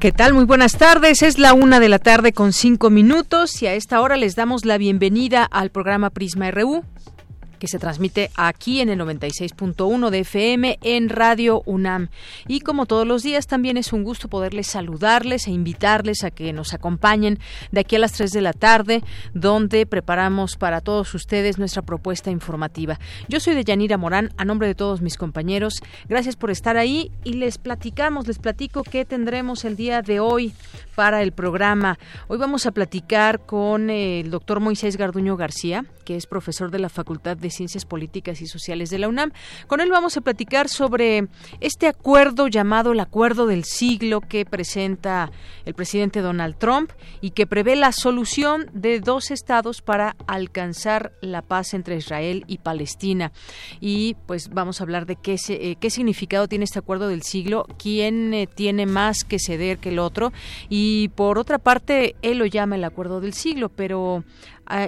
¿Qué tal? Muy buenas tardes. Es la una de la tarde con cinco minutos y a esta hora les damos la bienvenida al programa Prisma RU que se transmite aquí en el 96.1 de FM en Radio UNAM. Y como todos los días, también es un gusto poderles saludarles e invitarles a que nos acompañen de aquí a las 3 de la tarde, donde preparamos para todos ustedes nuestra propuesta informativa. Yo soy de Yanira Morán, a nombre de todos mis compañeros. Gracias por estar ahí y les platicamos, les platico qué tendremos el día de hoy para el programa. Hoy vamos a platicar con el doctor Moisés Garduño García, que es profesor de la Facultad de Ciencias Políticas y Sociales de la UNAM. Con él vamos a platicar sobre este acuerdo llamado el Acuerdo del Siglo que presenta el presidente Donald Trump y que prevé la solución de dos estados para alcanzar la paz entre Israel y Palestina. Y pues vamos a hablar de qué, eh, qué significado tiene este Acuerdo del Siglo, quién eh, tiene más que ceder que el otro. Y por otra parte, él lo llama el Acuerdo del Siglo, pero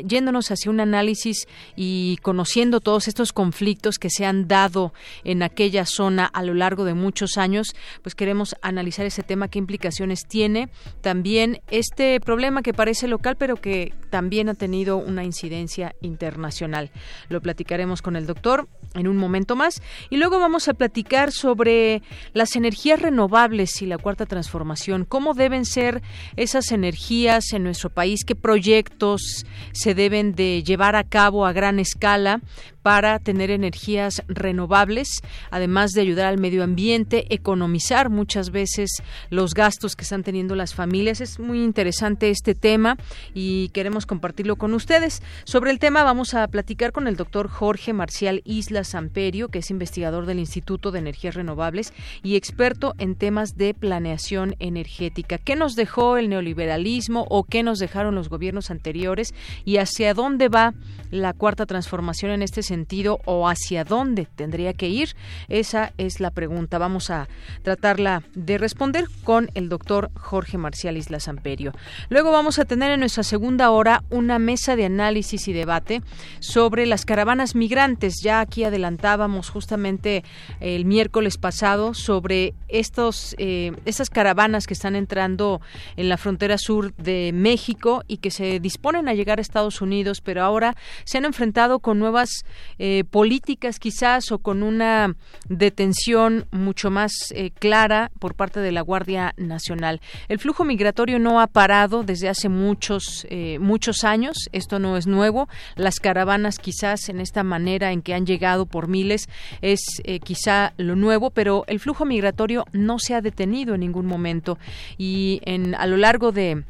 yéndonos hacia un análisis y conociendo todos estos conflictos que se han dado en aquella zona a lo largo de muchos años, pues queremos analizar ese tema, qué implicaciones tiene. También este problema que parece local, pero que también ha tenido una incidencia internacional. Lo platicaremos con el doctor en un momento más. Y luego vamos a platicar sobre las energías renovables y la cuarta transformación, cómo deben ser esas energías en nuestro país, qué proyectos se deben de llevar a cabo a gran escala para tener energías renovables, además de ayudar al medio ambiente, economizar muchas veces los gastos que están teniendo las familias. Es muy interesante este tema y queremos compartirlo con ustedes. Sobre el tema vamos a platicar con el doctor Jorge Marcial Isla Samperio, que es investigador del Instituto de Energías Renovables y experto en temas de planeación energética. ¿Qué nos dejó el neoliberalismo o qué nos dejaron los gobiernos anteriores y hacia dónde va la cuarta transformación en este sentido o hacia dónde tendría que ir? Esa es la pregunta. Vamos a tratarla de responder con el doctor Jorge Marcial Isla Samperio. Luego vamos a tener en nuestra segunda hora una mesa de análisis y debate sobre las caravanas migrantes. Ya aquí adelantábamos justamente el miércoles pasado sobre estos, eh, estas caravanas que están entrando en la frontera sur de México y que se disponen a llegar Estados Unidos, pero ahora se han enfrentado con nuevas eh, políticas quizás o con una detención mucho más eh, clara por parte de la Guardia Nacional. El flujo migratorio no ha parado desde hace muchos eh, muchos años. Esto no es nuevo. Las caravanas quizás en esta manera en que han llegado por miles es quizá lo nuevo, pero el flujo migratorio no se ha detenido en ningún momento y en a lo largo de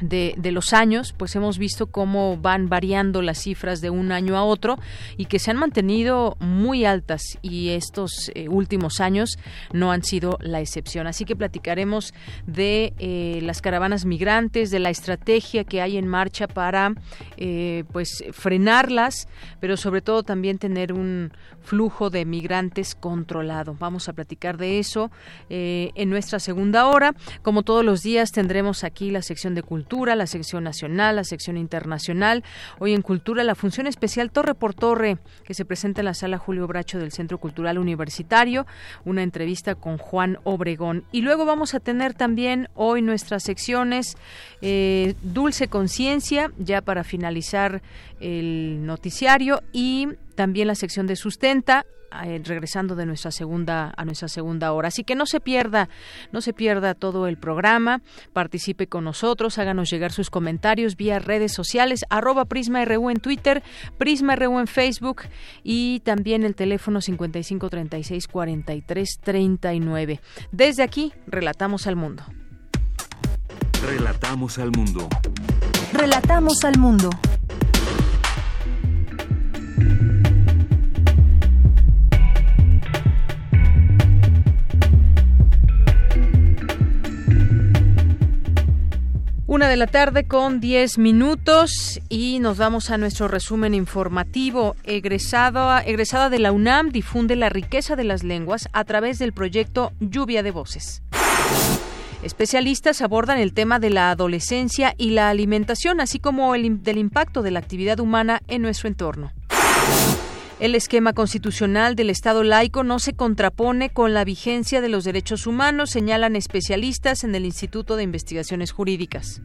de, de, los años, pues hemos visto cómo van variando las cifras de un año a otro y que se han mantenido muy altas y estos eh, últimos años no han sido la excepción. Así que platicaremos de eh, las caravanas migrantes, de la estrategia que hay en marcha para eh, pues frenarlas, pero sobre todo también tener un flujo de migrantes controlado. Vamos a platicar de eso en nuestra segunda hora. Como todos los días tendremos aquí la sección de cultura la sección nacional, la sección internacional. Hoy en Cultura, la función especial Torre por Torre, que se presenta en la sala Julio Bracho del Centro Cultural Universitario, una entrevista con Juan Obregón. Y luego vamos a tener también hoy nuestras secciones eh, Dulce Conciencia, ya para finalizar el noticiario, y también la sección de Sustenta eh, regresando de nuestra segunda a nuestra segunda hora. Así que no se pierda, no se pierda todo el programa, participe con nosotros, háganos llegar sus comentarios vía redes sociales, arroba Prisma RU en Twitter, Prisma RU en Facebook y también el teléfono 55 36 43 39. Desde aquí, relatamos al mundo. Relatamos al mundo. Relatamos al mundo. Una de la tarde con 10 minutos y nos vamos a nuestro resumen informativo. Egresada, egresada de la UNAM difunde la riqueza de las lenguas a través del proyecto Lluvia de Voces. Especialistas abordan el tema de la adolescencia y la alimentación, así como el del impacto de la actividad humana en nuestro entorno. El esquema constitucional del Estado laico no se contrapone con la vigencia de los derechos humanos, señalan especialistas en el Instituto de Investigaciones Jurídicas.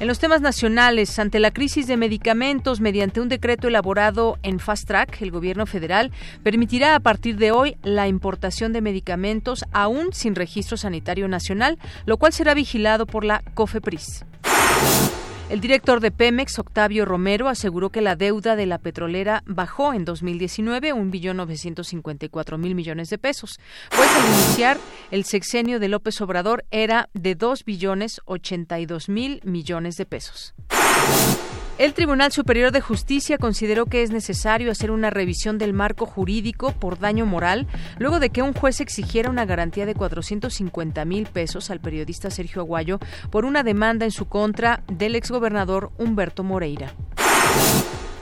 En los temas nacionales, ante la crisis de medicamentos, mediante un decreto elaborado en Fast Track, el gobierno federal permitirá a partir de hoy la importación de medicamentos aún sin registro sanitario nacional, lo cual será vigilado por la COFEPRIS. El director de Pemex, Octavio Romero, aseguró que la deuda de la petrolera bajó en 2019 un billón 954 mil millones de pesos, pues al iniciar el sexenio de López Obrador era de 2 billones 82 mil millones de pesos. El Tribunal Superior de Justicia consideró que es necesario hacer una revisión del marco jurídico por daño moral luego de que un juez exigiera una garantía de 450 mil pesos al periodista Sergio Aguayo por una demanda en su contra del exgobernador Humberto Moreira.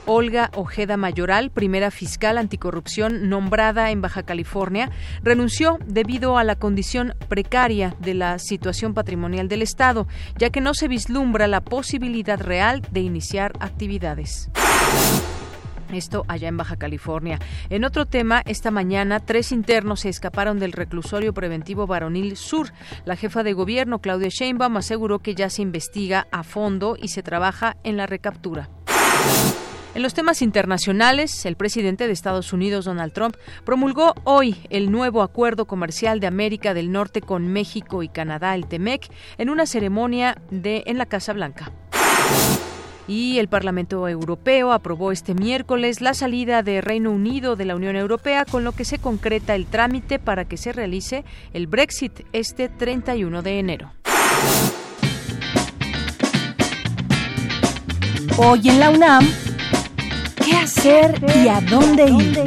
Olga Ojeda Mayoral, primera fiscal anticorrupción nombrada en Baja California, renunció debido a la condición precaria de la situación patrimonial del Estado, ya que no se vislumbra la posibilidad real de iniciar actividades. Esto allá en Baja California. En otro tema, esta mañana tres internos se escaparon del reclusorio preventivo varonil sur. La jefa de gobierno, Claudia Sheinbaum, aseguró que ya se investiga a fondo y se trabaja en la recaptura. En los temas internacionales, el presidente de Estados Unidos, Donald Trump, promulgó hoy el nuevo acuerdo comercial de América del Norte con México y Canadá, el TEMEC, en una ceremonia de en la Casa Blanca. Y el Parlamento Europeo aprobó este miércoles la salida de Reino Unido de la Unión Europea, con lo que se concreta el trámite para que se realice el Brexit este 31 de enero. Hoy en la UNAM, ¿Qué hacer y a dónde ir?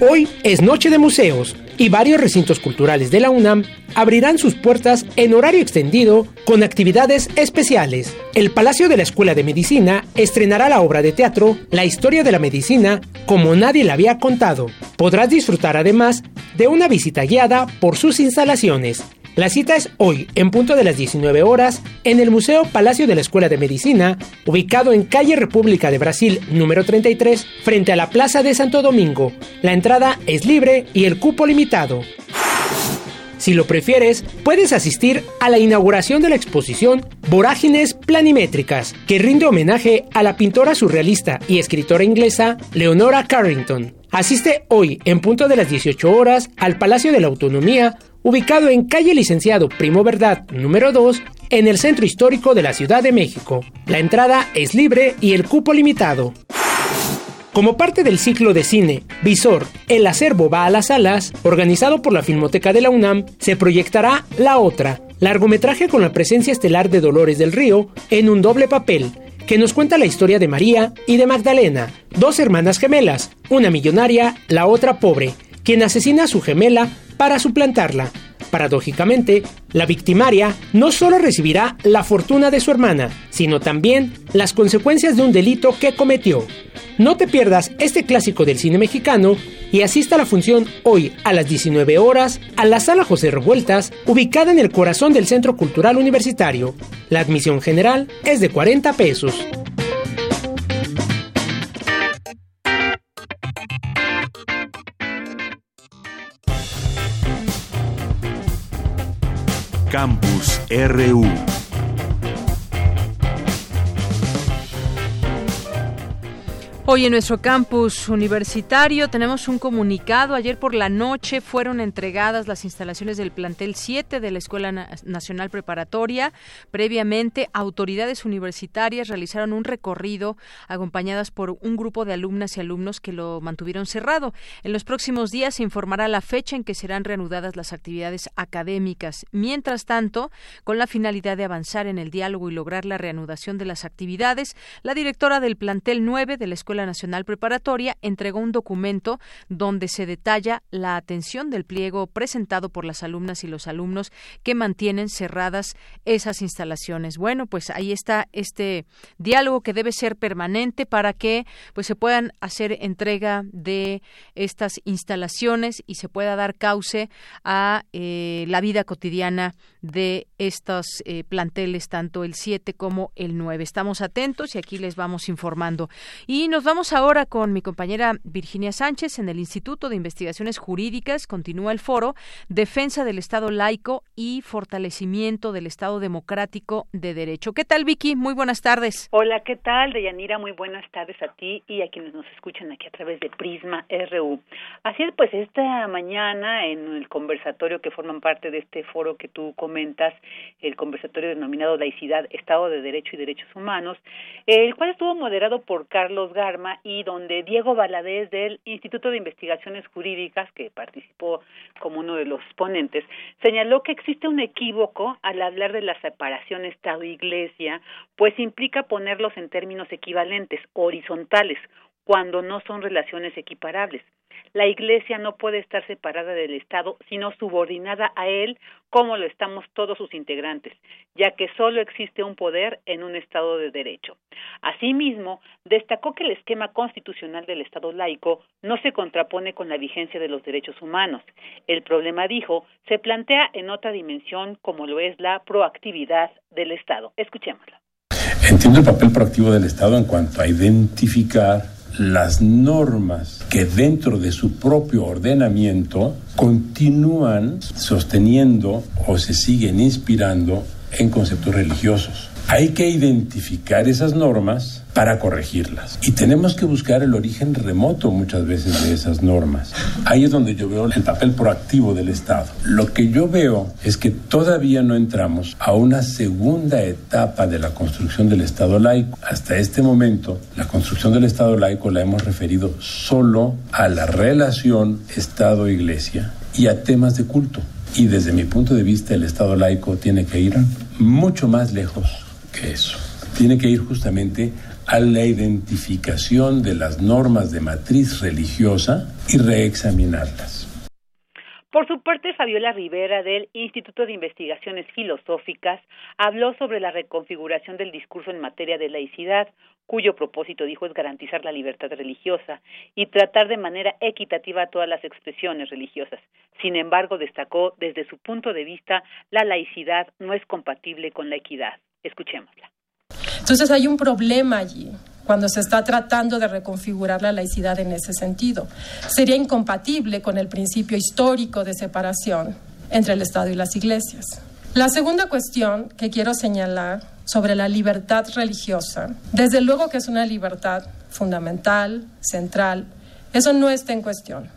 Hoy es Noche de Museos y varios recintos culturales de la UNAM abrirán sus puertas en horario extendido con actividades especiales. El Palacio de la Escuela de Medicina estrenará la obra de teatro La historia de la medicina como nadie la había contado. Podrás disfrutar además de una visita guiada por sus instalaciones la cita es hoy, en punto de las 19 horas, en el Museo Palacio de la Escuela de Medicina, ubicado en Calle República de Brasil número 33, frente a la Plaza de Santo Domingo. La entrada es libre y el cupo limitado. Si lo prefieres, puedes asistir a la inauguración de la exposición Vorágines Planimétricas, que rinde homenaje a la pintora surrealista y escritora inglesa Leonora Carrington. Asiste hoy, en punto de las 18 horas, al Palacio de la Autonomía, ubicado en calle Licenciado Primo Verdad número 2, en el centro histórico de la Ciudad de México. La entrada es libre y el cupo limitado. Como parte del ciclo de cine Visor, El acervo va a las salas, organizado por la Filmoteca de la UNAM, se proyectará La Otra, largometraje con la presencia estelar de Dolores del Río en un doble papel, que nos cuenta la historia de María y de Magdalena, dos hermanas gemelas, una millonaria, la otra pobre, quien asesina a su gemela para suplantarla. Paradójicamente, la victimaria no solo recibirá la fortuna de su hermana, sino también las consecuencias de un delito que cometió. No te pierdas este clásico del cine mexicano y asista a la función hoy a las 19 horas a la Sala José Revueltas, ubicada en el corazón del Centro Cultural Universitario. La admisión general es de 40 pesos. Campus RU. Hoy en nuestro campus universitario tenemos un comunicado. Ayer por la noche fueron entregadas las instalaciones del plantel 7 de la Escuela Nacional Preparatoria. Previamente, autoridades universitarias realizaron un recorrido acompañadas por un grupo de alumnas y alumnos que lo mantuvieron cerrado. En los próximos días se informará la fecha en que serán reanudadas las actividades académicas. Mientras tanto, con la finalidad de avanzar en el diálogo y lograr la reanudación de las actividades, la directora del plantel 9 de la Escuela Nacional Preparatoria entregó un documento donde se detalla la atención del pliego presentado por las alumnas y los alumnos que mantienen cerradas esas instalaciones. Bueno, pues ahí está este diálogo que debe ser permanente para que pues se puedan hacer entrega de estas instalaciones y se pueda dar cauce a eh, la vida cotidiana de estos eh, planteles, tanto el 7 como el 9. Estamos atentos y aquí les vamos informando. Y nos vamos ahora con mi compañera Virginia Sánchez en el Instituto de Investigaciones Jurídicas. Continúa el foro Defensa del Estado laico y fortalecimiento del Estado democrático de derecho. ¿Qué tal, Vicky? Muy buenas tardes. Hola, ¿qué tal, Deyanira? Muy buenas tardes a ti y a quienes nos escuchan aquí a través de Prisma RU. Así es, pues esta mañana en el conversatorio que forman parte de este foro que tú comentas, el conversatorio denominado Laicidad, Estado de Derecho y Derechos Humanos, el cual estuvo moderado por Carlos Garma y donde Diego Valadez del Instituto de Investigaciones Jurídicas, que participó como uno de los ponentes, señaló que existe un equívoco al hablar de la separación Estado-Iglesia, pues implica ponerlos en términos equivalentes, horizontales, cuando no son relaciones equiparables. La Iglesia no puede estar separada del Estado, sino subordinada a él, como lo estamos todos sus integrantes, ya que solo existe un poder en un Estado de Derecho. Asimismo, destacó que el esquema constitucional del Estado laico no se contrapone con la vigencia de los derechos humanos. El problema, dijo, se plantea en otra dimensión como lo es la proactividad del Estado. Escuchémoslo. Entiendo el papel proactivo del Estado en cuanto a identificar las normas que dentro de su propio ordenamiento continúan sosteniendo o se siguen inspirando en conceptos religiosos. Hay que identificar esas normas para corregirlas. Y tenemos que buscar el origen remoto muchas veces de esas normas. Ahí es donde yo veo el papel proactivo del Estado. Lo que yo veo es que todavía no entramos a una segunda etapa de la construcción del Estado laico. Hasta este momento, la construcción del Estado laico la hemos referido solo a la relación Estado-Iglesia y a temas de culto. Y desde mi punto de vista, el Estado laico tiene que ir mucho más lejos que eso. Tiene que ir justamente a la identificación de las normas de matriz religiosa y reexaminarlas. Por su parte, Fabiola Rivera del Instituto de Investigaciones Filosóficas habló sobre la reconfiguración del discurso en materia de laicidad, cuyo propósito, dijo, es garantizar la libertad religiosa y tratar de manera equitativa todas las expresiones religiosas. Sin embargo, destacó desde su punto de vista, la laicidad no es compatible con la equidad. Escuchémosla. Entonces hay un problema allí cuando se está tratando de reconfigurar la laicidad en ese sentido. Sería incompatible con el principio histórico de separación entre el Estado y las iglesias. La segunda cuestión que quiero señalar sobre la libertad religiosa, desde luego que es una libertad fundamental, central, eso no está en cuestión.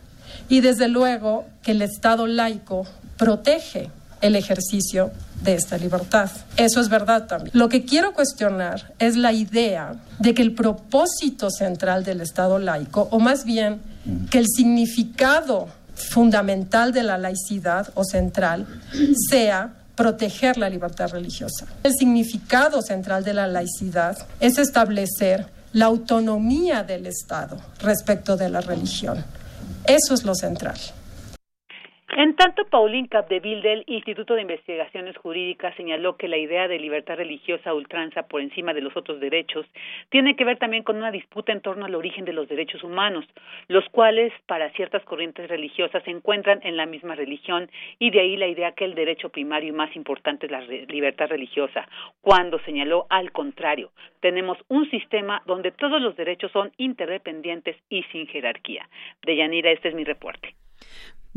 Y desde luego que el Estado laico protege el ejercicio de esta libertad. Eso es verdad también. Lo que quiero cuestionar es la idea de que el propósito central del Estado laico, o más bien que el significado fundamental de la laicidad o central, sea proteger la libertad religiosa. El significado central de la laicidad es establecer la autonomía del Estado respecto de la religión. Eso es lo central. En tanto, Pauline Capdeville del Instituto de Investigaciones Jurídicas señaló que la idea de libertad religiosa ultranza por encima de los otros derechos tiene que ver también con una disputa en torno al origen de los derechos humanos, los cuales para ciertas corrientes religiosas se encuentran en la misma religión y de ahí la idea que el derecho primario y más importante es la libertad religiosa, cuando señaló al contrario, tenemos un sistema donde todos los derechos son interdependientes y sin jerarquía. De Yanira, este es mi reporte.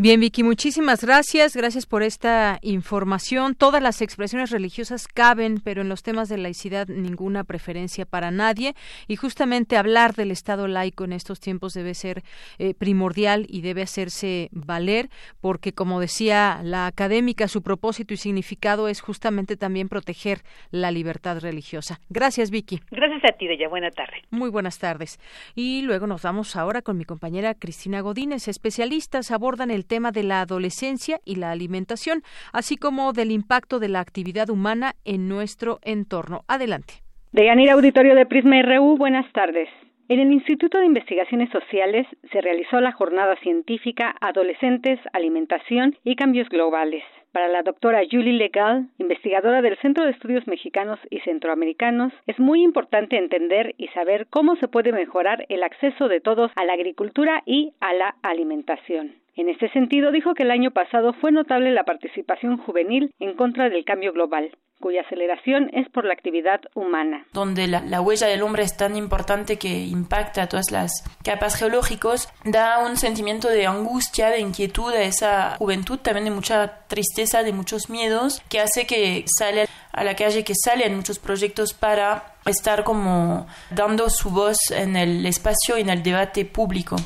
Bien, Vicky, muchísimas gracias. Gracias por esta información. Todas las expresiones religiosas caben, pero en los temas de laicidad ninguna preferencia para nadie. Y justamente hablar del Estado laico en estos tiempos debe ser eh, primordial y debe hacerse valer, porque como decía la académica, su propósito y significado es justamente también proteger la libertad religiosa. Gracias, Vicky. Gracias a ti, Deya. Buena tarde. Muy buenas tardes. Y luego nos vamos ahora con mi compañera Cristina Godínez. Especialistas abordan el tema de la adolescencia y la alimentación, así como del impacto de la actividad humana en nuestro entorno. Adelante. De Yanira Auditorio de Prisma RU, buenas tardes. En el Instituto de Investigaciones Sociales se realizó la jornada científica Adolescentes, Alimentación y Cambios Globales. Para la doctora Julie Legal, investigadora del Centro de Estudios Mexicanos y Centroamericanos, es muy importante entender y saber cómo se puede mejorar el acceso de todos a la agricultura y a la alimentación. En este sentido, dijo que el año pasado fue notable la participación juvenil en contra del cambio global, cuya aceleración es por la actividad humana. Donde la, huella del hombre es tan importante que impacta a todas las capas geológicas, da un sentimiento de angustia, de inquietud a esa juventud, también de mucha tristeza, de muchos miedos, que hace que sale a la calle, que sale en muchos proyectos para estar como dando su voz en el espacio y en el debate público.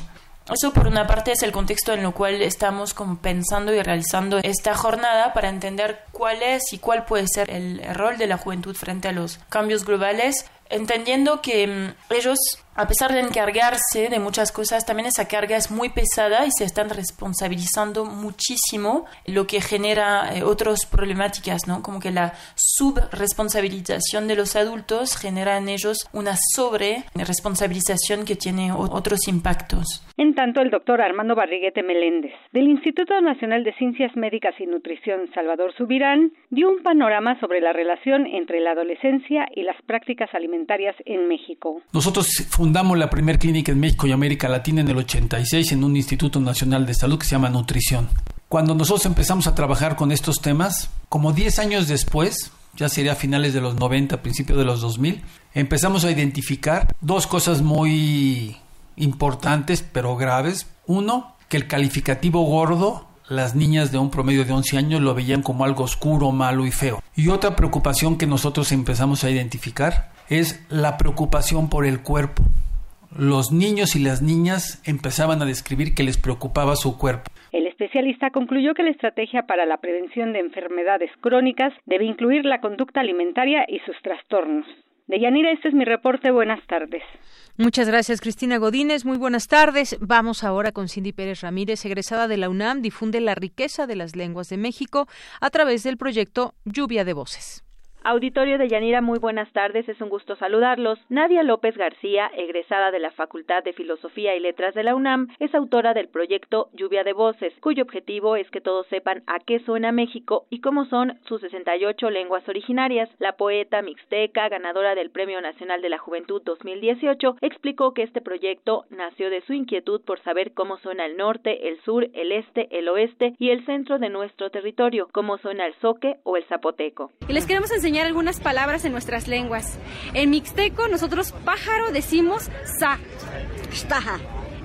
Eso por una parte es el contexto en el cual estamos como pensando y realizando esta jornada para entender cuál es y cuál puede ser el rol de la juventud frente a los cambios globales, entendiendo que mm, ellos a pesar de encargarse de muchas cosas, también esa carga es muy pesada y se están responsabilizando muchísimo, lo que genera eh, otras problemáticas, ¿no? Como que la subresponsabilización de los adultos genera en ellos una sobre responsabilización que tiene otros impactos. En tanto, el doctor Armando Barriguete Meléndez, del Instituto Nacional de Ciencias Médicas y Nutrición Salvador Subirán, dio un panorama sobre la relación entre la adolescencia y las prácticas alimentarias en México. Nosotros fundamos la primera clínica en México y América Latina en el 86 en un Instituto Nacional de Salud que se llama Nutrición. Cuando nosotros empezamos a trabajar con estos temas, como 10 años después, ya sería a finales de los 90, principios de los 2000, empezamos a identificar dos cosas muy importantes pero graves. Uno, que el calificativo gordo las niñas de un promedio de 11 años lo veían como algo oscuro, malo y feo. Y otra preocupación que nosotros empezamos a identificar es la preocupación por el cuerpo. Los niños y las niñas empezaban a describir que les preocupaba su cuerpo. El especialista concluyó que la estrategia para la prevención de enfermedades crónicas debe incluir la conducta alimentaria y sus trastornos. De Yanira, este es mi reporte. Buenas tardes. Muchas gracias, Cristina Godínez. Muy buenas tardes. Vamos ahora con Cindy Pérez Ramírez, egresada de la UNAM, difunde la riqueza de las lenguas de México a través del proyecto Lluvia de Voces. Auditorio de Yanira, muy buenas tardes, es un gusto saludarlos. Nadia López García, egresada de la Facultad de Filosofía y Letras de la UNAM, es autora del proyecto Lluvia de Voces, cuyo objetivo es que todos sepan a qué suena México y cómo son sus 68 lenguas originarias. La poeta mixteca, ganadora del Premio Nacional de la Juventud 2018, explicó que este proyecto nació de su inquietud por saber cómo suena el norte, el sur, el este, el oeste y el centro de nuestro territorio, cómo suena el zoque o el zapoteco. Y les queremos enseñar algunas palabras en nuestras lenguas. En mixteco nosotros pájaro decimos sa.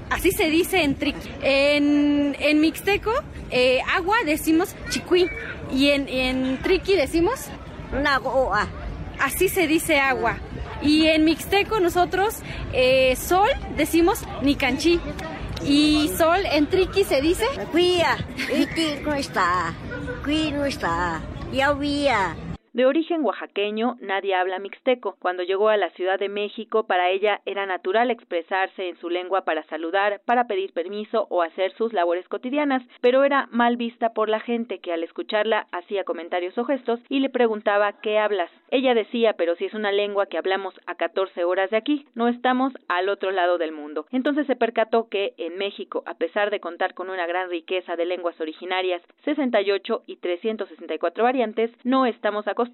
Así se dice en triqui. En, en mixteco eh, agua decimos chicuí. Y en, en triqui decimos nagoa. Así se dice agua. Y en mixteco nosotros eh, sol decimos nicanchi. Y sol en triqui se dice cuía. no está. no está. Ya de origen oaxaqueño, nadie habla mixteco. Cuando llegó a la Ciudad de México, para ella era natural expresarse en su lengua para saludar, para pedir permiso o hacer sus labores cotidianas, pero era mal vista por la gente que al escucharla hacía comentarios o gestos y le preguntaba ¿qué hablas? Ella decía, pero si es una lengua que hablamos a 14 horas de aquí, no estamos al otro lado del mundo. Entonces se percató que en México, a pesar de contar con una gran riqueza de lenguas originarias, 68 y 364 variantes, no estamos acostumbrados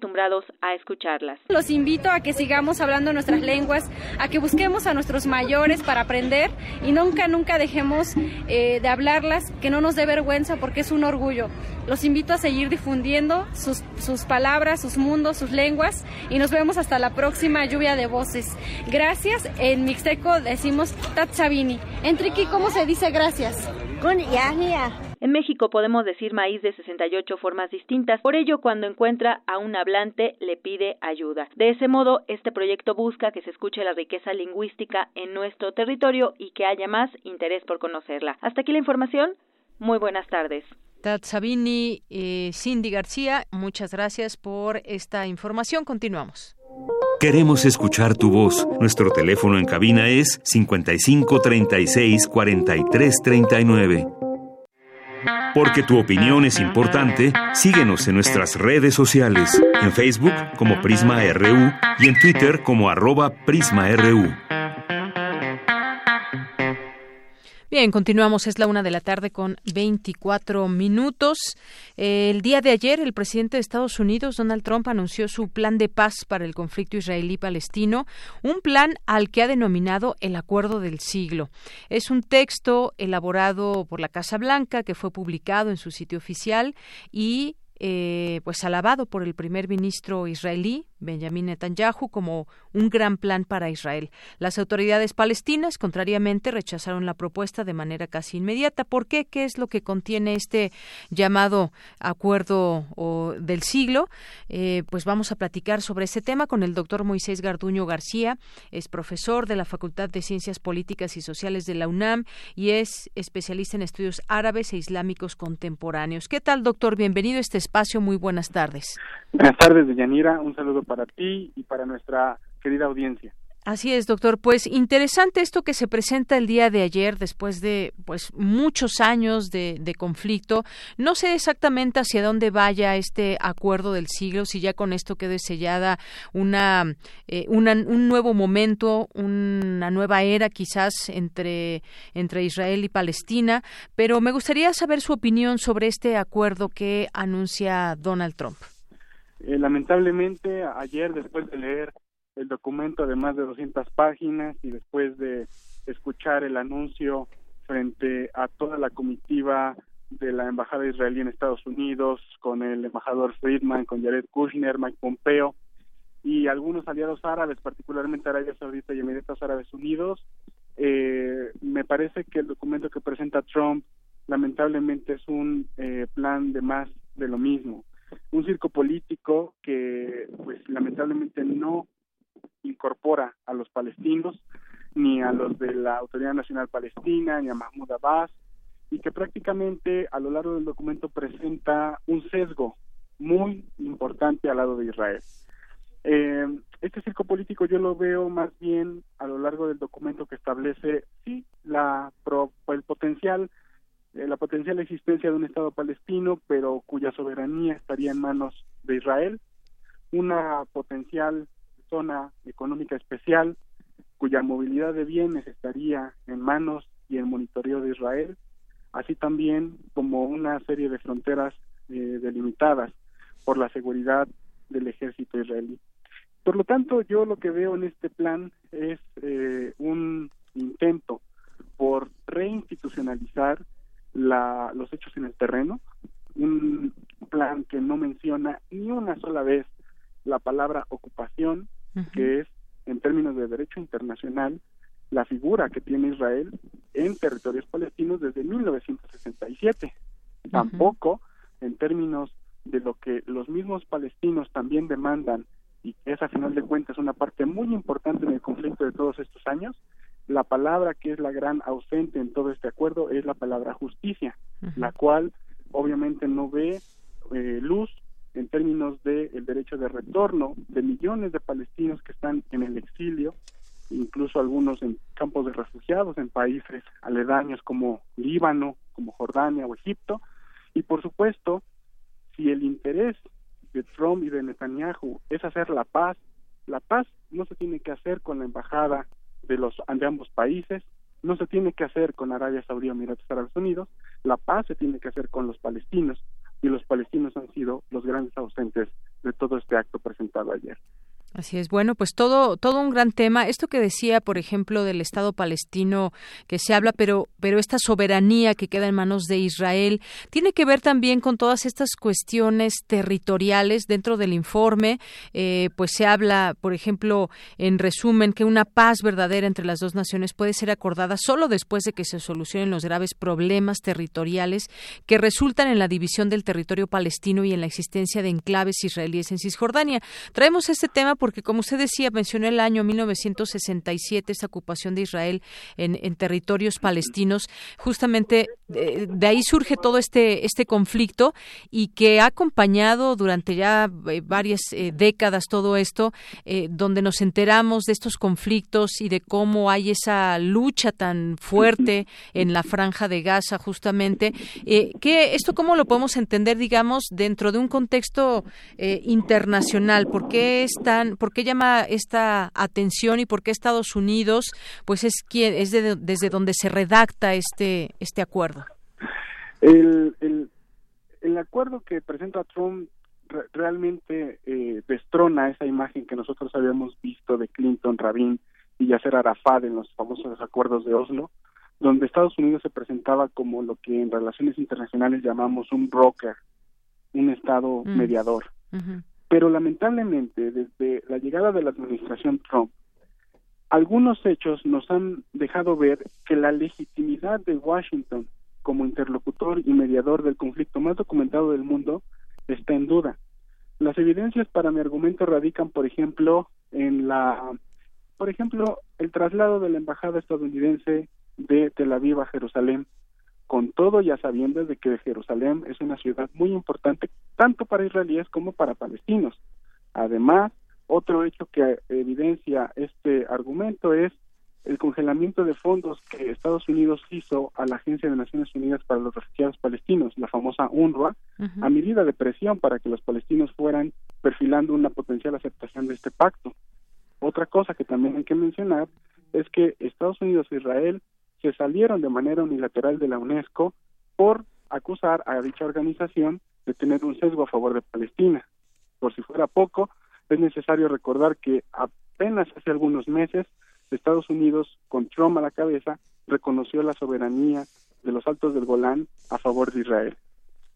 a escucharlas. Los invito a que sigamos hablando nuestras lenguas, a que busquemos a nuestros mayores para aprender y nunca, nunca dejemos eh, de hablarlas, que no nos dé vergüenza porque es un orgullo. Los invito a seguir difundiendo sus, sus palabras, sus mundos, sus lenguas y nos vemos hasta la próxima lluvia de voces. Gracias, en Mixteco decimos Tatsabini. En Triqui, ¿cómo se dice gracias? Con En México podemos decir maíz de 68 formas distintas, por ello cuando encuentra a un hablante le pide ayuda. De ese modo, este proyecto busca que se escuche la riqueza lingüística en nuestro territorio y que haya más interés por conocerla. Hasta aquí la información. Muy buenas tardes. Tad Sabini, eh, Cindy García, muchas gracias por esta información. Continuamos. Queremos escuchar tu voz. Nuestro teléfono en cabina es 55 36 43 39. Porque tu opinión es importante, síguenos en nuestras redes sociales, en Facebook como Prisma RU y en Twitter como arroba PrismaRU. Bien, continuamos. Es la una de la tarde con 24 minutos. El día de ayer, el presidente de Estados Unidos, Donald Trump, anunció su plan de paz para el conflicto israelí-palestino, un plan al que ha denominado el Acuerdo del Siglo. Es un texto elaborado por la Casa Blanca que fue publicado en su sitio oficial y eh, pues alabado por el primer ministro israelí Benjamin Netanyahu como un gran plan para Israel. Las autoridades palestinas, contrariamente, rechazaron la propuesta de manera casi inmediata. ¿Por qué? ¿Qué es lo que contiene este llamado acuerdo del siglo? Eh, pues vamos a platicar sobre ese tema con el doctor Moisés Garduño García. Es profesor de la Facultad de Ciencias Políticas y Sociales de la UNAM y es especialista en estudios árabes e islámicos contemporáneos. ¿Qué tal, doctor? Bienvenido a este espacio. Muy buenas tardes. Buenas tardes, Deyanira. Un saludo para ti y para nuestra querida audiencia. Así es, doctor. Pues interesante esto que se presenta el día de ayer, después de pues muchos años de, conflicto. No sé exactamente hacia dónde vaya este acuerdo del siglo, si ya con esto quede sellada una, eh, un nuevo momento, una nueva era quizás entre, entre Israel y Palestina. Pero me gustaría saber su opinión sobre este acuerdo que anuncia Donald Trump. Eh, lamentablemente, ayer, después de leer el documento de más de 200 páginas y después de escuchar el anuncio frente a toda la comitiva de la embajada israelí en Estados Unidos, con el embajador Friedman, con Jared Kushner, Mike Pompeo y algunos aliados árabes, particularmente Arabia Saudita y Emiratos Árabes Unidos, eh, me parece que el documento que presenta Trump lamentablemente es un eh, plan de más de lo mismo un circo político que pues lamentablemente no incorpora a los palestinos ni a los de la Autoridad Nacional Palestina ni a Mahmoud Abbas y que prácticamente a lo largo del documento presenta un sesgo muy importante al lado de Israel. Eh, este circo político yo lo veo más bien a lo largo del documento que establece sí la el potencial eh, la potencial existencia de un Estado palestino, pero cuya soberanía estaría en manos de Israel, una potencial zona económica especial, cuya movilidad de bienes estaría en manos y en monitoreo de Israel, así también como una serie de fronteras eh, delimitadas por la seguridad del ejército israelí. Por lo tanto, yo lo que veo en este plan es eh, un intento por reinstitucionalizar la, los hechos en el terreno, un plan que no menciona ni una sola vez la palabra ocupación, que es, en términos de derecho internacional, la figura que tiene Israel en territorios palestinos desde 1967. Tampoco, en términos de lo que los mismos palestinos también demandan, y que es a final de cuentas una parte muy importante en el conflicto de todos estos años, la palabra que es la gran ausente en todo este acuerdo es la palabra justicia, la cual obviamente no ve eh, luz en términos del el derecho de retorno de millones de palestinos que están en el exilio, incluso algunos en campos de refugiados en países aledaños como Líbano, como Jordania o Egipto, y por supuesto, si el interés de Trump y de Netanyahu es hacer la paz, la paz no se tiene que hacer con la embajada de los de ambos países, no se tiene que hacer con Arabia Saudí o Emiratos Árabes Unidos, la paz se tiene que hacer con los palestinos. Y los palestinos han sido los grandes ausentes de todo este acto presentado ayer. Así es. Bueno, pues todo todo un gran tema. Esto que decía, por ejemplo, del Estado palestino que se habla, pero pero esta soberanía que queda en manos de Israel tiene que ver también con todas estas cuestiones territoriales dentro del informe. Eh, pues se habla, por ejemplo, en resumen, que una paz verdadera entre las dos naciones puede ser acordada solo después de que se solucionen los graves problemas territoriales que resultan en la división del territorio palestino y en la existencia de enclaves israelíes en Cisjordania. Traemos este tema porque, como usted decía, mencionó el año 1967, esta ocupación de Israel en, territorios palestinos. Justamente de, ahí surge todo este, este conflicto y que ha acompañado durante ya eh, varias eh, décadas todo esto, eh, donde nos enteramos de estos conflictos y de cómo hay esa lucha tan fuerte en la franja de Gaza, justamente. que ¿Esto cómo lo podemos entender, digamos, dentro de un contexto internacional? ¿Por qué es tan ¿por qué llama esta atención y por qué Estados Unidos, pues es quien es desde donde se redacta este este acuerdo? El, el, el acuerdo que presenta Trump realmente eh, destrona esa imagen que nosotros habíamos visto de Clinton, Rabin y Yasser Arafat en los famosos acuerdos de Oslo, donde Estados Unidos se presentaba como lo que en relaciones internacionales llamamos un broker, un Estado mm. mediador. Pero lamentablemente, desde la llegada de la administración Trump, algunos hechos nos han dejado ver que la legitimidad de Washington como interlocutor y mediador del conflicto más documentado del mundo está en duda. Las evidencias para mi argumento radican, por ejemplo, en la, por ejemplo, el traslado de la embajada estadounidense de Tel Aviv a Jerusalén con todo ya sabiendo de que Jerusalén es una ciudad muy importante tanto para israelíes como para palestinos. Además, otro hecho que evidencia este argumento es el congelamiento de fondos que Estados Unidos hizo a la Agencia de Naciones Unidas para los Refugiados Palestinos, la famosa UNRWA, a medida de presión para que los palestinos fueran perfilando una potencial aceptación de este pacto. Otra cosa que también hay que mencionar es que Estados Unidos e Israel salieron de manera unilateral de la UNESCO por acusar a dicha organización de tener un sesgo a favor de Palestina. Por si fuera poco, es necesario recordar que apenas hace algunos meses Estados Unidos, con Trump a la cabeza, reconoció la soberanía de los altos del Golán a favor de Israel.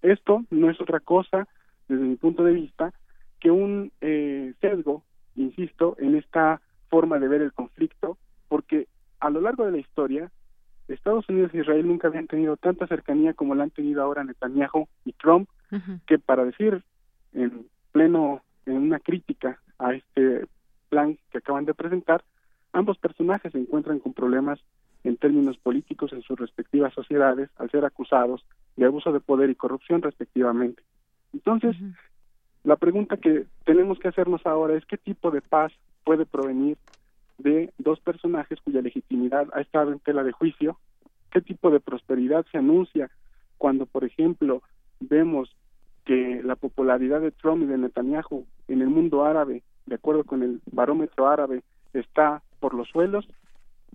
Esto no es otra cosa, desde mi punto de vista, que un eh, sesgo, insisto, en esta forma de ver el conflicto, porque a lo largo de la historia Estados Unidos e Israel nunca habían tenido tanta cercanía como la han tenido ahora Netanyahu y Trump, que para decir en pleno, en una crítica a este plan que acaban de presentar, ambos personajes se encuentran con problemas en términos políticos en sus respectivas sociedades al ser acusados de abuso de poder y corrupción respectivamente. Entonces, la pregunta que tenemos que hacernos ahora es qué tipo de paz puede provenir de dos personajes cuya legitimidad ha estado en tela de juicio, qué tipo de prosperidad se anuncia cuando, por ejemplo, vemos que la popularidad de Trump y de Netanyahu en el mundo árabe, de acuerdo con el barómetro árabe, está por los suelos,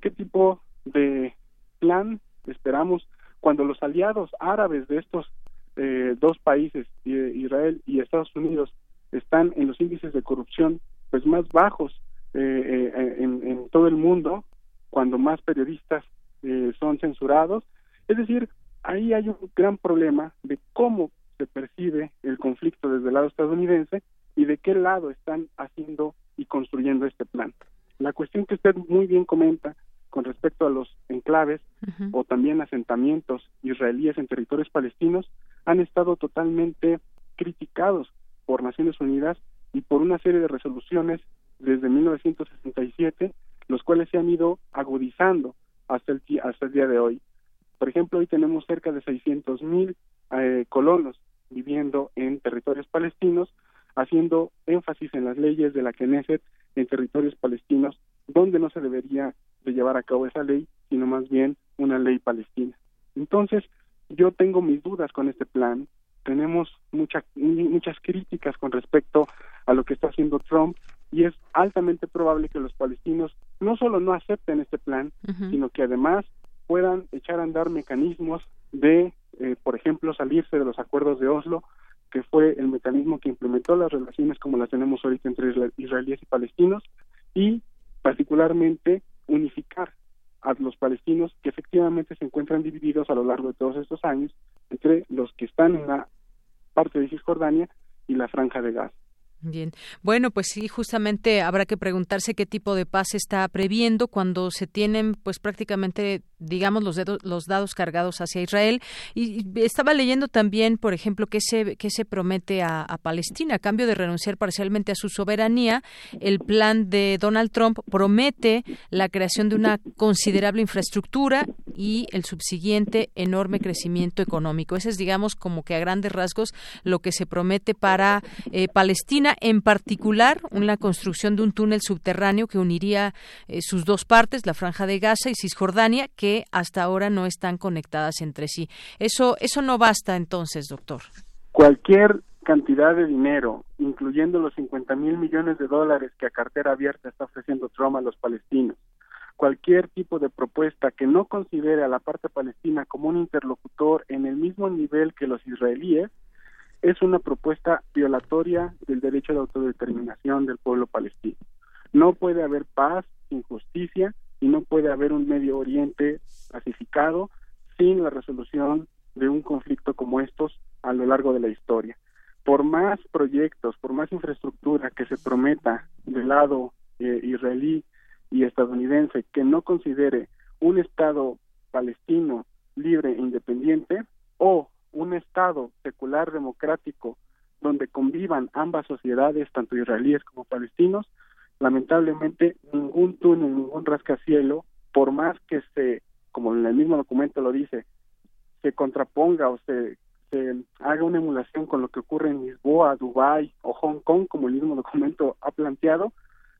qué tipo de plan esperamos cuando los aliados árabes de estos eh, dos países, Israel y Estados Unidos, están en los índices de corrupción pues más bajos eh, eh, en, todo el mundo, cuando más periodistas eh, son censurados. Es decir, ahí hay un gran problema de cómo se percibe el conflicto desde el lado estadounidense y de qué lado están haciendo y construyendo este plan. La cuestión que usted muy bien comenta con respecto a los enclaves o también asentamientos israelíes en territorios palestinos han estado totalmente criticados por Naciones Unidas y por una serie de resoluciones desde 1967, los cuales se han ido agudizando hasta el, hasta el día de hoy. Por ejemplo, hoy tenemos cerca de 600 mil eh, colonos viviendo en territorios palestinos, haciendo énfasis en las leyes de la Knesset en territorios palestinos, donde no se debería de llevar a cabo esa ley, sino más bien una ley palestina. Entonces, yo tengo mis dudas con este plan, tenemos muchas muchas críticas con respecto a lo que está haciendo Trump y es altamente probable que los palestinos no solo no acepten este plan, sino que además puedan echar a andar mecanismos de, eh, por ejemplo, salirse de los acuerdos de Oslo, que fue el mecanismo que implementó las relaciones como las tenemos ahorita entre israelíes y palestinos y particularmente unificar a los palestinos que efectivamente se encuentran divididos a lo largo de todos estos años entre los que están en la parte de Cisjordania y la franja de Gaza. Bien. Bueno, pues sí, justamente habrá que preguntarse qué tipo de paz está previendo cuando se tienen, pues prácticamente, digamos, los, dedos, los dados cargados hacia Israel. Y, estaba leyendo también, por ejemplo, qué se, qué se promete a, a, Palestina. A cambio de renunciar parcialmente a su soberanía, el plan de Donald Trump promete la creación de una considerable infraestructura y el subsiguiente enorme crecimiento económico. Ese es, digamos, como que a grandes rasgos lo que se promete para eh, Palestina en particular una construcción de un túnel subterráneo que uniría eh, sus dos partes, la franja de Gaza y Cisjordania, que hasta ahora no están conectadas entre sí. Eso, eso no basta entonces, doctor. Cualquier cantidad de dinero, incluyendo los 50 mil millones de dólares que a cartera abierta está ofreciendo Trump a los palestinos, cualquier tipo de propuesta que no considere a la parte palestina como un interlocutor en el mismo nivel que los israelíes, es una propuesta violatoria del derecho de autodeterminación del pueblo palestino. No puede haber paz sin justicia y no puede haber un Medio Oriente pacificado sin la resolución de un conflicto como estos a lo largo de la historia. Por más proyectos, por más infraestructura que se prometa del lado eh, israelí y estadounidense que no considere un Estado palestino libre e independiente o un Estado secular democrático donde convivan ambas sociedades, tanto israelíes como palestinos, lamentablemente ningún túnel, ningún rascacielo, por más que se, como en el mismo documento lo dice, se contraponga o se, se haga una emulación con lo que ocurre en Lisboa, Dubái o Hong Kong, como el mismo documento ha planteado,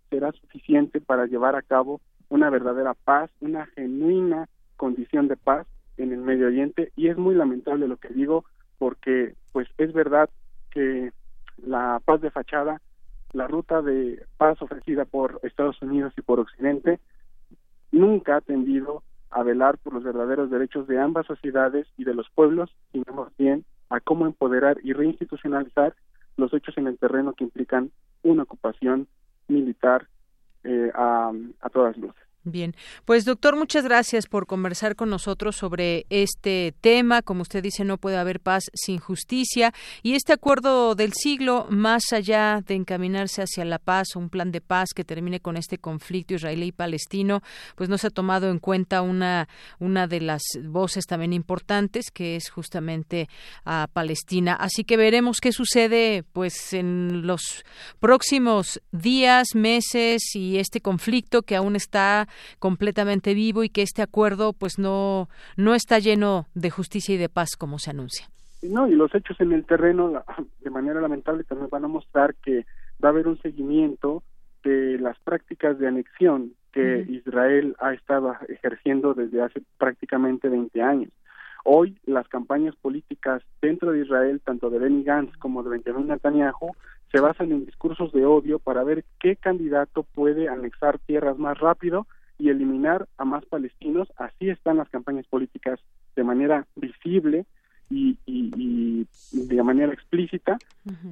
será suficiente para llevar a cabo una verdadera paz, una genuina condición de paz en el Medio Oriente y es muy lamentable lo que digo porque pues es verdad que la paz de fachada, la ruta de paz ofrecida por Estados Unidos y por Occidente nunca ha tendido a velar por los verdaderos derechos de ambas sociedades y de los pueblos, sino más bien a cómo empoderar y reinstitucionalizar los hechos en el terreno que implican una ocupación militar eh, a, a todas luces. Bien, pues doctor, muchas gracias por conversar con nosotros sobre este tema. Como usted dice, no puede haber paz sin justicia y este acuerdo del siglo, más allá de encaminarse hacia la paz, un plan de paz que termine con este conflicto israelí palestino, pues no se ha tomado en cuenta una una de las voces también importantes que es justamente a Palestina. Así que veremos qué sucede, pues en los próximos días, meses y este conflicto que aún está completamente vivo y que este acuerdo pues no no está lleno de justicia y de paz como se anuncia. No, y los hechos en el terreno de manera lamentable también van a mostrar que va a haber un seguimiento de las prácticas de anexión que Israel ha estado ejerciendo desde hace prácticamente 20 años. Hoy las campañas políticas dentro de Israel, tanto de Benny Gantz como de Benjamin Netanyahu, se basan en discursos de odio para ver qué candidato puede anexar tierras más rápido y eliminar a más palestinos. Así están las campañas políticas de manera visible y, de manera explícita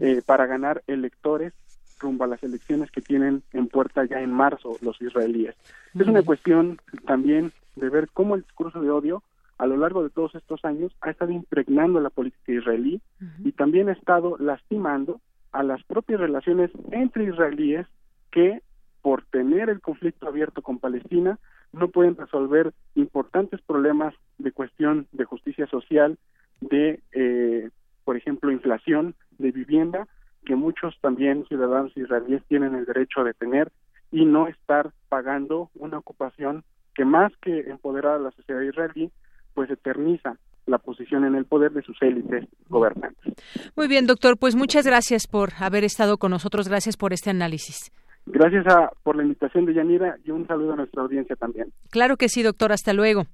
eh, para ganar electores rumbo a las elecciones que tienen en puerta ya en marzo los israelíes. Es una cuestión también de ver cómo el discurso de odio a lo largo de todos estos años ha estado impregnando la política israelí y también ha estado lastimando a las propias relaciones entre israelíes que por tener el conflicto abierto con Palestina, no pueden resolver importantes problemas de cuestión de justicia social, de, eh, por ejemplo, inflación, de vivienda, que muchos también ciudadanos israelíes tienen el derecho de tener y no estar pagando una ocupación que más que empoderar a la sociedad israelí, pues eterniza la posición en el poder de sus élites gobernantes. Muy bien, doctor, pues muchas gracias por haber estado con nosotros, gracias por este análisis. Gracias a, por la invitación de Yanira y un saludo a nuestra audiencia también. Claro que sí, doctor. Hasta luego.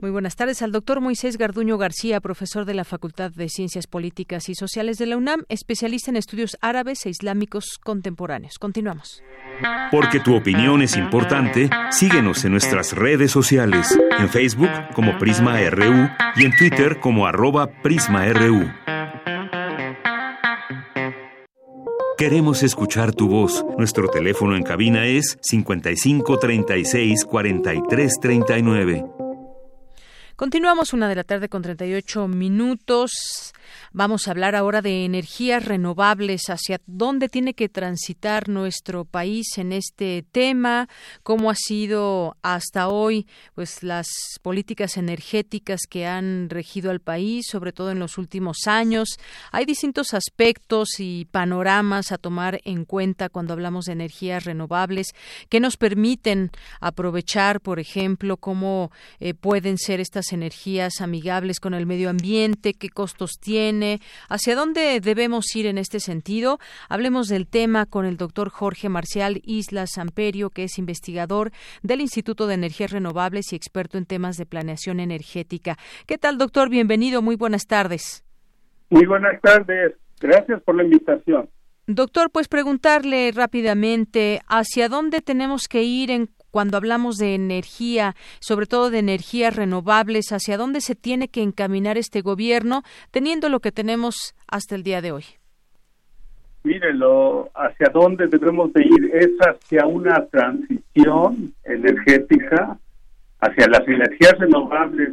Muy buenas tardes al doctor Moisés Garduño García, profesor de la Facultad de Ciencias Políticas y Sociales de la UNAM, especialista en estudios árabes e islámicos contemporáneos. Continuamos. Porque tu opinión es importante, síguenos en nuestras redes sociales, en Facebook como Prisma RU y en Twitter como arroba PrismaRU. Queremos escuchar tu voz. Nuestro teléfono en cabina es 55 36 43 39. Continuamos una de la tarde con 38 minutos. Vamos a hablar ahora de energías renovables, hacia dónde tiene que transitar nuestro país en este tema, cómo ha sido hasta hoy pues las políticas energéticas que han regido al país, sobre todo en los últimos años. Hay distintos aspectos y panoramas a tomar en cuenta cuando hablamos de energías renovables que nos permiten aprovechar, por ejemplo, cómo eh, pueden ser estas energías amigables con el medio ambiente, qué costos ¿Hacia dónde debemos ir en este sentido? Hablemos del tema con el doctor Jorge Marcial Islas Samperio, que es investigador del Instituto de Energías Renovables y experto en temas de planeación energética. ¿Qué tal, doctor? Bienvenido. Muy buenas tardes. Muy buenas tardes. Gracias por la invitación. Doctor, pues preguntarle rápidamente hacia dónde tenemos que ir en cuando hablamos de energía, sobre todo de energías renovables, hacia dónde se tiene que encaminar este gobierno, teniendo lo que tenemos hasta el día de hoy. Mírelo, hacia dónde debemos de ir es hacia una transición energética, hacia las energías renovables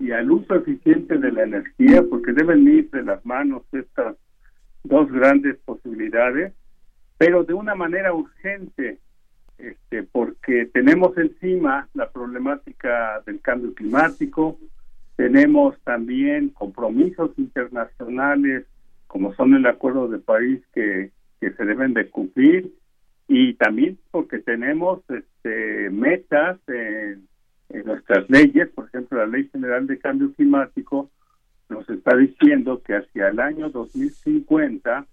y al uso eficiente de la energía, porque deben ir las manos estas dos grandes posibilidades, pero de una manera urgente, este, porque tenemos encima la problemática del cambio climático, tenemos también compromisos internacionales como son el Acuerdo de París que, que se deben de cumplir y también porque tenemos este, metas en, en nuestras leyes, por ejemplo la Ley General de Cambio Climático nos está diciendo que hacia el año 2050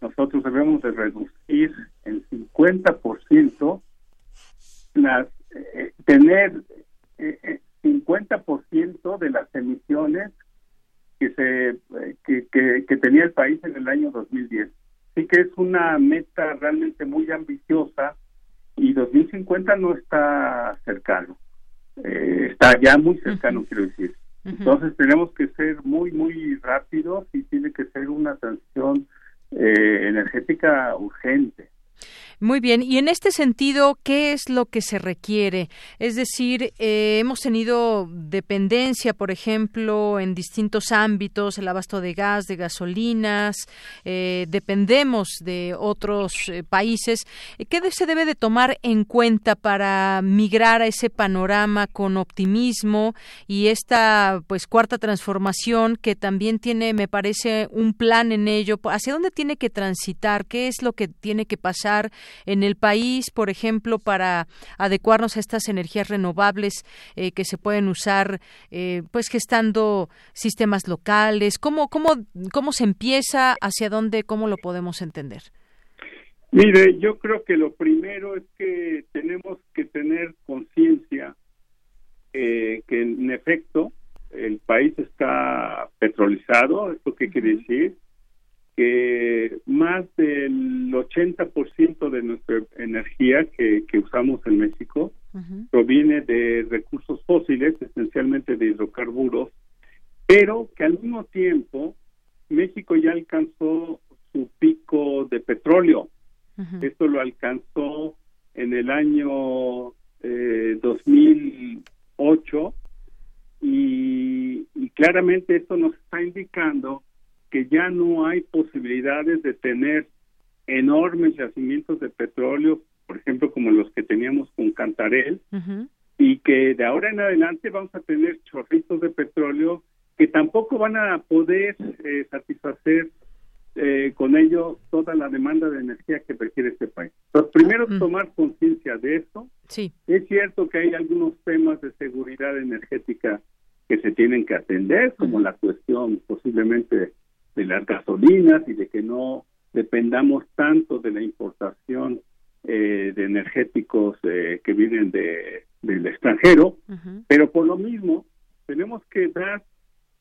nosotros debemos de reducir en 50% las, eh, tener eh, 50% eh, de las emisiones que se eh, que, que, tenía el país en el año 2010. Así que es una meta realmente muy ambiciosa y 2050 no está cercano. está ya muy cercano, quiero decir. Entonces tenemos que ser muy, muy rápidos y tiene que ser una transición energética urgente. Muy bien, y en este sentido, ¿qué es lo que se requiere? Es decir, eh, hemos tenido dependencia, por ejemplo, en distintos ámbitos, el abasto de gas, de gasolinas, eh, dependemos de otros eh, países. ¿Qué se debe de tomar en cuenta para migrar a ese panorama con optimismo y esta pues cuarta transformación que también tiene, me parece, un plan en ello? ¿Hacia dónde tiene que transitar? ¿Qué es lo que tiene que pasar? En el país, por ejemplo, para adecuarnos a estas energías renovables eh, que se pueden usar, eh, pues gestando sistemas locales? ¿Cómo, cómo, ¿Cómo se empieza? ¿Hacia dónde? ¿Cómo lo podemos entender? Mire, yo creo que lo primero es que tenemos que tener conciencia eh, que en efecto el país está petrolizado, ¿esto qué quiere decir? Que más del 80% de nuestra energía que, usamos en México proviene de recursos fósiles, esencialmente de hidrocarburos, pero que al mismo tiempo México ya alcanzó su pico de petróleo. Esto lo alcanzó en el año eh, 2008 y, y claramente esto nos está indicando que ya no hay posibilidades de tener enormes yacimientos de petróleo, por ejemplo, como los que teníamos con Cantarel, y que de ahora en adelante vamos a tener chorritos de petróleo que tampoco van a poder eh, satisfacer eh, con ello toda la demanda de energía que requiere este país. Entonces, primero tomar conciencia de esto. Sí. Es cierto que hay algunos temas de seguridad energética que se tienen que atender, como la cuestión posiblemente de las gasolinas y de que no dependamos tanto de la importación eh, de energéticos eh, que vienen de, del extranjero, pero por lo mismo tenemos que dar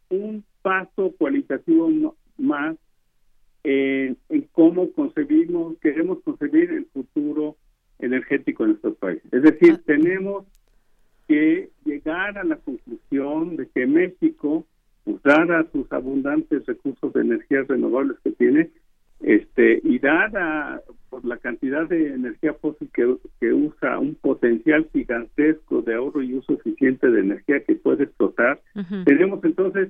un paso cualitativo más en, en cómo concebimos, queremos concebir el futuro energético en nuestro país. Es decir, ah. tenemos que llegar a la conclusión de que México a sus abundantes recursos de energías renovables que tiene, este y dada por la cantidad de energía fósil que, que usa un potencial gigantesco de ahorro y uso eficiente de energía que puede explotar, tenemos entonces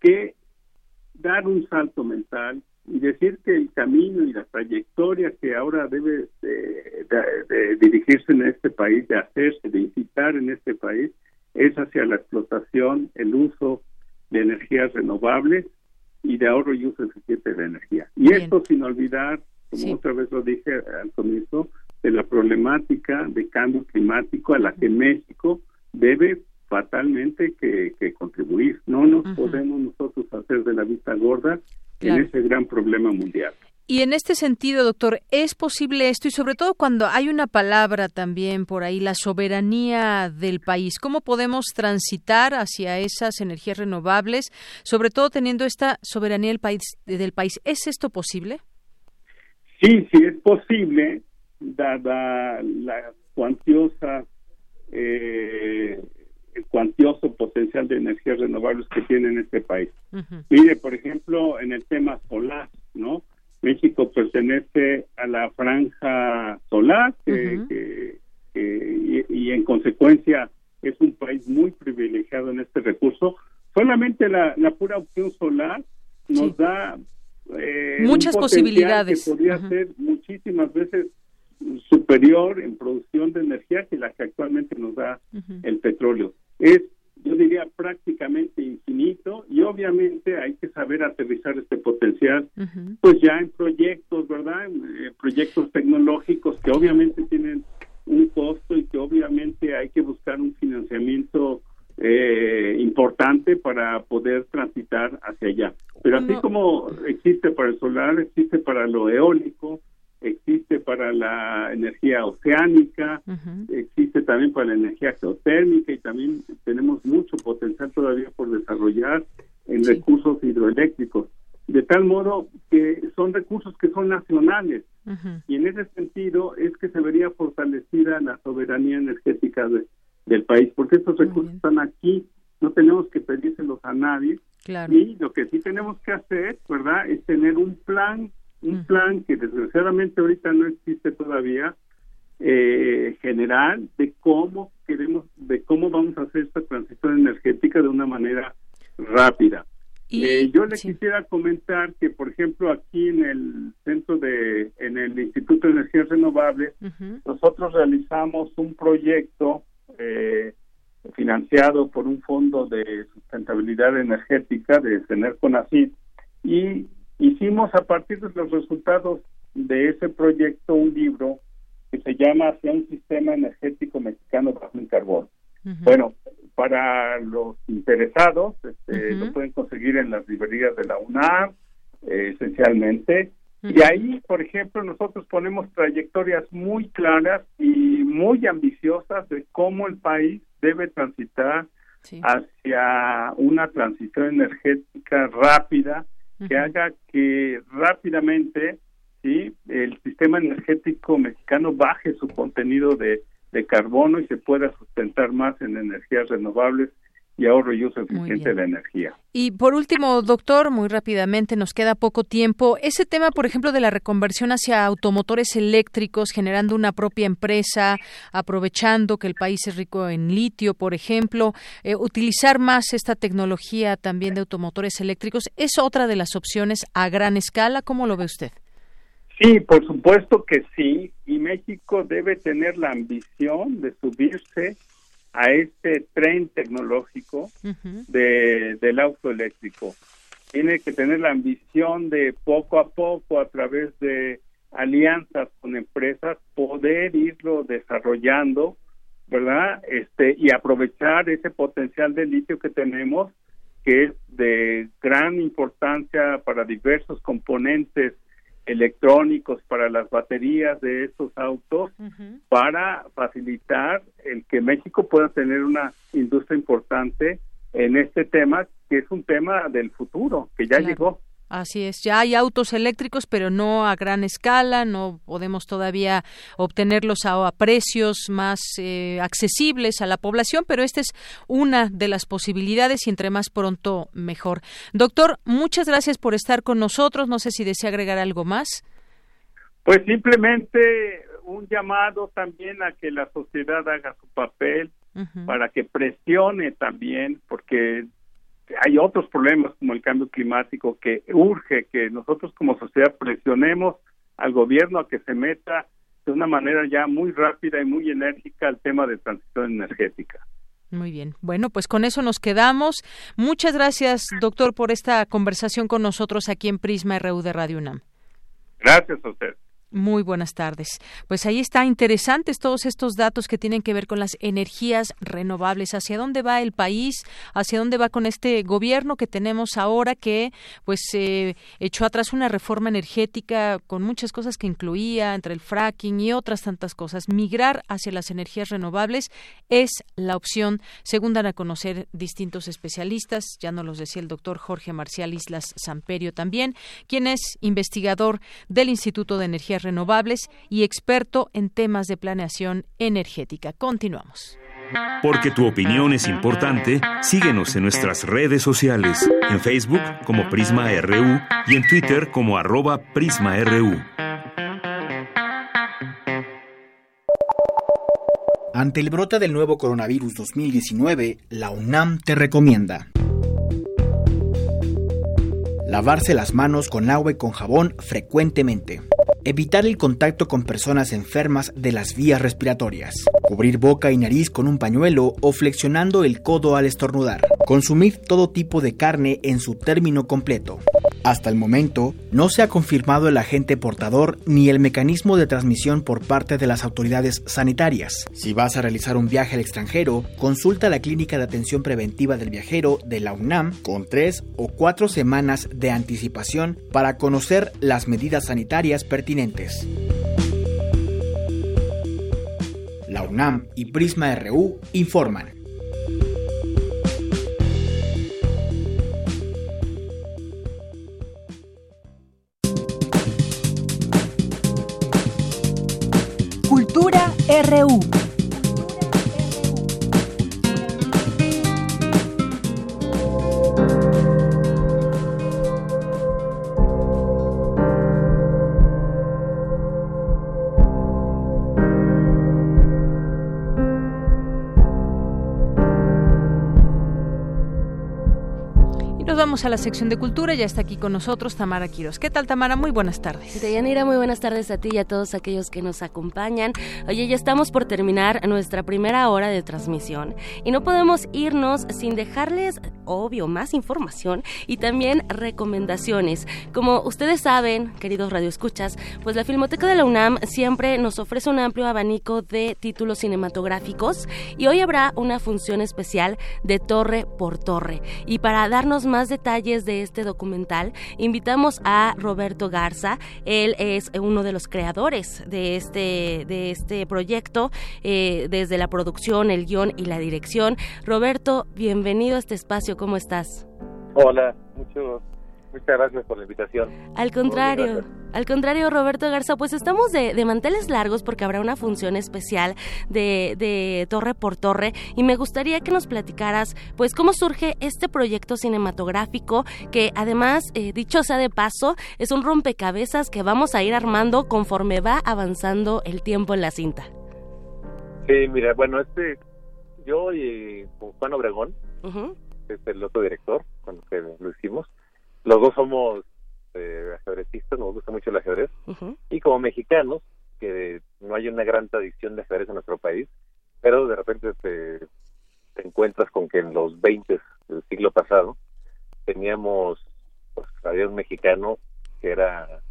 que dar un salto mental y decir que el camino y la trayectoria que ahora debe de, dirigirse en este país, de hacerse, de incitar en este país, es hacia la explotación, el uso de energías renovables y de ahorro y uso eficiente de energía. Y esto sin olvidar, como otra vez lo dije al comienzo, de la problemática de cambio climático a la que México debe fatalmente que, contribuir. No nos podemos nosotros hacer de la vista gorda en ese gran problema mundial. Y en este sentido, doctor, ¿es posible esto? Y sobre todo cuando hay una palabra también por ahí, la soberanía del país. ¿Cómo podemos transitar hacia esas energías renovables, sobre todo teniendo esta soberanía del país? Del país? ¿Es esto posible? Sí, sí es posible, dada la cuantiosa eh, el cuantioso potencial de energías renovables que tiene en este país. Mire, por ejemplo, en el tema solar, ¿no? México pertenece a la franja solar y, en consecuencia es un país muy privilegiado en este recurso. Solamente la, pura opción solar nos da eh, muchas posibilidades. Que podría ser muchísimas veces superior en producción de energía que la que actualmente nos da el petróleo. Es yo diría prácticamente infinito y obviamente hay que saber aterrizar este potencial pues ya en proyectos, ¿verdad? Eh, proyectos tecnológicos que obviamente tienen un costo y que obviamente hay que buscar un financiamiento eh, importante para poder transitar hacia allá. Pero así como existe para el solar, existe para lo eólico, existe para la energía oceánica, existe también para la energía geotérmica y también tenemos mucho potencial todavía por desarrollar en recursos hidroeléctricos. De tal modo que son recursos que son nacionales y en ese sentido es que se vería fortalecida la soberanía energética del país, porque estos recursos están aquí, no tenemos que pedírselos a nadie. Y lo que sí tenemos que hacer, ¿verdad?, es tener un plan un plan que desgraciadamente ahorita no existe todavía eh, general de cómo queremos, de cómo vamos a hacer esta transición energética de una manera rápida. Eh, yo le quisiera comentar que, por ejemplo, aquí en el centro de, en el Instituto de Energías Renovables, nosotros realizamos un proyecto eh, financiado por un fondo de sustentabilidad energética de tener CONACYT y Hicimos a partir de los resultados de ese proyecto un libro que se llama Hacia un sistema energético mexicano bajo en carbón. Bueno, para los interesados, este, lo pueden conseguir en las librerías de la UNAM, eh, esencialmente. Y ahí, por ejemplo, nosotros ponemos trayectorias muy claras y muy ambiciosas de cómo el país debe transitar hacia una transición energética rápida, que haga que rápidamente ¿sí? el sistema energético mexicano baje su contenido de, de carbono y se pueda sustentar más en energías renovables y ahorro y uso eficiente de la energía. Y por último, doctor, muy rápidamente, nos queda poco tiempo. Ese tema, por ejemplo, de la reconversión hacia automotores eléctricos, generando una propia empresa, aprovechando que el país es rico en litio, por ejemplo, eh, utilizar más esta tecnología también de automotores eléctricos, ¿es otra de las opciones a gran escala? ¿Cómo lo ve usted? Sí, por supuesto que sí, y México debe tener la ambición de subirse a este tren tecnológico de, del auto eléctrico. Tiene que tener la ambición de poco a poco, a través de alianzas con empresas, poder irlo desarrollando, ¿verdad? Este, y aprovechar ese potencial de litio que tenemos, que es de gran importancia para diversos componentes electrónicos para las baterías de estos autos para facilitar el que México pueda tener una industria importante en este tema que es un tema del futuro que ya llegó Así es, ya hay autos eléctricos, pero no a gran escala, no podemos todavía obtenerlos a, precios más eh, accesibles a la población, pero esta es una de las posibilidades y entre más pronto mejor. Doctor, muchas gracias por estar con nosotros. No sé si desea agregar algo más. Pues simplemente un llamado también a que la sociedad haga su papel para que presione también, porque hay otros problemas como el cambio climático que urge que nosotros como sociedad presionemos al gobierno a que se meta de una manera ya muy rápida y muy enérgica al tema de transición energética. Muy bien. Bueno, pues con eso nos quedamos. Muchas gracias, doctor, por esta conversación con nosotros aquí en Prisma RU de Radio UNAM. Gracias a usted. Muy buenas tardes. Pues ahí está interesantes todos estos datos que tienen que ver con las energías renovables. ¿Hacia dónde va el país? ¿Hacia dónde va con este gobierno que tenemos ahora que pues eh, echó atrás una reforma energética con muchas cosas que incluía entre el fracking y otras tantas cosas? Migrar hacia las energías renovables es la opción, según dan a conocer distintos especialistas. Ya nos los decía el doctor Jorge Marcial Islas Samperio también, quien es investigador del Instituto de Energía renovables y experto en temas de planeación energética. Continuamos. Porque tu opinión es importante, síguenos en nuestras redes sociales, en Facebook como Prisma RU y en Twitter como arroba PrismaRU. Ante el brote del nuevo coronavirus 2019, la UNAM te recomienda lavarse las manos con agua y con jabón frecuentemente Evitar el contacto con personas enfermas de las vías respiratorias. Cubrir boca y nariz con un pañuelo o flexionando el codo al estornudar. Consumir todo tipo de carne en su término completo. Hasta el momento, no se ha confirmado el agente portador ni el mecanismo de transmisión por parte de las autoridades sanitarias. Si vas a realizar un viaje al extranjero, consulta la Clínica de Atención Preventiva del Viajero de la UNAM con tres o cuatro semanas de anticipación para conocer las medidas sanitarias pertinentes. La UNAM y Prisma RU informan. RU. Vamos a la sección de cultura. Ya está aquí con nosotros Tamara Quiros. ¿Qué tal, Tamara? Muy buenas tardes. Deyanira, muy buenas tardes a ti y a todos aquellos que nos acompañan. Oye, ya estamos por terminar nuestra primera hora de transmisión y no podemos irnos sin dejarles, obvio, más información y también recomendaciones. Como ustedes saben, queridos radioescuchas, pues la Filmoteca de la UNAM siempre nos ofrece un amplio abanico de títulos cinematográficos y hoy habrá una función especial de torre por torre. Y para darnos más detalles de este documental, invitamos a Roberto Garza. Él es uno de los creadores de este, de este proyecto, eh, desde la producción, el guion y la dirección. Roberto, bienvenido a este espacio. ¿Cómo estás? Hola, mucho Muchas gracias por la invitación. Al contrario, al contrario, Roberto Garza, pues estamos de, manteles largos porque habrá una función especial de, Torre por Torre y me gustaría que nos platicaras, pues, cómo surge este proyecto cinematográfico que además, eh, dicho sea de paso, es un rompecabezas que vamos a ir armando conforme va avanzando el tiempo en la cinta. Sí, mira, bueno, este, yo y Juan Obregón, es el otro director con el que lo hicimos, los dos somos eh, ajedrecistas, nos gusta mucho el ajedrez, y como mexicanos, que no hay una gran tradición de ajedrez en nuestro país, pero de repente te, encuentras con que en los 20 del siglo pasado teníamos, pues había un mexicano que era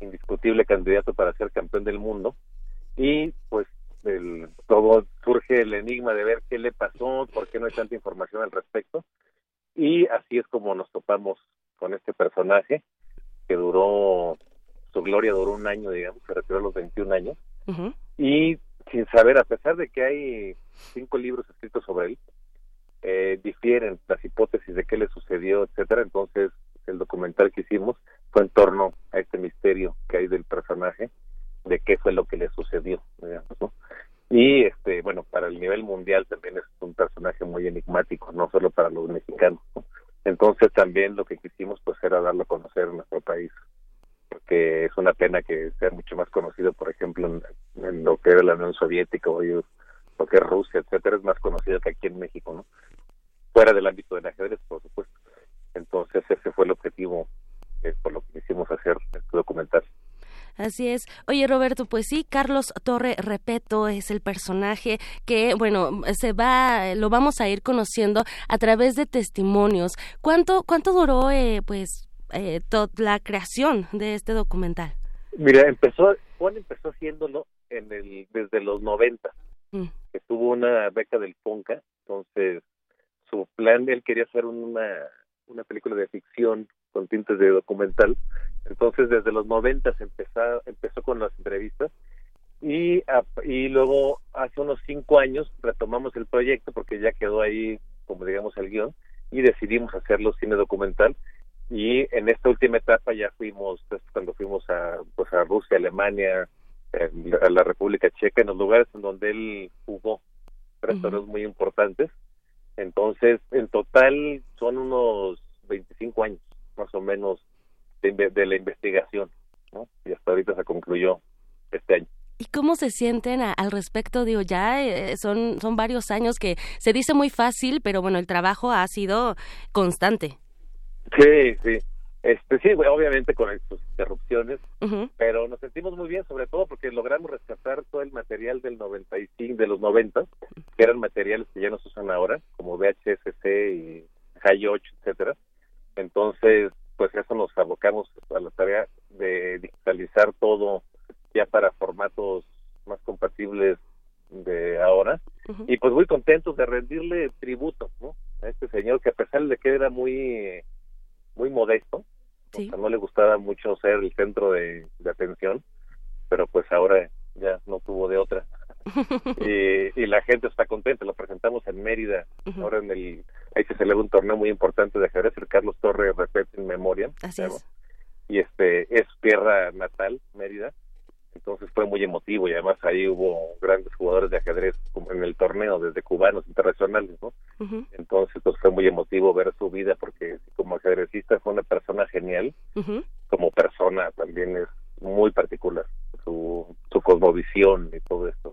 indiscutible candidato para ser campeón del mundo, y pues el, todo surge el enigma de ver qué le pasó, por qué no hay tanta información al respecto, y así es como nos topamos con este personaje que duró, su gloria duró un año, digamos, se retiró a los 21 años. Y sin saber, a pesar de que hay cinco libros escritos sobre él, eh, difieren las hipótesis de qué le sucedió, etcétera. Entonces el documental que hicimos fue en torno a este misterio que hay del personaje, de qué fue lo que le sucedió, Y este, bueno, para el nivel mundial también es un personaje muy enigmático, no solo para los mexicanos. Entonces también lo que quisimos pues era darlo a conocer en nuestro país, porque es una pena que sea mucho más conocido, por ejemplo, en, lo que era la Unión Soviética o lo que es Rusia, etcétera, es más conocido que aquí en México, ¿no? Fuera del ámbito del ajedrez, por supuesto. Entonces ese fue el objetivo eh, por lo que quisimos hacer este documental. Así es. Oye, Roberto, pues sí, Carlos Torre Repeto es el personaje que, bueno, se va, lo vamos a ir conociendo a través de testimonios. ¿Cuánto, cuánto duró, eh, pues, eh, la creación de este documental? Mira, empezó, Juan empezó haciéndolo en el, desde los 90, mm. que tuvo una beca del Ponca, entonces su plan, él quería hacer una, una película de ficción con tintes de documental. Entonces, desde los 90 empezó, empezó con las entrevistas y, y luego hace unos cinco años retomamos el proyecto porque ya quedó ahí, como digamos, el guion y decidimos hacerlo cine documental. Y en esta última etapa ya fuimos pues, cuando fuimos a pues a Rusia Alemania a la República Checa en los lugares en donde él jugó tres muy importantes. Entonces en total son unos 25 años más o menos de, la investigación, ¿no? Y hasta ahorita se concluyó este año. ¿Y cómo se sienten al respecto? Digo, ya eh, son, son varios años que se dice muy fácil, pero bueno, el trabajo ha sido constante. Sí, sí. Este, sí, obviamente con sus interrupciones, pero nos sentimos muy bien, sobre todo porque logramos rescatar todo el material del 95, de los 90, que eran materiales que ya no se usan ahora, como VHSC y High 8, etcétera. Entonces, pues eso nos abocamos a la tarea de digitalizar todo ya para formatos más compatibles de ahora. Y pues muy contentos de rendirle tributo ¿no? a este señor que a pesar de que era muy muy modesto no le gustaba mucho ser el centro de, atención pero pues ahora ya no tuvo de otra. Y, la gente está contenta. Lo presentamos en Mérida ahora en el ahí se celebra un torneo muy importante de ajedrez, el Carlos Torre repete en memoria. Así es. Y este es tierra natal, Mérida. Entonces fue muy emotivo y además ahí hubo grandes jugadores de ajedrez como en el torneo, desde cubanos internacionales, ¿no? Entonces pues fue muy emotivo ver su vida porque como ajedrecista fue una persona genial, como persona también es muy particular su, su cosmovisión y todo esto.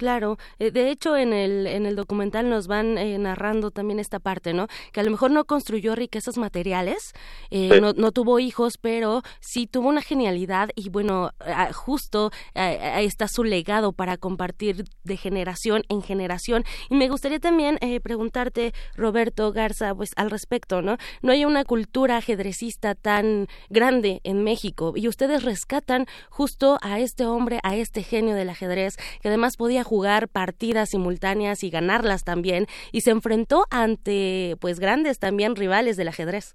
Claro, eh, de hecho en el, en el documental nos van eh, narrando también esta parte, ¿no? Que a lo mejor no construyó riquezas materiales, eh, no, no, tuvo hijos, pero sí tuvo una genialidad y bueno, justo ahí está su legado para compartir de generación en generación. Y me gustaría también preguntarte, Roberto Garza, pues al respecto, ¿no? No hay una cultura ajedrecista tan grande en México y ustedes rescatan justo a este hombre, a este genio del ajedrez, que además podía jugar partidas simultáneas y ganarlas también y se enfrentó ante pues grandes también rivales del ajedrez.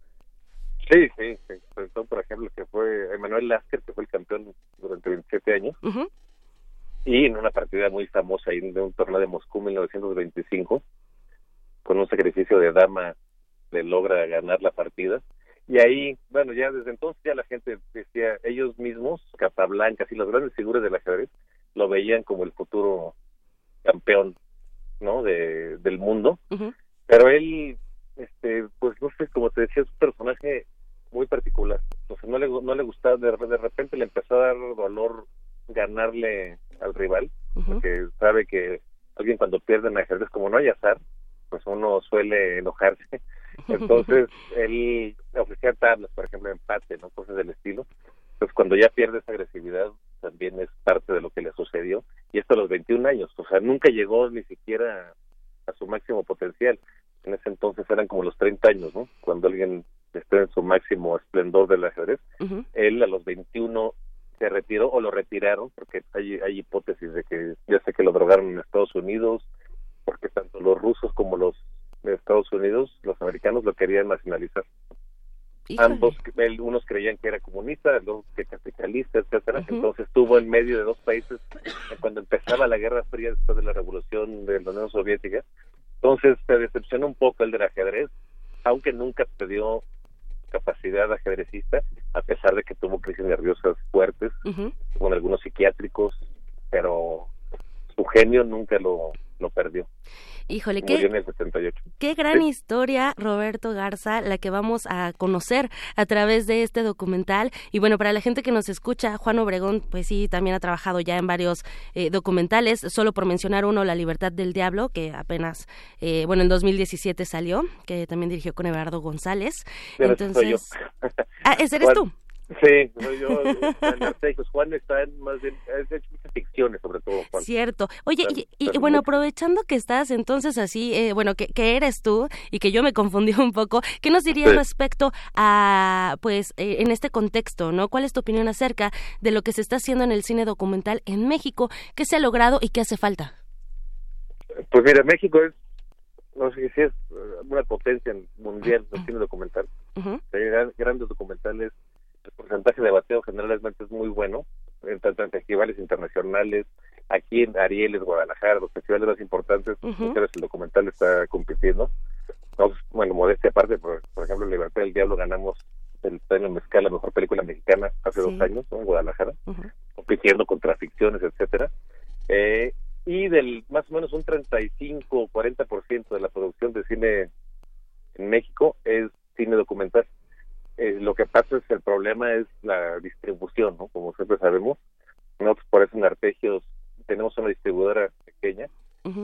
Sí, sí, se enfrentó por ejemplo que fue Emanuel Lasker que fue el campeón durante 27 años. Y en una partida muy famosa ahí de un torneo de Moscú 1925 con un sacrificio de dama le logra ganar la partida. Y ahí, bueno, ya desde entonces ya la gente decía, ellos mismos, Capablanca, y las grandes figuras del ajedrez, lo veían como el futuro campeón, ¿no? De, del mundo. Pero él, este, pues no sé, como te decía, es un personaje muy particular. O sea, no le, no le gustaba, de, de repente le empezó a dar valor ganarle al rival, porque sabe que alguien cuando pierde en ajedrez, como no hay azar, pues uno suele enojarse. Entonces, él ofrecía tablas, por ejemplo, empate, ¿no? Cosas del estilo. Entonces, cuando ya pierde esa agresividad, también es parte de lo que le sucedió. Y esto a los 21 años, o sea, nunca llegó ni siquiera a su máximo potencial. En ese entonces eran como los 30 años, ¿no? Cuando alguien está en su máximo esplendor del ajedrez. Él a los 21 se retiró o lo retiraron, porque hay, hay hipótesis de que ya sé que lo drogaron en Estados Unidos, porque tanto los rusos como los de Estados Unidos, los americanos lo querían nacionalizar. Ambos, unos creían que era comunista, los que capitalista, etcétera. Entonces estuvo en medio de dos países cuando empezaba la Guerra Fría después de la revolución de la Unión Soviética. Entonciones se decepcionó un poco el del ajedrez, aunque nunca perdió capacidad ajedrecista, a pesar de que tuvo crisis nerviosas fuertes, con algunos psiquiátricos, pero su genio nunca lo, lo perdió. Híjole, qué, qué gran historia, Roberto Garza, la que vamos a conocer a través de este documental. Y bueno, para la gente que nos escucha, Juan Obregón, pues sí, también ha trabajado ya en varios eh, documentales, solo por mencionar uno, La Libertad del Diablo, que apenas, eh, bueno, en 2017 salió, que también dirigió con Eduardo González. Entonces, ah, ese eres tú. Sí, yo, Juan está en más bien, es hecho muchas ficciones sobre todo. Juan. Cierto. Oye, y, bueno, aprovechando que estás entonces así, eh, bueno, que, que, eres tú y que yo me confundí un poco, ¿qué nos dirías respecto a, pues, eh, en este contexto, ¿no? ¿Cuál es tu opinión acerca de lo que se está haciendo en el cine documental en México? ¿Qué se ha logrado y qué hace falta? Pues mira, México es, no sé si es eh, una potencia mundial del cine documental. Hay grandes documentales el porcentaje de bateo generalmente es muy bueno, en tanto en festivales internacionales, aquí en Arieles, Guadalajara, los festivales más importantes, el documental está compitiendo. bueno, modestia aparte, por, ejemplo, Libertad del Diablo ganamos el premio Mezcal, la mejor película mexicana hace dos años en Guadalajara, compitiendo contra ficciones, etcétera. Eh, y del más o menos un 35 40% de la producción de cine en México es cine documental. Eh, lo que pasa es que el problema es la distribución, ¿no? Como siempre sabemos, nosotros por eso en Arpegios tenemos una distribuidora pequeña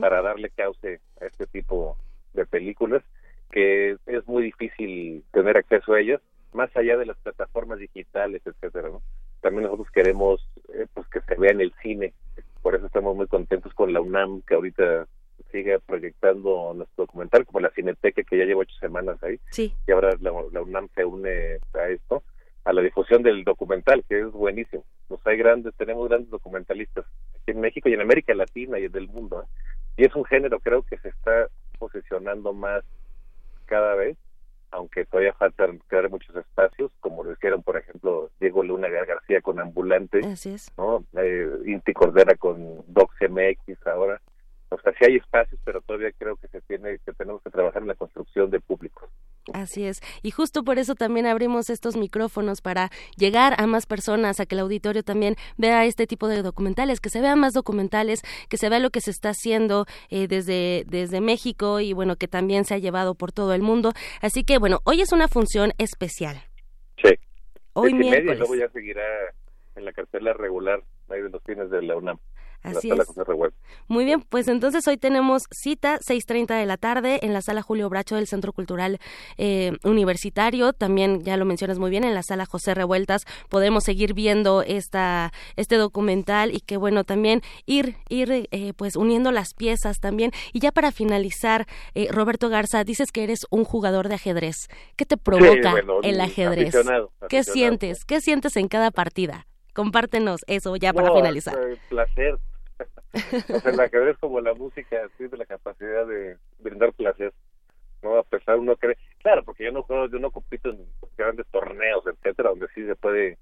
para darle cauce a este tipo de películas que es muy difícil tener acceso a ellas, más allá de las plataformas digitales, etcétera, ¿no? También nosotros queremos eh, pues que se vea en el cine, por eso estamos muy contentos con la UNAM que ahorita sigue proyectando nuestro documental, como la Cineteca, que ya lleva ocho semanas ahí. Sí. Y ahora la, UNAM se une a esto, a la difusión del documental, que es buenísimo. Nos hay grandes, tenemos grandes documentalistas aquí en México y en América Latina y en el mundo. ¿eh? Y es un género, creo que se está posicionando más cada vez, aunque todavía faltan crear muchos espacios, como lo hicieron, por ejemplo, Diego Luna García con Ambulante, Así es. ¿no? Eh, Inti Cordera con Docs MX ahora o sea, sí hay espacios, pero todavía creo que se tiene que tenemos que trabajar en la construcción de públicos. Así es. Y justo por eso también abrimos estos micrófonos para llegar a más personas, a que el auditorio también vea este tipo de documentales, que se vean más documentales, que se vea lo que se está haciendo eh, desde, desde México y bueno, que también se ha llevado por todo el mundo. Así que bueno, hoy es una función especial. Sí. Hoy miércoles. Y luego ya seguirá en la cartela regular ahí de los fines de la UNAM. Así es. Muy bien, pues entonces hoy tenemos cita 6.30 de la tarde en la sala Julio Bracho del Centro Cultural eh, Universitario. También, ya lo mencionas muy bien, en la sala José Revueltas podemos seguir viendo esta, este documental y que bueno, también ir, ir eh, pues uniendo las piezas también. Y ya para finalizar, eh, Roberto Garza, dices que eres un jugador de ajedrez. ¿Qué te provoca el ajedrez? ¿Qué sientes? ¿Qué sientes en cada partida? Compártenos eso ya para finalizar. placer, o sea, el ajedrez como la música tiene la capacidad de brindar placer, ¿no? A pesar uno cree, claro, porque yo no juego, yo no compito en grandes torneos, etcétera, donde sí se puede,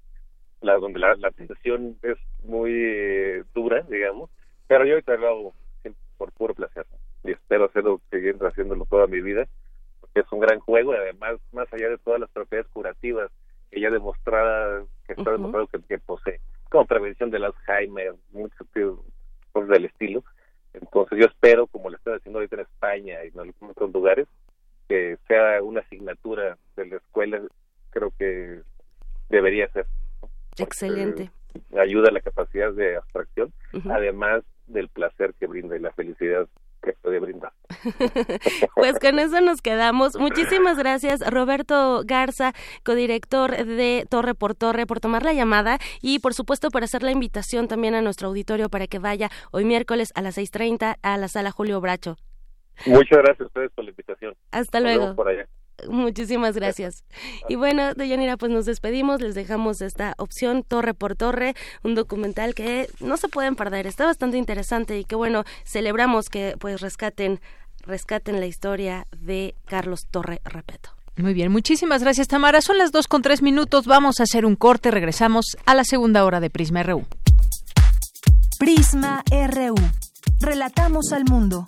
la, donde la, la tensión es muy eh, dura, digamos, pero yo ahorita lo hago por puro placer, y espero hacerlo, seguir haciéndolo toda mi vida, porque es un gran juego y además, más allá de todas las propiedades curativas que ya demostrada, que está demostrado que, que posee, como prevención del Alzheimer, mucho cosas del estilo. Entonces yo espero, como lo estoy haciendo ahorita en España y en algunos otros lugares, que sea una asignatura de la escuela, creo que debería ser. Excelente. Ayuda a la capacidad de abstracción, además del placer que brinda y la felicidad que puede brindar. pues con eso nos quedamos. Muchísimas gracias, Roberto Garza, codirector de Torre por Torre, por tomar la llamada y, por supuesto, por hacer la invitación también a nuestro auditorio para que vaya hoy miércoles a las 6.30 a la sala Julio Bracho. Muchas gracias a ustedes por la invitación. Hasta luego. Muchísimas gracias. Y bueno, Deyanira, pues nos despedimos, les dejamos esta opción Torre por Torre, un documental que no se pueden perder, está bastante interesante y que bueno, celebramos que pues rescaten rescaten la historia de Carlos Torre Repeto. Muy bien, muchísimas gracias Tamara. Son las dos con tres minutos, vamos a hacer un corte, regresamos a la segunda hora de Prisma RU. Prisma RU. Relatamos al mundo.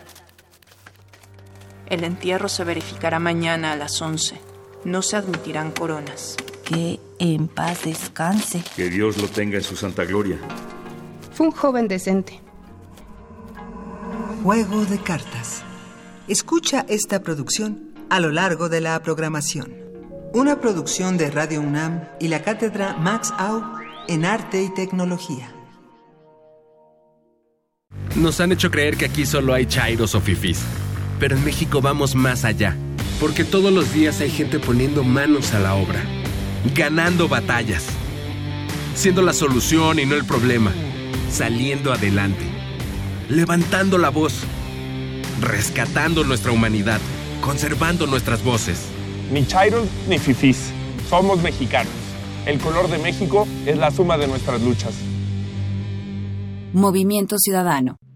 El entierro se verificará mañana a las 11. No se admitirán coronas. Que en paz descanse. Que Dios lo tenga en su santa gloria. Fue un joven decente. Juego de cartas. Escucha esta producción a lo largo de la programación. Una producción de Radio UNAM y la cátedra Max Au en Arte y Tecnología. Nos han hecho creer que aquí solo hay chairos o fifís. Pero en México vamos más allá. Porque todos los días hay gente poniendo manos a la obra. Ganando batallas. Siendo la solución y no el problema. Saliendo adelante. Levantando la voz. Rescatando nuestra humanidad. Conservando nuestras voces. Ni chairos ni fifís. Somos mexicanos. El color de México es la suma de nuestras luchas. Movimiento Ciudadano.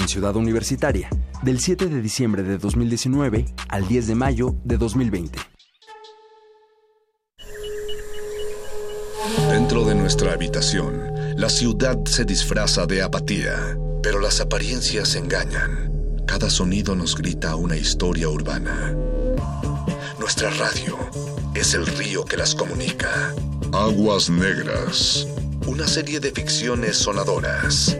En Ciudad Universitaria, del 7 de diciembre de 2019 al 10 de mayo de 2020. Dentro de nuestra habitación, la ciudad se disfraza de apatía, pero las apariencias engañan. Cada sonido nos grita una historia urbana. Nuestra radio es el río que las comunica. Aguas Negras, una serie de ficciones sonadoras.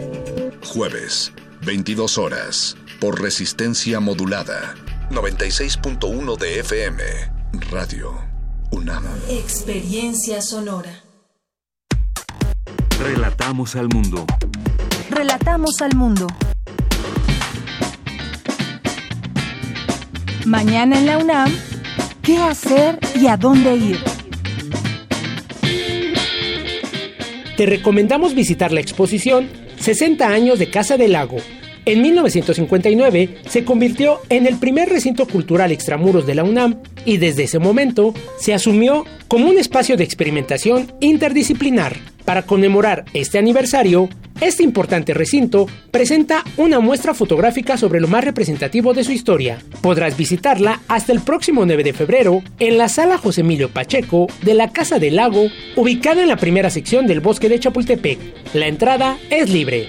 Jueves, 22 horas, por resistencia modulada. 96.1 de FM. Radio UNAM. Experiencia sonora. Relatamos al mundo. Relatamos al mundo. Mañana en la UNAM, ¿qué hacer y a dónde ir? Te recomendamos visitar la exposición 60 años de Casa del Lago. En 1959 se convirtió en el primer recinto cultural extramuros de la UNAM y desde ese momento se asumió como un espacio de experimentación interdisciplinar. Para conmemorar este aniversario, este importante recinto presenta una muestra fotográfica sobre lo más representativo de su historia. Podrás visitarla hasta el próximo 9 de febrero en la sala José Emilio Pacheco de la Casa del Lago, ubicada en la primera sección del bosque de Chapultepec. La entrada es libre.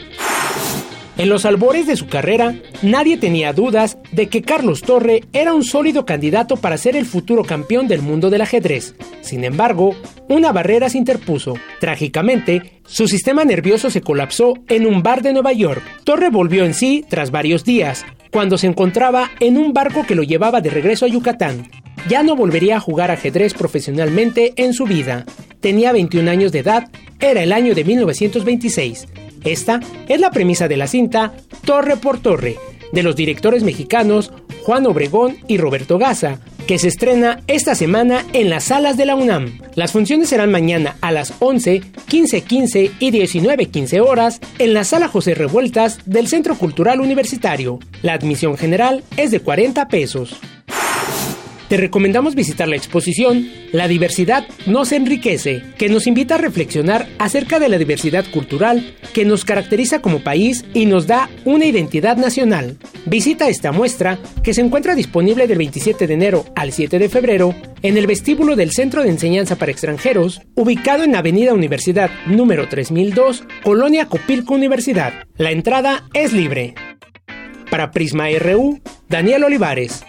En los albores de su carrera, nadie tenía dudas de que Carlos Torre era un sólido candidato para ser el futuro campeón del mundo del ajedrez. Sin embargo, una barrera se interpuso. Trágicamente, su sistema nervioso se colapsó en un bar de Nueva York. Torre volvió en sí tras varios días, cuando se encontraba en un barco que lo llevaba de regreso a Yucatán. Ya no volvería a jugar ajedrez profesionalmente en su vida. Tenía 21 años de edad, era el año de 1926. Esta es la premisa de la cinta Torre por Torre, de los directores mexicanos Juan Obregón y Roberto Gaza, que se estrena esta semana en las salas de la UNAM. Las funciones serán mañana a las 11, 15.15 y 19.15 horas en la sala José Revueltas del Centro Cultural Universitario. La admisión general es de 40 pesos. Te recomendamos visitar la exposición La diversidad nos enriquece, que nos invita a reflexionar acerca de la diversidad cultural que nos caracteriza como país y nos da una identidad nacional. Visita esta muestra que se encuentra disponible del 27 de enero al 7 de febrero en el vestíbulo del Centro de Enseñanza para Extranjeros, ubicado en Avenida Universidad número 3002, Colonia Copilco Universidad. La entrada es libre. Para Prisma RU, Daniel Olivares.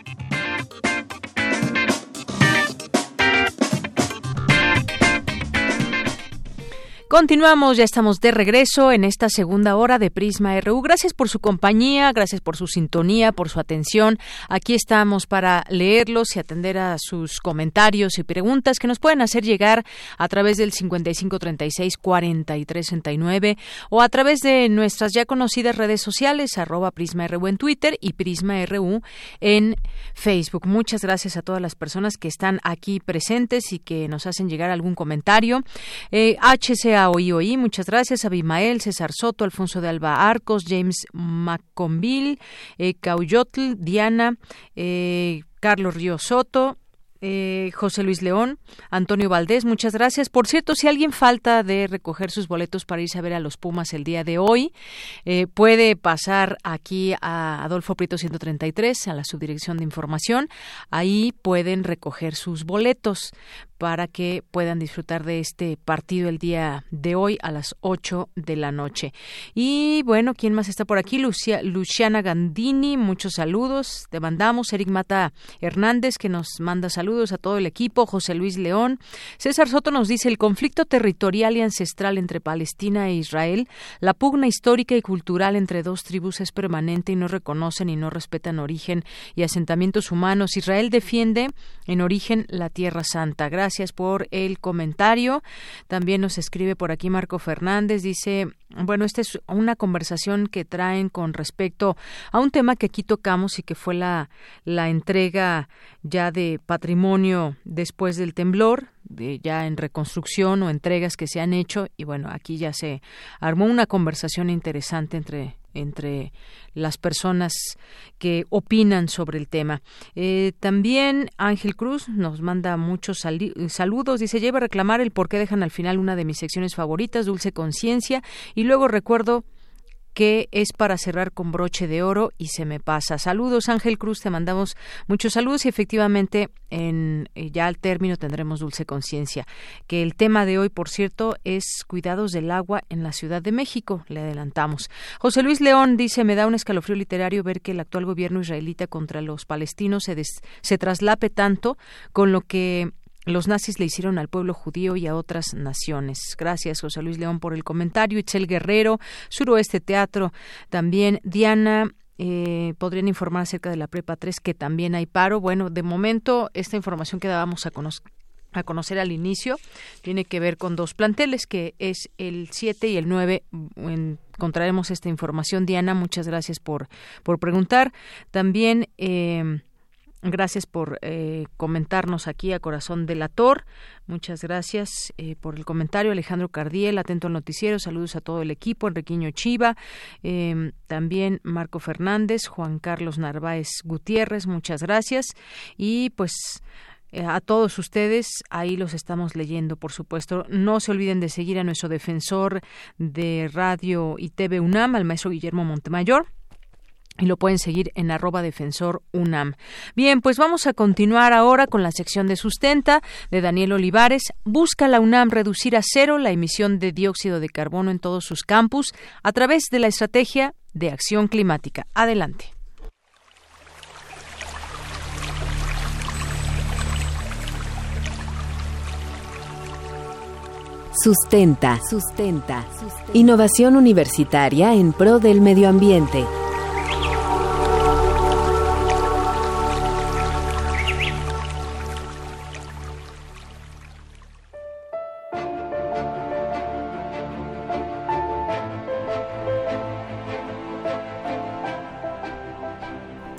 Continuamos, ya estamos de regreso en esta segunda hora de Prisma RU. Gracias por su compañía, gracias por su sintonía, por su atención. Aquí estamos para leerlos y atender a sus comentarios y preguntas que nos pueden hacer llegar a través del 5536-4369 o a través de nuestras ya conocidas redes sociales, arroba Prisma RU en Twitter y Prisma RU en Facebook. Muchas gracias a todas las personas que están aquí presentes y que nos hacen llegar algún comentario. Eh, HCA OI muchas gracias. Abimael, César Soto, Alfonso de Alba Arcos, James Maconville, eh, Cauyotl, Diana, eh, Carlos Río Soto, eh, José Luis León, Antonio Valdés, muchas gracias. Por cierto, si alguien falta de recoger sus boletos para irse a ver a los Pumas el día de hoy, eh, puede pasar aquí a Adolfo Prieto 133, a la subdirección de información. Ahí pueden recoger sus boletos para que puedan disfrutar de este partido el día de hoy a las 8 de la noche. Y bueno, ¿quién más está por aquí? Lucia, Luciana Gandini, muchos saludos. Te mandamos. Eric Mata Hernández, que nos manda saludos a todo el equipo. José Luis León. César Soto nos dice el conflicto territorial y ancestral entre Palestina e Israel, la pugna histórica y cultural entre dos tribus es permanente y no reconocen y no respetan origen y asentamientos humanos. Israel defiende en origen la Tierra Santa. Gracias gracias por el comentario. También nos escribe por aquí Marco Fernández, dice, bueno, esta es una conversación que traen con respecto a un tema que aquí tocamos y que fue la, la entrega ya de patrimonio después del temblor, de ya en reconstrucción o entregas que se han hecho y bueno, aquí ya se armó una conversación interesante entre entre las personas que opinan sobre el tema. Eh, también Ángel Cruz nos manda muchos saludos. Dice, lleva a reclamar el por qué dejan al final una de mis secciones favoritas, Dulce Conciencia, y luego recuerdo que es para cerrar con broche de oro y se me pasa. Saludos, Ángel Cruz, te mandamos muchos saludos y efectivamente en eh, ya al término tendremos dulce conciencia. Que el tema de hoy, por cierto, es cuidados del agua en la Ciudad de México. Le adelantamos. José Luis León dice, me da un escalofrío literario ver que el actual gobierno israelita contra los palestinos se, se traslape tanto con lo que los nazis le hicieron al pueblo judío y a otras naciones. Gracias, José Luis León, por el comentario. Itzel Guerrero, Suroeste Teatro, también Diana. Eh, podrían informar acerca de la Prepa 3 que también hay paro. Bueno, de momento esta información que dábamos a, a conocer al inicio tiene que ver con dos planteles, que es el 7 y el 9. encontraremos esta información. Diana, muchas gracias por, por preguntar. También. Eh, Gracias por eh, comentarnos aquí a Corazón Delator. Muchas gracias eh, por el comentario. Alejandro Cardiel, atento al noticiero. Saludos a todo el equipo. Enriquiño Chiva. Em, también Marco Fernández, Juan Carlos Narváez Gutiérrez. Muchas gracias. Y pues eh, a todos ustedes. Ahí los estamos leyendo, por supuesto. No se olviden de seguir a nuestro defensor de radio y TV UNAM, al maestro Guillermo Montemayor y lo pueden seguir en arroba defensor UNAM. Bien, pues vamos a continuar ahora con la sección de sustenta de Daniel Olivares. Busca la UNAM reducir a cero la emisión de dióxido de carbono en todos sus campus a través de la estrategia de acción climática. Adelante. Sustenta. Sustenta. Innovación universitaria en pro del medio ambiente.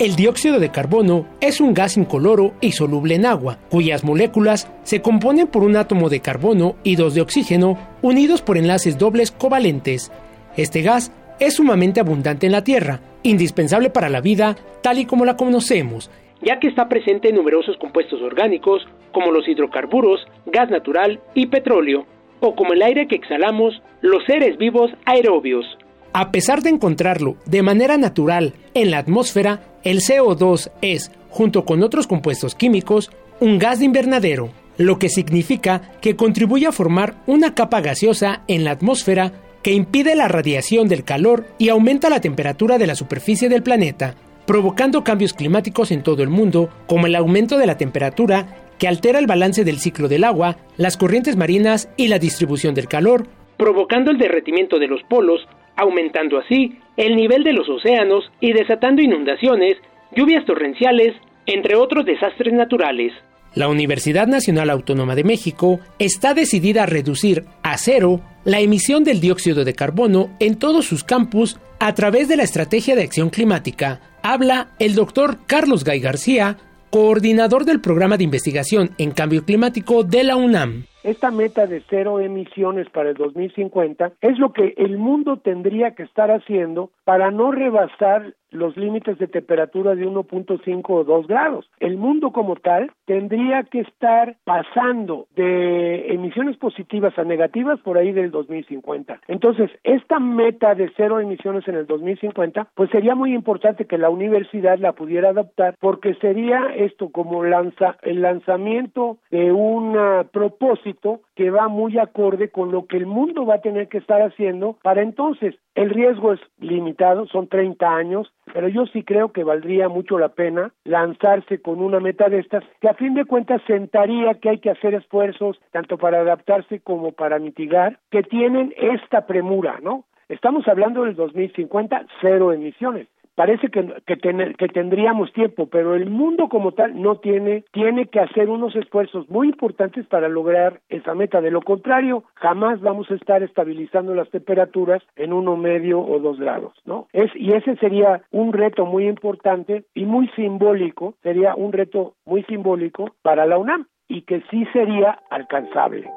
El dióxido de carbono es un gas incoloro y soluble en agua, cuyas moléculas se componen por un átomo de carbono y dos de oxígeno unidos por enlaces dobles covalentes. Este gas es sumamente abundante en la Tierra, indispensable para la vida tal y como la conocemos. ya que está presente en numerosos compuestos orgánicos como los hidrocarburos, gas natural y petróleo, o como el aire que exhalamos los seres vivos aerobios. A pesar de encontrarlo de manera natural en la atmósfera, el CO2 es, junto con otros compuestos químicos, un gas de invernadero, lo que significa que contribuye a formar una capa gaseosa en la atmósfera que impide la radiación del calor y aumenta la temperatura de la superficie del planeta, provocando cambios climáticos en todo el mundo, como el aumento de la temperatura, que altera el balance del ciclo del agua, las corrientes marinas y la distribución del calor, provocando el derretimiento de los polos, aumentando así el nivel de los océanos y desatando inundaciones, lluvias torrenciales, entre otros desastres naturales. La Universidad Nacional Autónoma de México está decidida a reducir a cero la emisión del dióxido de carbono en todos sus campus a través de la Estrategia de Acción Climática. Habla el doctor Carlos Gay García, coordinador del programa de investigación en cambio climático de la UNAM. Esta meta de cero emisiones para el 2050 es lo que el mundo tendría que estar haciendo para no rebasar los límites de temperatura de 1.5 o 2 grados. El mundo como tal tendría que estar pasando de emisiones positivas a negativas por ahí del 2050. Entonces, esta meta de cero emisiones en el 2050, pues sería muy importante que la universidad la pudiera adoptar porque sería esto como lanza, el lanzamiento de un propósito que va muy acorde con lo que el mundo va a tener que estar haciendo para entonces. El riesgo es limitado, son 30 años, pero yo sí creo que valdría mucho la pena lanzarse con una meta de estas, que a fin de cuentas sentaría que hay que hacer esfuerzos tanto para adaptarse como para mitigar, que tienen esta premura, ¿no? Estamos hablando del 2050, cero emisiones parece que, que, que, tendríamos tiempo, pero el mundo como tal no tiene, tiene que hacer unos esfuerzos muy importantes para lograr esa meta. De lo contrario, jamás vamos a estar estabilizando las temperaturas en uno medio o dos grados, ¿no? Es, y ese sería un reto muy importante y muy simbólico, sería un reto muy simbólico para la UNAM y que sí sería alcanzable.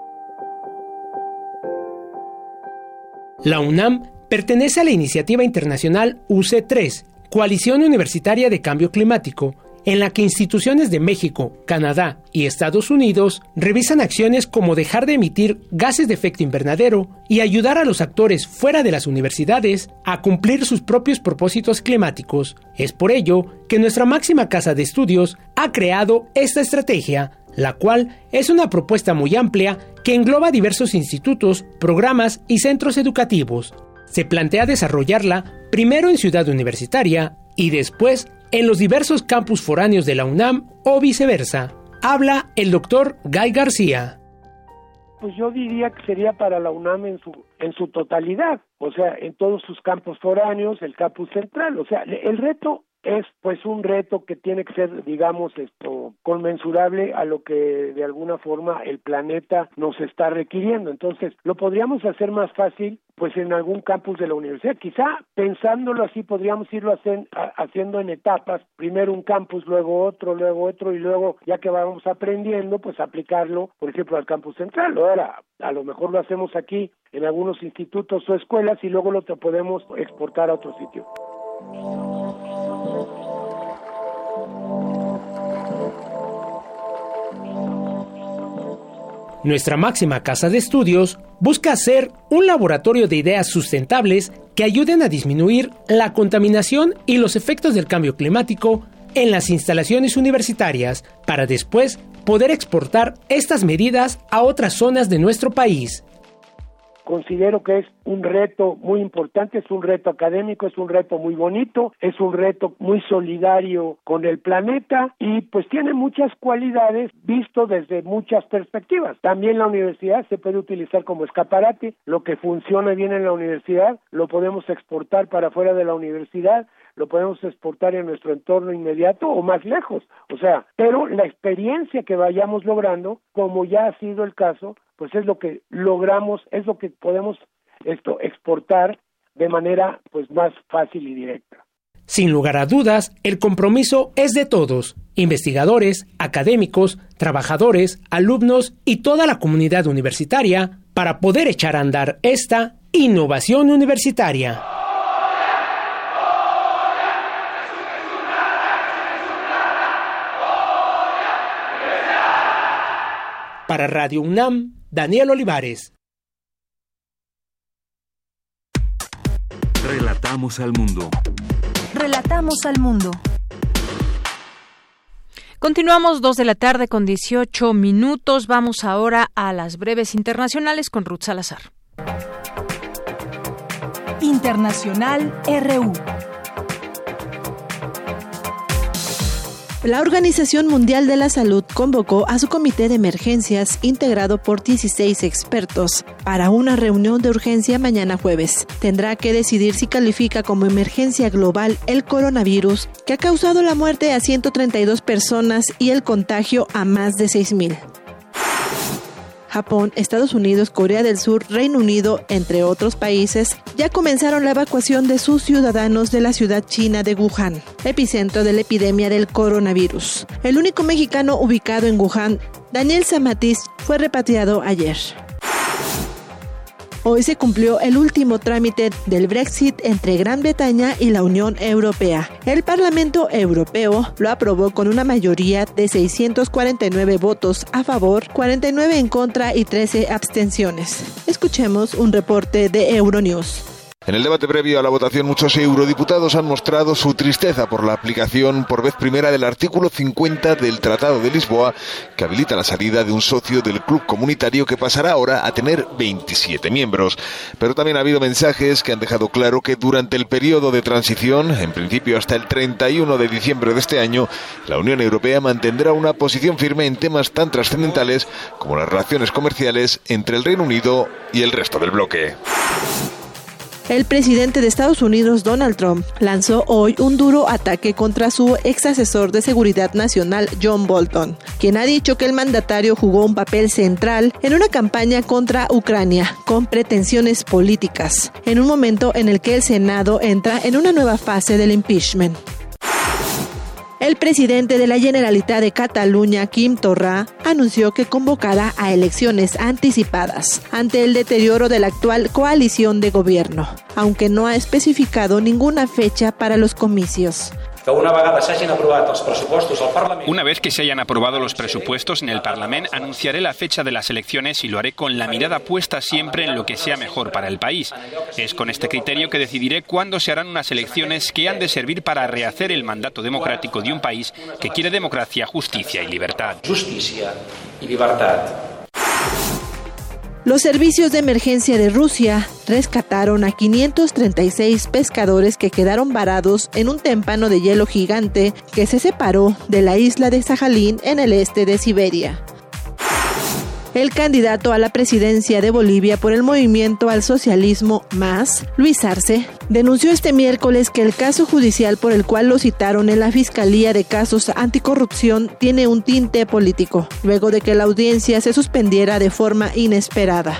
La UNAM pertenece a la iniciativa internacional UC3, Coalición Universitaria de Cambio Climático, en la que instituciones de México, Canadá y Estados Unidos revisan acciones como dejar de emitir gases de efecto invernadero y ayudar a los actores fuera de las universidades a cumplir sus propios propósitos climáticos. Es por ello que nuestra máxima casa de estudios ha creado esta estrategia, la cual es una propuesta muy amplia que engloba diversos institutos, programas y centros educativos, se plantea desarrollarla primero en Ciudad Universitaria y después en los diversos campus foráneos de la UNAM o viceversa. Habla el doctor Guy García. Pues yo diría que sería para la UNAM en su en su totalidad, o sea, en todos sus campus foráneos, el campus central, o sea, el reto es pues un reto que tiene que ser digamos esto conmensurable a lo que de alguna forma el planeta nos está requiriendo. Entonces lo podríamos hacer más fácil pues en algún campus de la universidad. Quizá pensándolo así podríamos irlo haciendo en etapas. Primero un campus luego otro luego otro y luego ya que vamos aprendiendo pues aplicarlo por ejemplo al campus central. ahora a lo mejor lo hacemos aquí en algunos institutos o escuelas y luego lo podemos exportar a otro sitio Nuestra máxima casa de estudios busca ser un laboratorio de ideas sustentables que ayuden a disminuir la contaminación y los efectos del cambio climático en las instalaciones universitarias para después poder exportar estas medidas a otras zonas de nuestro país considero que es un reto muy importante, es un reto académico, es un reto muy bonito, es un reto muy solidario con el planeta y pues tiene muchas cualidades visto desde muchas perspectivas. También la universidad se puede utilizar como escaparate, lo que funciona bien en la universidad lo podemos exportar para fuera de la universidad, lo podemos exportar en nuestro entorno inmediato o más lejos. O sea, pero la experiencia que vayamos logrando, como ya ha sido el caso, pues es lo que logramos, es lo que podemos esto exportar de manera pues más fácil y directa. Sin lugar a dudas, el compromiso es de todos, investigadores, académicos, trabajadores, alumnos y toda la comunidad universitaria, para poder echar a andar esta innovación universitaria. Para Radio UNAM, Daniel Olivares. Relatamos al mundo. Relatamos al mundo. Continuamos dos de la tarde con 18 minutos. Vamos ahora a las breves internacionales con Ruth Salazar. Internacional RU. La Organización Mundial de la Salud convocó a su comité de emergencias integrado por 16 expertos para una reunión de urgencia mañana jueves. Tendrá que decidir si califica como emergencia global el coronavirus que ha causado la muerte a 132 personas y el contagio a más de 6.000. Japón, Estados Unidos, Corea del Sur, Reino Unido, entre otros países, ya comenzaron la evacuación de sus ciudadanos de la ciudad china de Wuhan, epicentro de la epidemia del coronavirus. El único mexicano ubicado en Wuhan, Daniel Samatis, fue repatriado ayer. Hoy se cumplió el último trámite del Brexit entre Gran Bretaña y la Unión Europea. El Parlamento Europeo lo aprobó con una mayoría de 649 votos a favor, 49 en contra y 13 abstenciones. Escuchemos un reporte de Euronews. En el debate previo a la votación, muchos eurodiputados han mostrado su tristeza por la aplicación por vez primera del artículo 50 del Tratado de Lisboa, que habilita la salida de un socio del club comunitario que pasará ahora a tener 27 miembros. Pero también ha habido mensajes que han dejado claro que durante el periodo de transición, en principio hasta el 31 de diciembre de este año, la Unión Europea mantendrá una posición firme en temas tan trascendentales como las relaciones comerciales entre el Reino Unido y el resto del bloque. El presidente de Estados Unidos, Donald Trump, lanzó hoy un duro ataque contra su ex asesor de seguridad nacional, John Bolton, quien ha dicho que el mandatario jugó un papel central en una campaña contra Ucrania con pretensiones políticas, en un momento en el que el Senado entra en una nueva fase del impeachment. El presidente de la Generalitat de Cataluña, Quim Torra, anunció que convocará a elecciones anticipadas ante el deterioro de la actual coalición de gobierno, aunque no ha especificado ninguna fecha para los comicios. Una vez que se hayan aprobado los presupuestos en el Parlamento, anunciaré la fecha de las elecciones y lo haré con la mirada puesta siempre en lo que sea mejor para el país. Es con este criterio que decidiré cuándo se harán unas elecciones que han de servir para rehacer el mandato democrático de un país que quiere democracia, justicia y libertad. Justicia y libertad. Los servicios de emergencia de Rusia rescataron a 536 pescadores que quedaron varados en un témpano de hielo gigante que se separó de la isla de Sajalín en el este de Siberia. El candidato a la presidencia de Bolivia por el movimiento al socialismo más, Luis Arce, denunció este miércoles que el caso judicial por el cual lo citaron en la Fiscalía de Casos Anticorrupción tiene un tinte político, luego de que la audiencia se suspendiera de forma inesperada.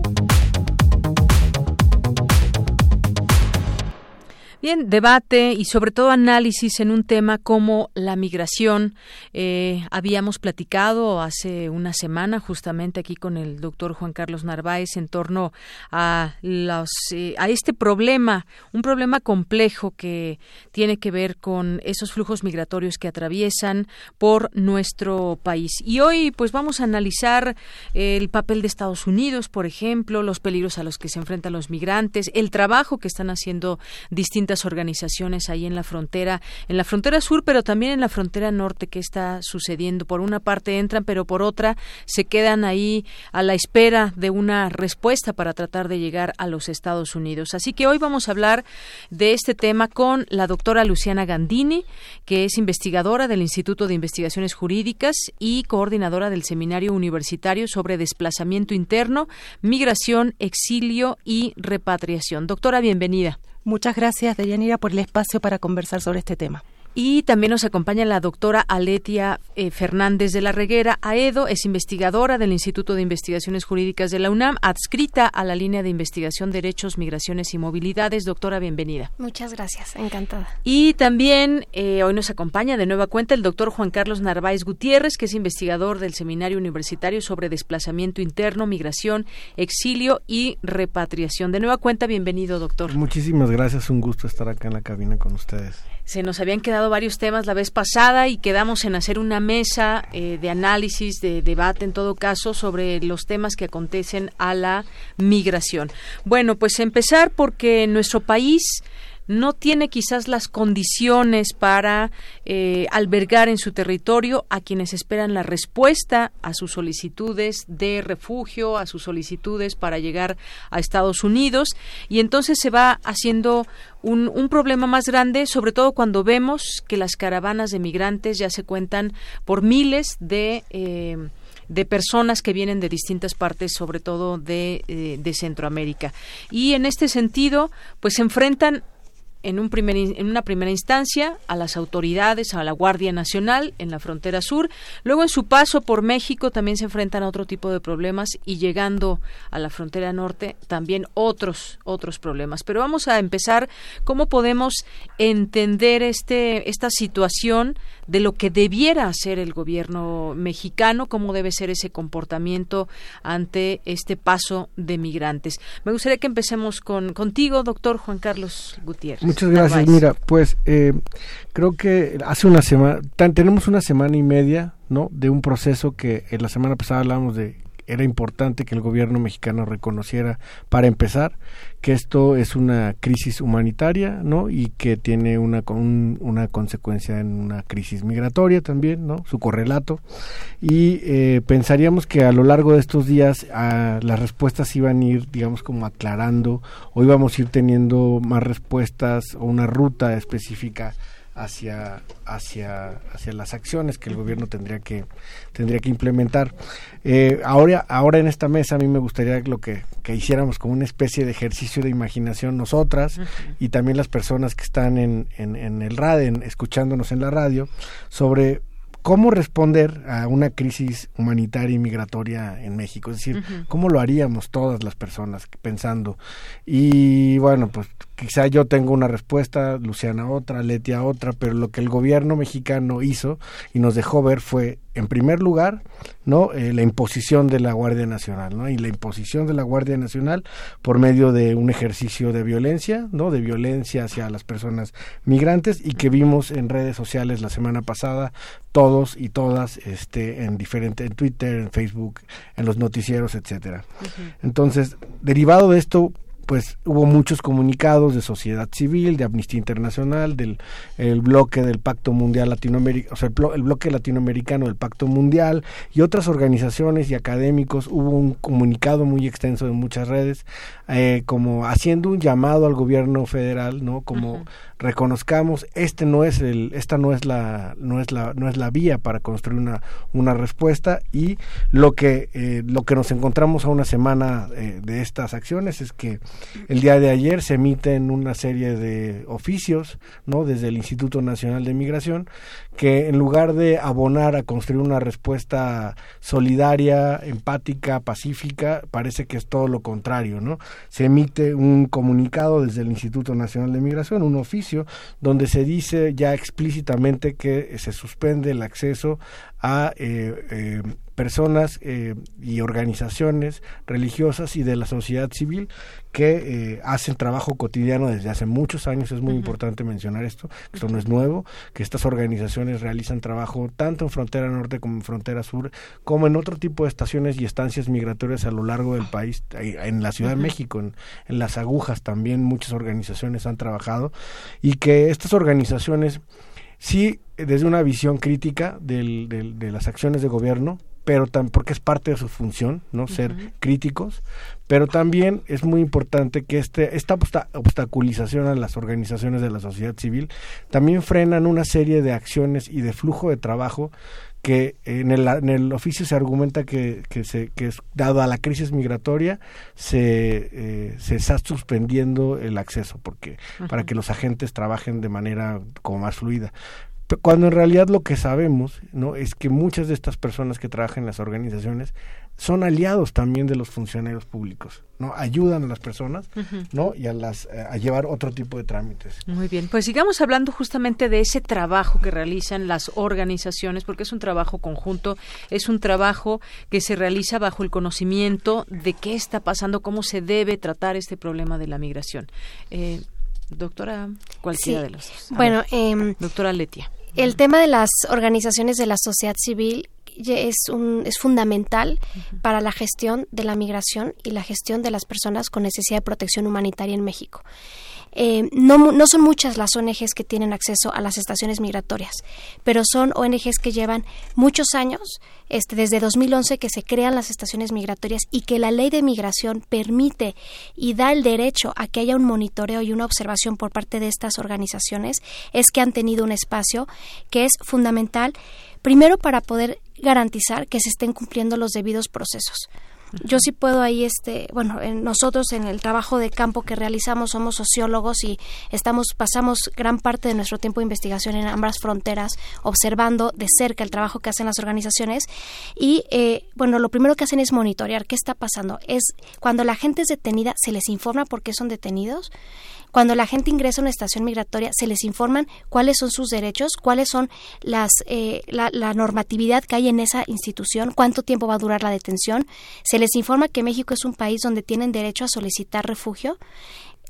Bien, debate y sobre todo análisis en un tema como la migración. Eh, habíamos platicado hace una semana justamente aquí con el doctor Juan Carlos Narváez en torno eh, a este problema, un problema complejo que tiene que ver con esos flujos migratorios que atraviesan por nuestro país. Y hoy pues vamos a analizar el papel de Estados Unidos, por ejemplo, los peligros a los que se enfrentan los migrantes, el trabajo que están haciendo distintas organizaciones ahí en la frontera, en la frontera sur, pero también en la frontera norte, que está sucediendo. Por una parte entran, pero por otra se quedan ahí a la espera de una respuesta para tratar de llegar a los Estados Unidos. Así que hoy vamos a hablar de este tema con la doctora Luciana Gandini, que es investigadora del Instituto de Investigaciones Jurídicas y coordinadora del Seminario Universitario sobre Desplazamiento Interno, Migración, Exilio y Repatriación. Doctora, bienvenida. Muchas gracias, Deyanira, por el espacio para conversar sobre este tema. Y también nos acompaña la doctora Aletia eh, Fernández de la Reguera Aedo, es investigadora del Instituto de Investigaciones Jurídicas de la UNAM, adscrita a la línea de investigación Derechos, Migraciones y Movilidades. Doctora, bienvenida. Muchas gracias, encantada. Y también eh, hoy nos acompaña de nueva cuenta el doctor Juan Carlos Narváez Gutiérrez, que es investigador del Seminario Universitario sobre Desplazamiento Interno, Migración, Exilio y Repatriación. De nueva cuenta, bienvenido, doctor. Muchísimas gracias, un gusto estar acá en la cabina con ustedes. Se nos habían quedado varios temas la vez pasada y quedamos en hacer una mesa eh, de análisis, de debate en todo caso, sobre los temas que acontecen a la migración. Bueno, pues empezar porque en nuestro país no tiene quizás las condiciones para eh, albergar en su territorio a quienes esperan la respuesta a sus solicitudes de refugio, a sus solicitudes para llegar a Estados Unidos y entonces se va haciendo un, un, problema más grande, sobre todo cuando vemos que las caravanas de migrantes ya se cuentan por miles de eh, de personas que vienen de distintas partes, sobre todo de, eh, de Centroamérica. Y en este sentido, pues se enfrentan en, un primer, en una primera instancia a las autoridades, a la Guardia Nacional en la frontera sur. Luego, en su paso por México, también se enfrentan a otro tipo de problemas y llegando a la frontera norte, también otros, otros problemas. Pero vamos a empezar cómo podemos entender este, esta situación de lo que debiera hacer el gobierno mexicano, cómo debe ser ese comportamiento ante este paso de migrantes. Me gustaría que empecemos con, contigo, doctor Juan Carlos Gutiérrez. Muchas gracias. Mira, pues eh, creo que hace una semana, tenemos una semana y media, ¿no? De un proceso que en la semana pasada hablábamos de era importante que el gobierno mexicano reconociera, para empezar, que esto es una crisis humanitaria, ¿no? Y que tiene una, una consecuencia en una crisis migratoria también, ¿no? Su correlato. Y eh, pensaríamos que a lo largo de estos días ah, las respuestas iban a ir, digamos, como aclarando, o íbamos a ir teniendo más respuestas o una ruta específica hacia hacia hacia las acciones que el gobierno tendría que tendría que implementar. Eh, ahora ahora en esta mesa a mí me gustaría lo que, que hiciéramos como una especie de ejercicio de imaginación nosotras y también las personas que están en, en, en el radio escuchándonos en la radio sobre cómo responder a una crisis humanitaria y migratoria en México, es decir, cómo lo haríamos todas las personas pensando. Y bueno, pues quizá yo tengo una respuesta, Luciana otra, Letia otra, pero lo que el gobierno mexicano hizo y nos dejó ver fue, en primer lugar, no eh, la imposición de la Guardia Nacional, ¿no? Y la imposición de la Guardia Nacional por medio de un ejercicio de violencia, ¿no? De violencia hacia las personas migrantes y que vimos en redes sociales la semana pasada todos y todas este en diferente en Twitter, en Facebook, en los noticieros, etcétera. Entonces, derivado de esto pues hubo muchos comunicados de sociedad civil, de Amnistía Internacional, del el bloque del Pacto Mundial Latinoamericano, o sea, el, bloque latinoamericano del Pacto Mundial y otras organizaciones y académicos. Hubo un comunicado muy extenso de muchas redes, eh, como haciendo un llamado al gobierno federal, ¿no? Como reconozcamos este no es el esta no es la no es la no es la vía para construir una una respuesta y lo que eh, lo que nos encontramos a una semana eh, de estas acciones es que el día de ayer se emiten una serie de oficios no desde el Instituto Nacional de Migración que en lugar de abonar a construir una respuesta solidaria empática pacífica parece que es todo lo contrario no se emite un comunicado desde el Instituto Nacional de Migración un oficio donde se dice ya explícitamente que se suspende el acceso a eh, eh, personas eh, y organizaciones religiosas y de la sociedad civil que hacen trabajo cotidiano desde hace muchos años. Es muy importante mencionar esto, que esto no es nuevo, que estas organizaciones realizan trabajo tanto en frontera norte como en frontera sur, como en otro tipo de estaciones y estancias migratorias a lo largo del país, en la Ciudad de México, en, en las agujas también muchas organizaciones han trabajado y que estas organizaciones sí desde una visión crítica del, de las acciones de gobierno, pero también porque es parte de su función, no ser críticos, pero también es muy importante que este esta obstaculización a las organizaciones de la sociedad civil también frenan una serie de acciones y de flujo de trabajo que en el, en el oficio se argumenta que, que, se, que es, dado a la crisis migratoria se, eh, se está suspendiendo el acceso porque para que los agentes trabajen de manera como más fluida cuando en realidad lo que sabemos no es que muchas de estas personas que trabajan en las organizaciones son aliados también de los funcionarios públicos, ¿no? Ayudan a las personas, ¿no? Y a las eh, a llevar otro tipo de trámites. Muy bien, pues sigamos hablando justamente de ese trabajo que realizan las organizaciones, porque es un trabajo conjunto, es un trabajo que se realiza bajo el conocimiento de qué está pasando, cómo se debe tratar este problema de la migración. Eh, doctora, cualquiera de los. Bueno, eh, doctora Letia. El tema de las organizaciones de la sociedad civil es, un, es fundamental para la gestión de la migración y la gestión de las personas con necesidad de protección humanitaria en México. Eh, no, no, son muchas las ONGs que tienen acceso a las estaciones migratorias, pero son ONGs que llevan muchos años, este, desde 2011 que se crean las estaciones migratorias y que la ley de migración permite y da el derecho a que haya un monitoreo y una observación por parte de estas organizaciones, es que han tenido un espacio que es fundamental, primero para poder garantizar que se estén cumpliendo los debidos procesos. Yo sí puedo ahí, este, bueno, nosotros en el trabajo de campo que realizamos somos sociólogos y estamos, pasamos gran parte de nuestro tiempo de investigación en ambas fronteras, observando de cerca el trabajo que hacen las organizaciones y, eh, bueno, lo primero que hacen es monitorear qué está pasando. Es cuando la gente es detenida, se les informa por qué son detenidos cuando la gente ingresa a una estación migratoria, se les informan cuáles son sus derechos, cuáles son las eh, la, la, normatividad que hay en esa institución, cuánto tiempo va a durar la detención. Se les informa que México es un país donde tienen derecho a solicitar refugio.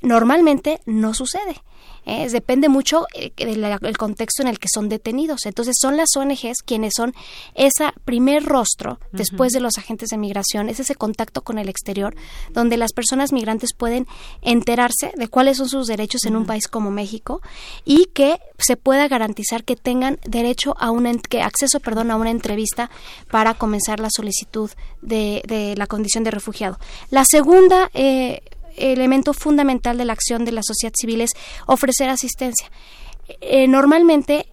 Normalmente no sucede. ¿eh? depende mucho eh, del contexto en el que son detenidos. Entonces son las ONGs quienes son ese primer rostro después de los agentes de migración, es ese contacto con el exterior, donde las personas migrantes pueden enterarse de cuáles son sus derechos en un país como México y que se pueda garantizar que tengan derecho a que acceso, perdón, a una entrevista para comenzar la solicitud de, de la condición de refugiado. La segunda eh, elemento fundamental de la acción de la sociedad civil es ofrecer asistencia. Eh, normalmente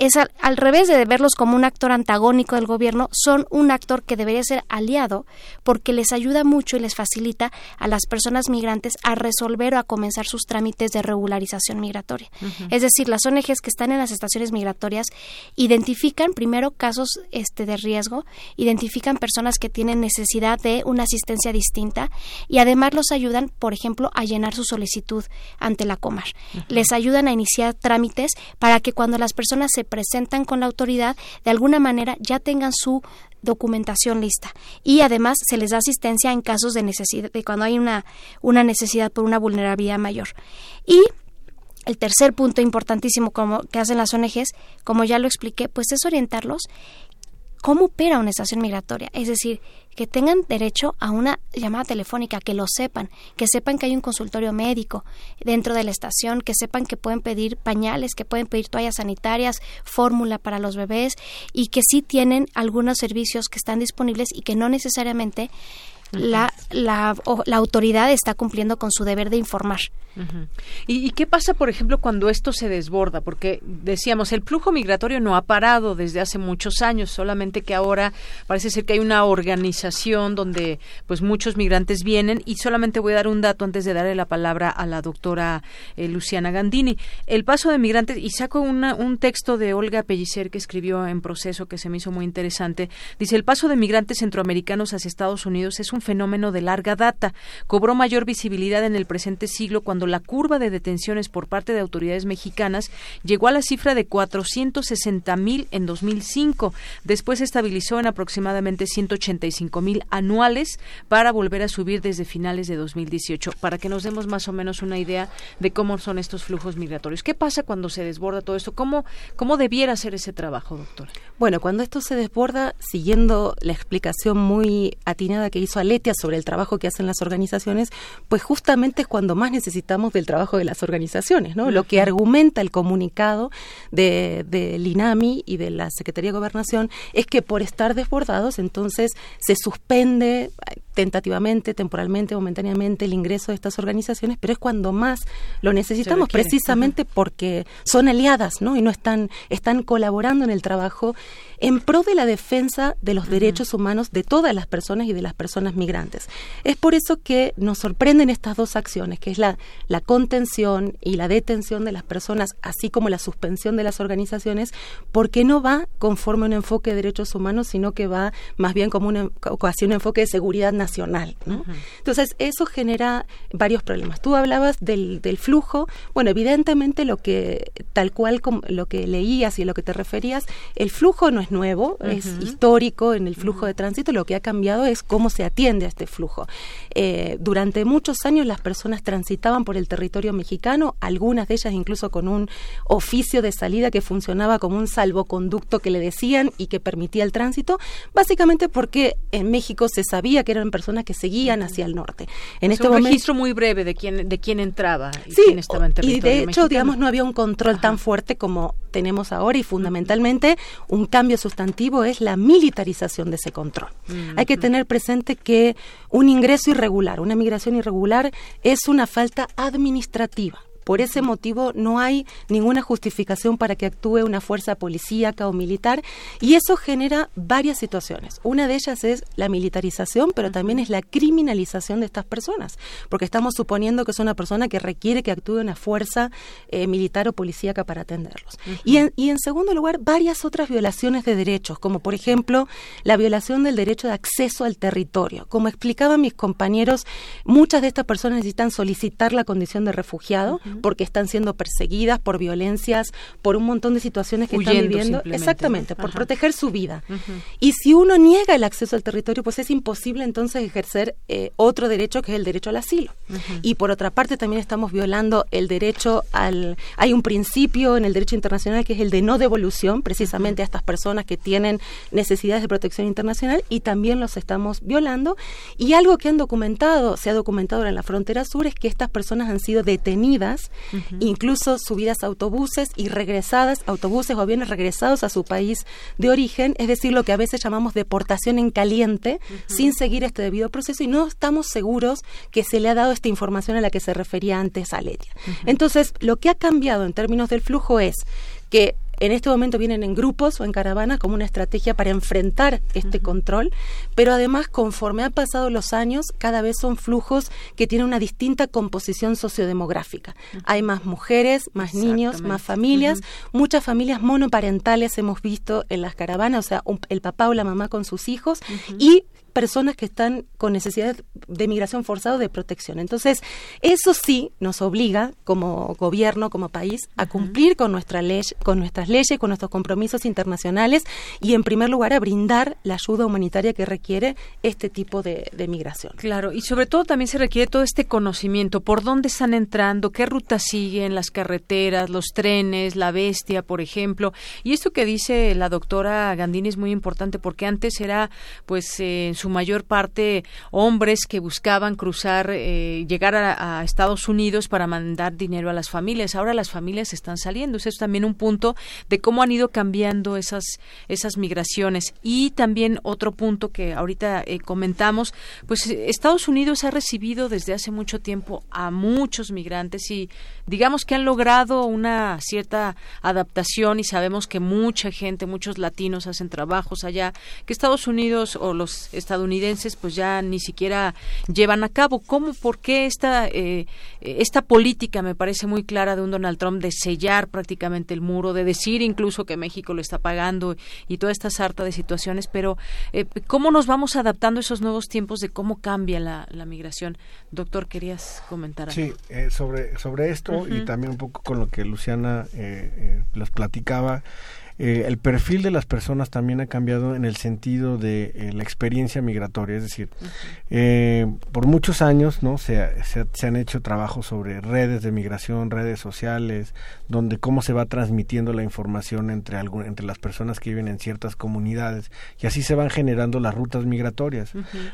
es al, revés de verlos como un actor antagónico del gobierno, son un actor que debería ser aliado porque les ayuda mucho y les facilita a las personas migrantes a resolver o a comenzar sus trámites de regularización migratoria. Es decir, las ONGs que están en las estaciones migratorias identifican primero casos este, de riesgo, identifican personas que tienen necesidad de una asistencia distinta y además los ayudan, por ejemplo, a llenar su solicitud ante la Comar. Les ayudan a iniciar trámites para que cuando las personas se presentan con la autoridad, de alguna manera ya tengan su documentación lista. Y además se les da asistencia en casos de necesidad de cuando hay una una necesidad por una vulnerabilidad mayor. Y el tercer punto importantísimo como que hacen las ONGs, como ya lo expliqué, pues es orientarlos cómo opera una estación migratoria, es decir, que tengan derecho a una llamada telefónica, que lo sepan, que sepan que hay un consultorio médico dentro de la estación, que sepan que pueden pedir pañales, que pueden pedir toallas sanitarias, fórmula para los bebés y que sí tienen algunos servicios que están disponibles y que no necesariamente la, la, la, autoridad está cumpliendo con su deber de informar. ¿Y, qué pasa, por ejemplo, cuando esto se desborda? Porque decíamos, el flujo migratorio no ha parado desde hace muchos años, solamente que ahora parece ser que hay una organización donde pues muchos migrantes vienen y solamente voy a dar un dato antes de darle la palabra a la doctora eh, Luciana Gandini. El paso de migrantes, y saco un texto de Olga Pellicer que escribió en proceso que se me hizo muy interesante, dice, el paso de migrantes centroamericanos hacia Estados Unidos es un fenómeno de larga data. Cobró mayor visibilidad en el presente siglo cuando la curva de detenciones por parte de autoridades mexicanas llegó a la cifra de 460 mil en 2005. Después se estabilizó en aproximadamente 185 mil anuales para volver a subir desde finales de 2018. Para que nos demos más o menos una idea de cómo son estos flujos migratorios. ¿Qué pasa cuando se desborda todo esto? ¿Cómo, cómo debiera ser ese trabajo, doctora? Bueno, cuando esto se desborda, siguiendo la explicación muy atinada que hizo Sobre el trabajo que hacen las organizaciones, pues justamente es cuando más necesitamos del trabajo de las organizaciones, ¿no? Lo que argumenta el comunicado del de, INAMI y de la Secretaría de Gobernación es que por estar desbordados, entonces se suspende tentativamente, temporalmente, momentáneamente el ingreso de estas organizaciones, pero es cuando más lo necesitamos, precisamente porque son aliadas, ¿no? Y no están, están colaborando en el trabajo en pro de la defensa de los derechos humanos de todas las personas y de las personas migrantes. Es por eso que nos sorprenden estas dos acciones, que es la, la contención y la detención de las personas, así como la suspensión de las organizaciones, porque no va conforme a un enfoque de derechos humanos, sino que va más bien como un, casi un enfoque de seguridad nacional. Entonces, eso genera varios problemas. Tú hablabas del, del flujo. Bueno, evidentemente lo que, tal cual como lo que leías y lo que te referías, el flujo no es nuevo, es histórico en el flujo de tránsito, lo que ha cambiado es cómo se atiende a este flujo. Eh, durante muchos años las personas transitaban por el territorio mexicano, algunas de ellas incluso con un oficio de salida que funcionaba como un salvoconducto que le decían y que permitía el tránsito, básicamente porque en México se sabía que eran personas que seguían hacia el norte. En este un registro muy breve de quién de quién entraba y quién estaba en territorio y de hecho, digamos, no había un control tan fuerte como tenemos ahora y fundamentalmente un cambio sustantivo es la militarización de ese control. Hay que tener presente que un ingreso irregular, una migración irregular es una falta administrativa. Por ese motivo no hay ninguna justificación para que actúe una fuerza policíaca o militar y eso genera varias situaciones. Una de ellas es la militarización, pero también es la criminalización de estas personas, porque estamos suponiendo que es una persona que requiere que actúe una fuerza eh, militar o policíaca para atenderlos. y, en, y en segundo lugar, varias otras violaciones de derechos, como por ejemplo la violación del derecho de acceso al territorio. Como explicaban mis compañeros, muchas de estas personas necesitan solicitar la condición de refugiado porque están siendo perseguidas por violencias, por un montón de situaciones que están viviendo. Exactamente, por proteger su vida. Y si uno niega el acceso al territorio, pues es imposible entonces ejercer eh, otro derecho que es el derecho al asilo. Y por otra parte también estamos violando el derecho al... Hay un principio en el derecho internacional que es el de no devolución precisamente a estas personas que tienen necesidades de protección internacional y también los estamos violando. Y algo que han documentado, se ha documentado en la frontera sur, es que estas personas han sido detenidas incluso subidas a autobuses y regresadas, autobuses o aviones regresados a su país de origen, es decir, lo que a veces llamamos deportación en caliente, sin seguir este debido proceso y no estamos seguros que se le ha dado esta información a la que se refería antes a Letia. Entonces, lo que ha cambiado en términos del flujo es que en este momento vienen en grupos o en caravanas como una estrategia para enfrentar este control, pero además conforme han pasado los años, cada vez son flujos que tienen una distinta composición sociodemográfica. Hay más mujeres, más niños, más familias, muchas familias monoparentales hemos visto en las caravanas, o sea, el papá o la mamá con sus hijos y personas que están con necesidades de migración forzada o de protección. Entonces, eso sí nos obliga como gobierno, como país, a cumplir con nuestra ley, con nuestras leyes, con nuestros compromisos internacionales y, en primer lugar, a brindar la ayuda humanitaria que requiere este tipo de, migración. Claro, y sobre todo también se requiere todo este conocimiento, por dónde están entrando, qué rutas siguen, las carreteras, los trenes, la bestia, por ejemplo. Y esto que dice la doctora Gandini es muy importante porque antes era, pues, eh, su mayor parte hombres que buscaban cruzar, eh, llegar a, Estados Unidos para mandar dinero a las familias. Ahora las familias están saliendo. Eso es también un punto de cómo han ido cambiando esas, esas migraciones. Y también otro punto que ahorita eh, comentamos, pues Estados Unidos ha recibido desde hace mucho tiempo a muchos migrantes y digamos que han logrado una cierta adaptación y sabemos que mucha gente, muchos latinos hacen trabajos allá, que Estados Unidos o los estadounidenses pues ya ni siquiera llevan a cabo. ¿Cómo, por qué esta, eh, esta política me parece muy clara de un Donald Trump de sellar prácticamente el muro, de decir incluso que México lo está pagando y toda esta sarta de situaciones, pero eh, ¿cómo nos vamos adaptando a esos nuevos tiempos de cómo cambia la, migración? Doctor, querías comentar. Sí, eh, sobre, sobre esto y también un poco con lo que Luciana les platicaba. Eh, el perfil de las personas también ha cambiado en el sentido de eh, la experiencia migratoria, es decir, eh, por muchos años no se, se, han hecho trabajos sobre redes de migración, redes sociales, donde cómo se va transmitiendo la información entre, entre las personas que viven en ciertas comunidades y así se van generando las rutas migratorias.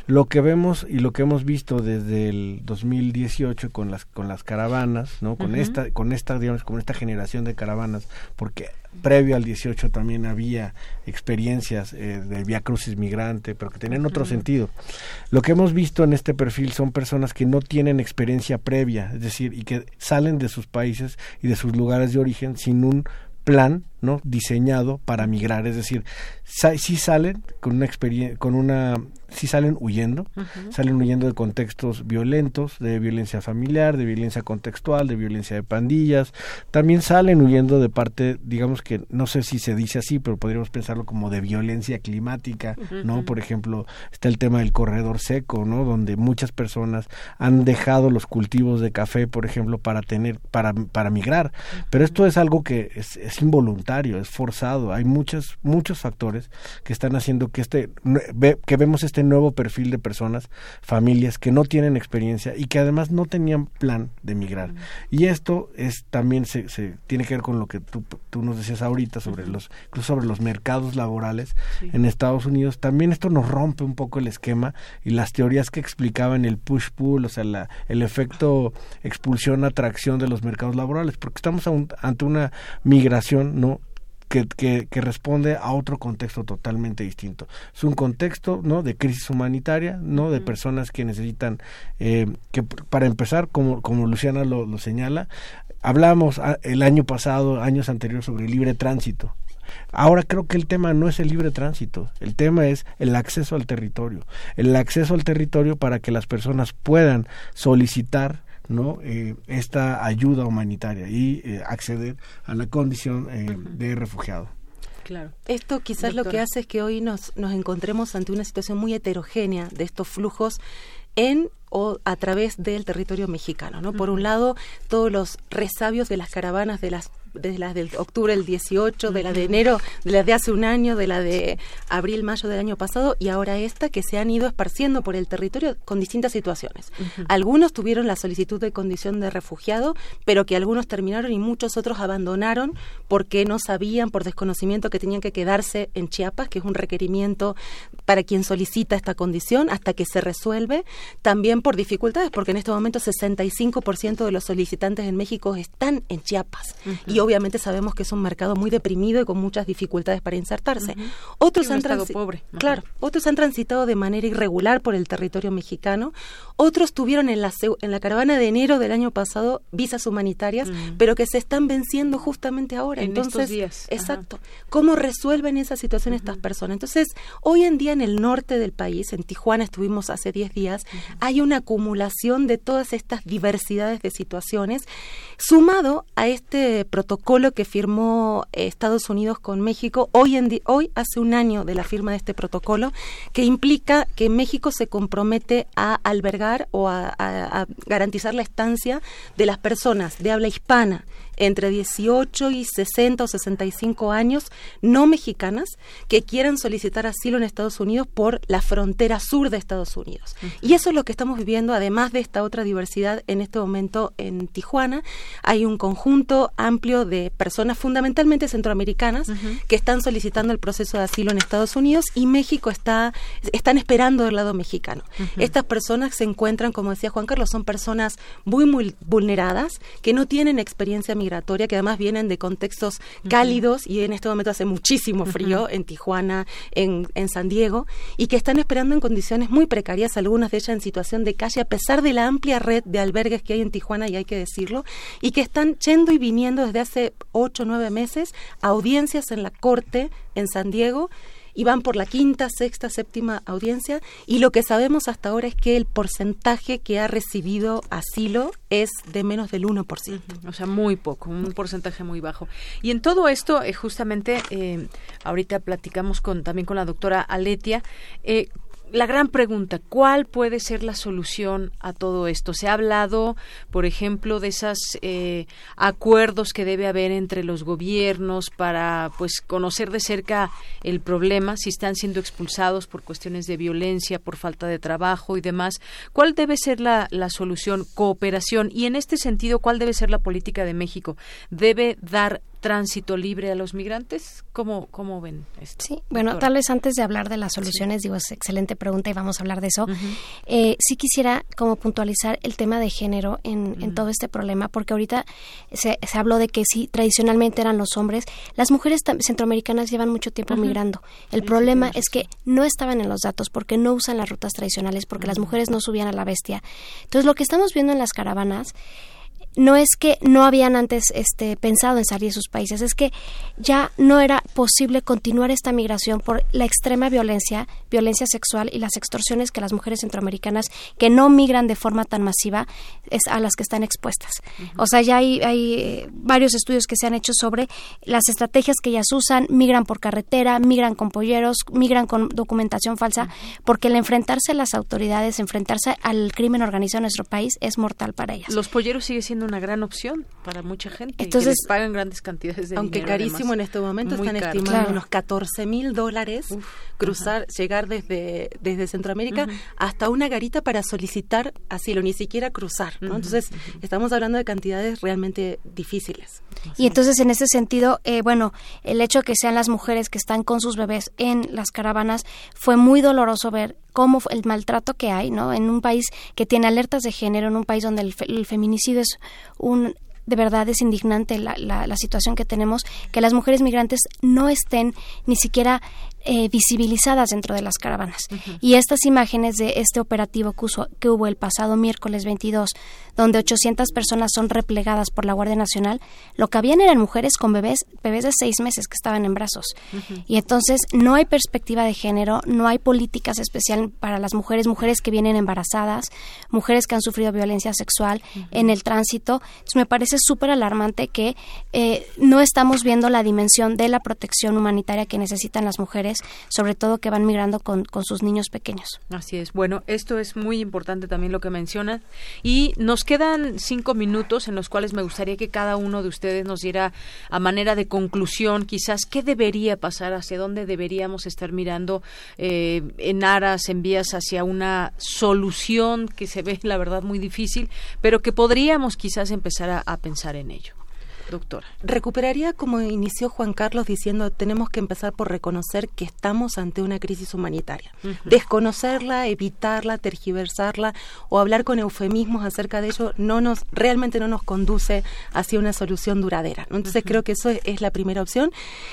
Lo que vemos y lo que hemos visto desde el 2018 con las con las caravanas, ¿no? Con esta con esta digamos con esta generación de caravanas, porque previo al 18 también había experiencias eh, de via crucis migrante, pero que tenían otro sentido. Lo que hemos visto en este perfil son personas que no tienen experiencia previa, es decir, y que salen de sus países y de sus lugares de origen sin un plan no diseñado para migrar es decir si salen con una experiencia con una si salen huyendo, salen huyendo de contextos violentos, de violencia familiar, de violencia contextual, de violencia de pandillas, también salen huyendo de parte, digamos que no sé si se dice así, pero podríamos pensarlo como de violencia climática, ¿no? Por ejemplo, está el tema del corredor seco, ¿no? Donde muchas personas han dejado los cultivos de café, por ejemplo, para tener para para migrar, pero esto es algo que es, es involuntario, es forzado, hay muchos muchos factores que están haciendo que este que vemos este nuevo perfil de personas, familias que no tienen experiencia y que además no tenían plan de migrar. Y esto es también se, se, tiene que ver con lo que tú, tú nos decías ahorita sobre los incluso sobre los mercados laborales en Estados Unidos. También esto nos rompe un poco el esquema y las teorías que explicaban el push pull, o sea, la, el efecto expulsión atracción de los mercados laborales, porque estamos ante una migración no que, que, responde a otro contexto totalmente distinto. Es un contexto no de crisis humanitaria, no de personas que necesitan, eh, que para empezar, como, como Luciana lo, lo señala, hablamos ah, el año pasado, años anteriores, sobre libre tránsito. Ahora creo que el tema no es el libre tránsito, el tema es el acceso al territorio, el acceso al territorio para que las personas puedan solicitar no eh, esta ayuda humanitaria y eh, acceder a la condición eh, de refugiado. Claro. Esto quizás lo que hace es que hoy nos, nos encontremos ante una situación muy heterogénea de estos flujos en o a través del territorio mexicano, ¿no? Por un lado, todos los resabios de las caravanas de las de las del octubre del 18, de la de enero, de la de hace un año, de la de abril, mayo del año pasado y ahora esta que se han ido esparciendo por el territorio con distintas situaciones. Algunos tuvieron la solicitud de condición de refugiado, pero que algunos terminaron y muchos otros abandonaron porque no sabían por desconocimiento que tenían que quedarse en Chiapas, que es un requerimiento para quien solicita esta condición hasta que se resuelve, también por dificultades, porque en este momento 65% de los solicitantes en México están en Chiapas. Y obviamente sabemos que es un mercado muy deprimido y con muchas dificultades para insertarse. Otros han pobre. Claro, otros han transitado de manera irregular por el territorio mexicano, otros tuvieron en la en la caravana de enero del año pasado visas humanitarias, pero que se están venciendo justamente ahora. En Entonces, estos días. exacto. ¿Cómo resuelven esa situación estas personas? Entonces, hoy en día en el norte del país, en Tijuana estuvimos hace 10 días, hay una acumulación de todas estas diversidades de situaciones, sumado a este protocolo que firmó eh, Estados Unidos con México hoy, en hoy hace un año de la firma de este protocolo, que implica que México se compromete a albergar o a garantizar la estancia de las personas de habla hispana entre 18 y 60 o 65 años no mexicanas que quieran solicitar asilo en Estados Unidos por la frontera sur de Estados Unidos. Y eso es lo que estamos viviendo, además de esta otra diversidad en este momento en Tijuana. Hay un conjunto amplio de personas fundamentalmente centroamericanas que están solicitando el proceso de asilo en Estados Unidos y México está están esperando del lado mexicano. Estas personas se encuentran, como decía Juan Carlos, son personas muy, muy vulneradas que no tienen experiencia migratoria, que además vienen de contextos cálidos y en este momento hace muchísimo frío en Tijuana, en, en San Diego, y que están esperando en condiciones muy precarias, algunas de ellas en situación de calle, a pesar de la amplia red de albergues que hay en Tijuana, y hay que decirlo, y que están yendo y viniendo desde hace ocho o nueve meses a audiencias en la Corte en San Diego y van por la quinta, sexta, séptima audiencia y lo que sabemos hasta ahora es que el porcentaje que ha recibido asilo es de menos del 1%. O sea, muy poco, un porcentaje muy bajo. Y en todo esto, eh, justamente, eh, ahorita platicamos con también con la doctora Aletia, eh, la gran pregunta, ¿cuál puede ser la solución a todo esto? Se ha hablado, por ejemplo, de esos eh, acuerdos que debe haber entre los gobiernos para, pues, conocer de cerca el problema, si están siendo expulsados por cuestiones de violencia, por falta de trabajo y demás. ¿Cuál debe ser la, la solución? Cooperación. Y en este sentido, ¿cuál debe ser la política de México? ¿Debe dar tránsito libre a los migrantes? ¿Cómo, cómo ven esto? Sí, bueno, tal vez antes de hablar de las soluciones, digo, es excelente pregunta y vamos a hablar de eso. eh, sí quisiera como puntualizar el tema de género en, en todo este problema, porque ahorita se, se, habló de que sí, tradicionalmente eran los hombres. Las mujeres centroamericanas llevan mucho tiempo migrando. El sí, problema sí, es que no estaban en los datos porque no usan las rutas tradicionales, porque las mujeres no subían a la bestia. Entonces, lo que estamos viendo en las caravanas no es que no habían antes este, pensado en salir de sus países, es que ya no era posible continuar esta migración por la extrema violencia, violencia sexual y las extorsiones que las mujeres centroamericanas que no migran de forma tan masiva es a las que están expuestas. Uh -huh. O sea, ya hay, hay eh, varios estudios que se han hecho sobre las estrategias que ellas usan, migran por carretera, migran con polleros, migran con documentación falsa, uh -huh. porque el enfrentarse a las autoridades, enfrentarse al crimen organizado en nuestro país es mortal para ellas. Los polleros sigue siendo una gran opción para mucha gente. Entonces, les pagan grandes cantidades de aunque dinero. Aunque carísimo además. en este momento, están caro. estimando Claro. unos 14 mil dólares cruzar, ajá. llegar desde, desde Centroamérica uh -huh. hasta una garita para solicitar asilo, ni siquiera cruzar. ¿no? Uh -huh. Entonces, uh -huh. estamos hablando de cantidades realmente difíciles. Y entonces, en ese sentido, eh, bueno, el hecho de que sean las mujeres que están con sus bebés en las caravanas fue muy doloroso ver cómo el maltrato que hay, ¿no? En un país que tiene alertas de género, en un país donde el, fe, el feminicidio es un de verdad es indignante la, la, la, situación que tenemos, que las mujeres migrantes no estén ni siquiera eh, visibilizadas dentro de las caravanas. Uh -huh. Y estas imágenes de este operativo que, uso, que, hubo el pasado miércoles 22, donde 800 personas son replegadas por la Guardia Nacional, lo que habían eran mujeres con bebés, bebés de seis meses que estaban en brazos. Uh -huh. Y entonces no hay perspectiva de género, no hay políticas especiales para las mujeres, mujeres que vienen embarazadas, mujeres que han sufrido violencia sexual uh -huh. en el tránsito. Entonces me parece súper alarmante que eh, no estamos viendo la dimensión de la protección humanitaria que necesitan las mujeres sobre todo que van migrando con, con, sus niños pequeños. Así es. Bueno, esto es muy importante también lo que menciona. Y nos quedan cinco minutos en los cuales me gustaría que cada uno de ustedes nos diera a manera de conclusión quizás qué debería pasar, hacia dónde deberíamos estar mirando eh, en aras, en vías hacia una solución que se ve, la verdad, muy difícil, pero que podríamos quizás empezar a pensar en ello doctora. Recuperaría como inició Juan Carlos diciendo tenemos que empezar por reconocer que estamos ante una crisis humanitaria. Uh -huh. Desconocerla, evitarla, tergiversarla o hablar con eufemismos acerca de ello no nos realmente no nos conduce hacia una solución duradera. ¿no? Entonces uh -huh. creo que eso es, es, la primera opción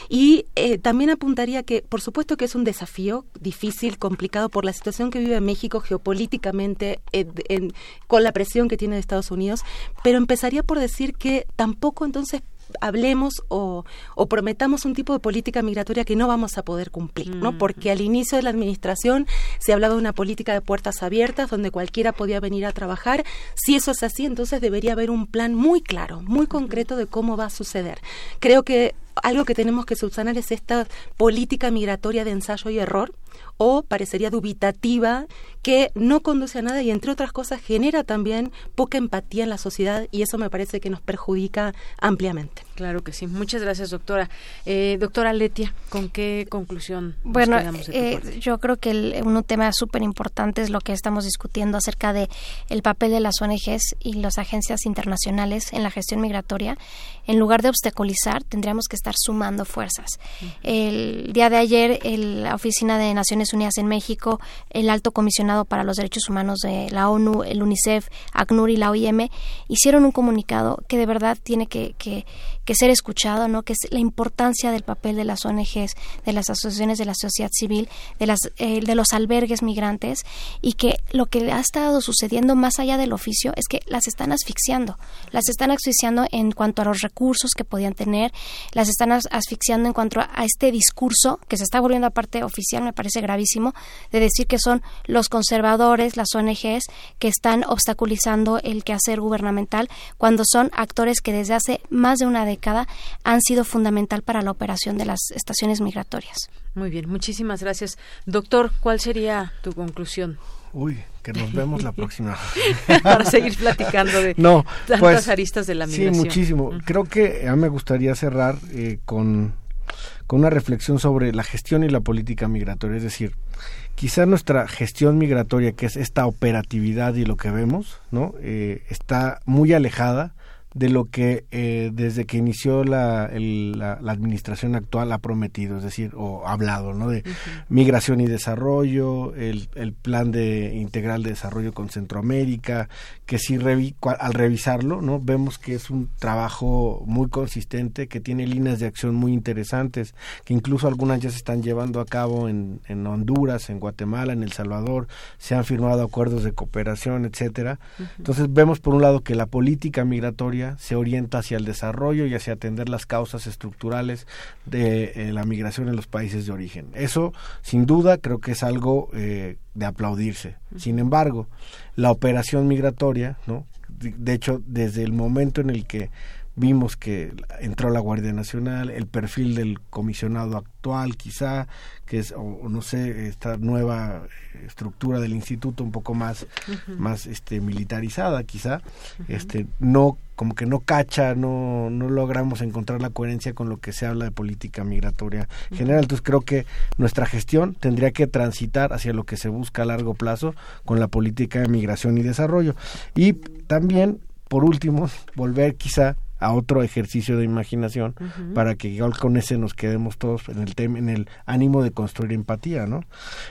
y eh, también apuntaría que por supuesto que es un desafío difícil, complicado por la situación que vive México geopolíticamente en, en, con la presión que tiene de Estados Unidos, pero empezaría por decir que tampoco entonces entonces hablemos o, o, prometamos un tipo de política migratoria que no vamos a poder cumplir, ¿no? Porque al inicio de la administración se hablaba de una política de puertas abiertas donde cualquiera podía venir a trabajar. Si eso es así, entonces debería haber un plan muy claro, muy concreto de cómo va a suceder. Creo que algo que tenemos que subsanar es esta política migratoria de ensayo y error o parecería dubitativa que no conduce a nada y entre otras cosas genera también poca empatía en la sociedad y eso me parece que nos perjudica ampliamente. Claro que sí. Muchas gracias, doctora. Eh, doctora Letia, ¿con qué conclusión nos bueno, quedamos de eh, yo creo que el, un tema súper importante es lo que estamos discutiendo acerca de el papel de las ONGs y las agencias internacionales en la gestión migratoria. En lugar de obstaculizar, tendríamos que estar sumando fuerzas. Uh -huh. El día de ayer, el, la Oficina de Naciones Unidas en México, el Alto Comisionado para los Derechos Humanos de la ONU, el UNICEF, ACNUR y la OIM hicieron un comunicado que de verdad tiene que, que, que ser escuchado, ¿no? Que es la importancia del papel de las ONGs, de las asociaciones de la sociedad civil, de las eh, de los albergues migrantes y que lo que ha estado sucediendo más allá del oficio es que las están asfixiando, las están asfixiando en cuanto a los recursos que podían tener, las están asfixiando en cuanto a este discurso que se está volviendo a parte oficial, me parece gravísimo, de decir que son los conservadores, las ONGs que están obstaculizando el quehacer gubernamental cuando son actores que desde hace más de una década han sido fundamental para la operación de las estaciones migratorias. Muy bien, muchísimas gracias. Doctor, ¿cuál sería tu conclusión? Uy, que nos vemos la próxima. Para seguir platicando de no, tantas pues, aristas de la migración. Sí, muchísimo. Uh -huh. Creo que a mí me gustaría cerrar eh, con, con una reflexión sobre la gestión y la política migratoria. Es decir, quizá nuestra gestión migratoria, que es esta operatividad y lo que vemos, ¿no? Eh, está muy alejada de lo que eh, desde que inició la, la, administración actual ha prometido, es decir, o hablado, ¿no? De migración y desarrollo, el, el, plan de integral de desarrollo con Centroamérica, que si al revisarlo, ¿no? Vemos que es un trabajo muy consistente, que tiene líneas de acción muy interesantes, que incluso algunas ya se están llevando a cabo en, en Honduras, en Guatemala, en El Salvador, se han firmado acuerdos de cooperación, etcétera. Entonces vemos por un lado que la política migratoria se orienta hacia el desarrollo y hacia atender las causas estructurales de eh, la migración en los países de origen. Eso, sin duda, creo que es algo eh, de aplaudirse. Sin embargo, la operación migratoria, ¿no? de hecho, desde el momento en el que vimos que entró la Guardia Nacional, el perfil del comisionado actual quizá, que es, o, no sé, esta nueva estructura del instituto un poco más, más este, militarizada quizá, este, no, como que no cacha, no, no logramos encontrar la coherencia con lo que se habla de política migratoria general. Entonces creo que nuestra gestión tendría que transitar hacia lo que se busca a largo plazo con la política de migración y desarrollo. Y también, por último, volver quizá a otro ejercicio de imaginación para que igual con ese nos quedemos todos en el tema en el ánimo de construir empatía, ¿no?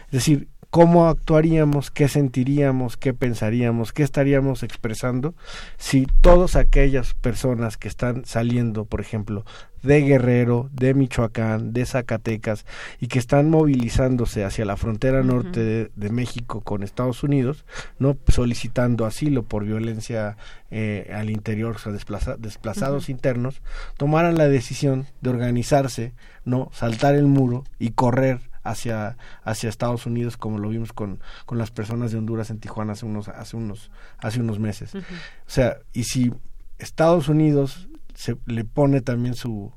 Es decir, cómo actuaríamos, qué sentiríamos, qué pensaríamos, qué estaríamos expresando si todas aquellas personas que están saliendo, por ejemplo, de Guerrero, de Michoacán, de Zacatecas y que están movilizándose hacia la frontera norte de, México con Estados Unidos, no solicitando asilo por violencia eh, al interior, o sea, desplazados internos, tomaran la decisión de organizarse, no saltar el muro y correr hacia, hacia Estados Unidos, como lo vimos con, con las personas de Honduras en Tijuana hace unos, hace unos, hace unos meses. O sea, y si Estados Unidos se le pone también su,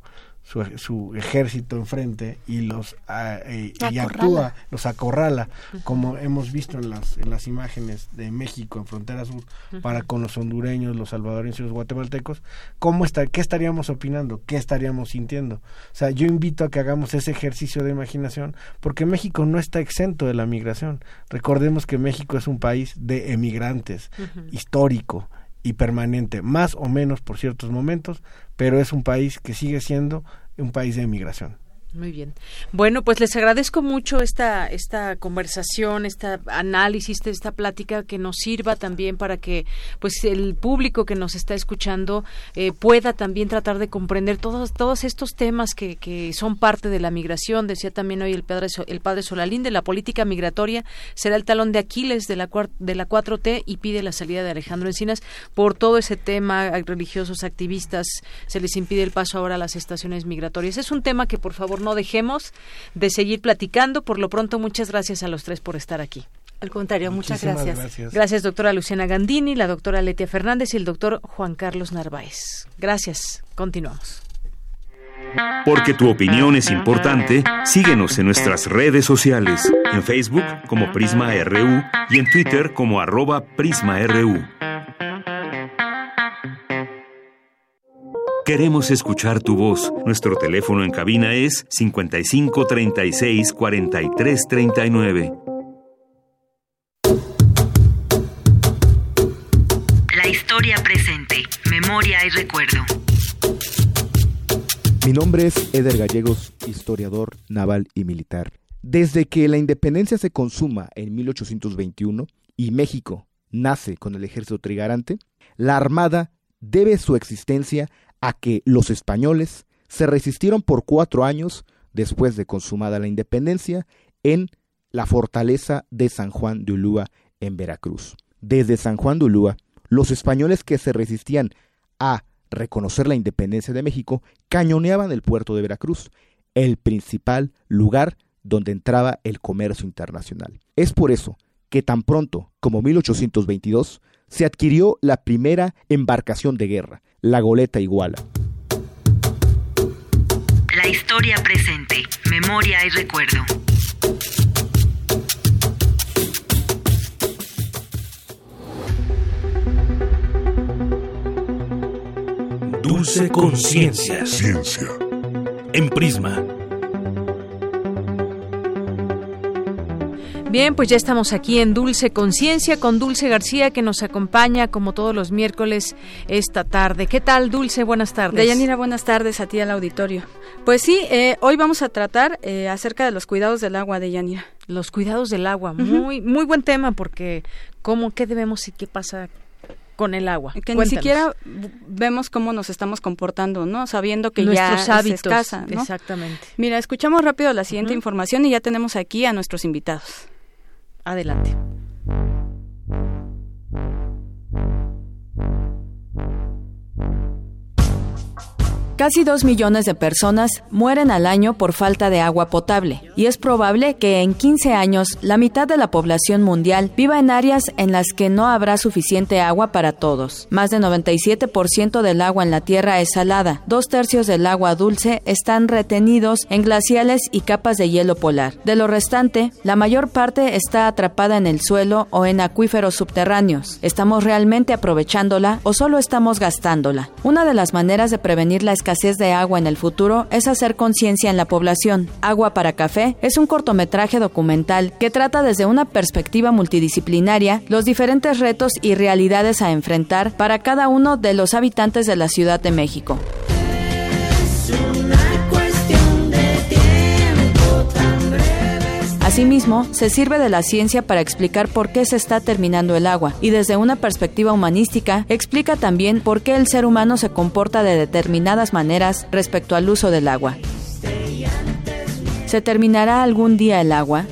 su, su ejército enfrente y los ah, eh, y actúa, los acorrala, como hemos visto en las, en las imágenes de México en frontera sur para con los hondureños, los salvadoreños y los guatemaltecos, ¿cómo está, ¿qué estaríamos opinando? ¿Qué estaríamos sintiendo? O sea, yo invito a que hagamos ese ejercicio de imaginación porque México no está exento de la migración. Recordemos que México es un país de emigrantes, histórico, y permanente, más o menos por ciertos momentos, pero es un país que sigue siendo un país de inmigración. Muy bien. Bueno, pues les agradezco mucho esta esta conversación, este análisis, esta plática que nos sirva también para que pues el público que nos está escuchando eh, pueda también tratar de comprender todos todos estos temas que, que son parte de la migración. Decía también hoy el padre el padre Solalín de la política migratoria será el talón de Aquiles de la de la 4T y pide la salida de Alejandro Encinas por todo ese tema religiosos activistas se les impide el paso ahora a las estaciones migratorias. Es un tema que por favor no dejemos de seguir platicando. Por lo pronto, muchas gracias a los tres por estar aquí. Al contrario, muchas gracias. gracias. doctora Luciana Gandini, la doctora Letia Fernández y el doctor Juan Carlos Narváez. Gracias. Continuamos. Porque tu opinión es importante, síguenos en nuestras redes sociales, en Facebook como Prisma RU y en Twitter como arroba PrismaRU. Queremos escuchar tu voz. Nuestro teléfono en cabina es 55 36 43 39. La historia presente, memoria y recuerdo. Mi nombre es Eder Gallegos, historiador naval y militar. Desde que la independencia se consuma en 1821 y México nace con el ejército trigarante, la Armada debe su existencia a que los españoles se resistieron por cuatro años después de consumada la independencia en la fortaleza de San Juan de Ulúa en Veracruz. Desde San Juan de Ulúa, los españoles que se resistían a reconocer la independencia de México cañoneaban el puerto de Veracruz, el principal lugar donde entraba el comercio internacional. Es por eso que tan pronto como 1822 se adquirió la primera embarcación de guerra, la goleta Iguala. La historia presente, memoria y recuerdo. Dulce conciencia. Ciencia. En Prisma Bien, pues ya estamos aquí en Dulce Conciencia con Dulce García que nos acompaña como todos los miércoles esta tarde. ¿Qué tal, Dulce? Buenas tardes. Deyanira, buenas tardes a ti al auditorio. Pues sí, eh, hoy vamos a tratar eh, acerca de los cuidados del agua, Deyanira. Los cuidados del agua, muy muy buen tema porque cómo qué debemos y qué pasa con el agua. Que ni siquiera vemos cómo nos estamos comportando, ¿no? Sabiendo que Nuestros ya hábitos, es escasa, ¿no? Exactamente. Mira, escuchamos rápido la siguiente información y ya tenemos aquí a nuestros invitados. Adelante. Casi dos millones de personas mueren al año por falta de agua potable y es probable que en 15 años la mitad de la población mundial viva en áreas en las que no habrá suficiente agua para todos. Más de 97% del agua en la Tierra es salada, dos tercios del agua dulce están retenidos en glaciales y capas de hielo polar. De lo restante, la mayor parte está atrapada en el suelo o en acuíferos subterráneos. ¿Estamos realmente aprovechándola o solo estamos gastándola? Una de las maneras de prevenir la escasez de agua en el futuro es hacer conciencia en la población. Agua para Café es un cortometraje documental que trata desde una perspectiva multidisciplinaria los diferentes retos y realidades a enfrentar para cada uno de los habitantes de la Ciudad de México. Asimismo, se sirve de la ciencia para explicar por qué se está terminando el agua y desde una perspectiva humanística explica también por qué el ser humano se comporta de determinadas maneras respecto al uso del agua. ¿Se terminará algún día el agua?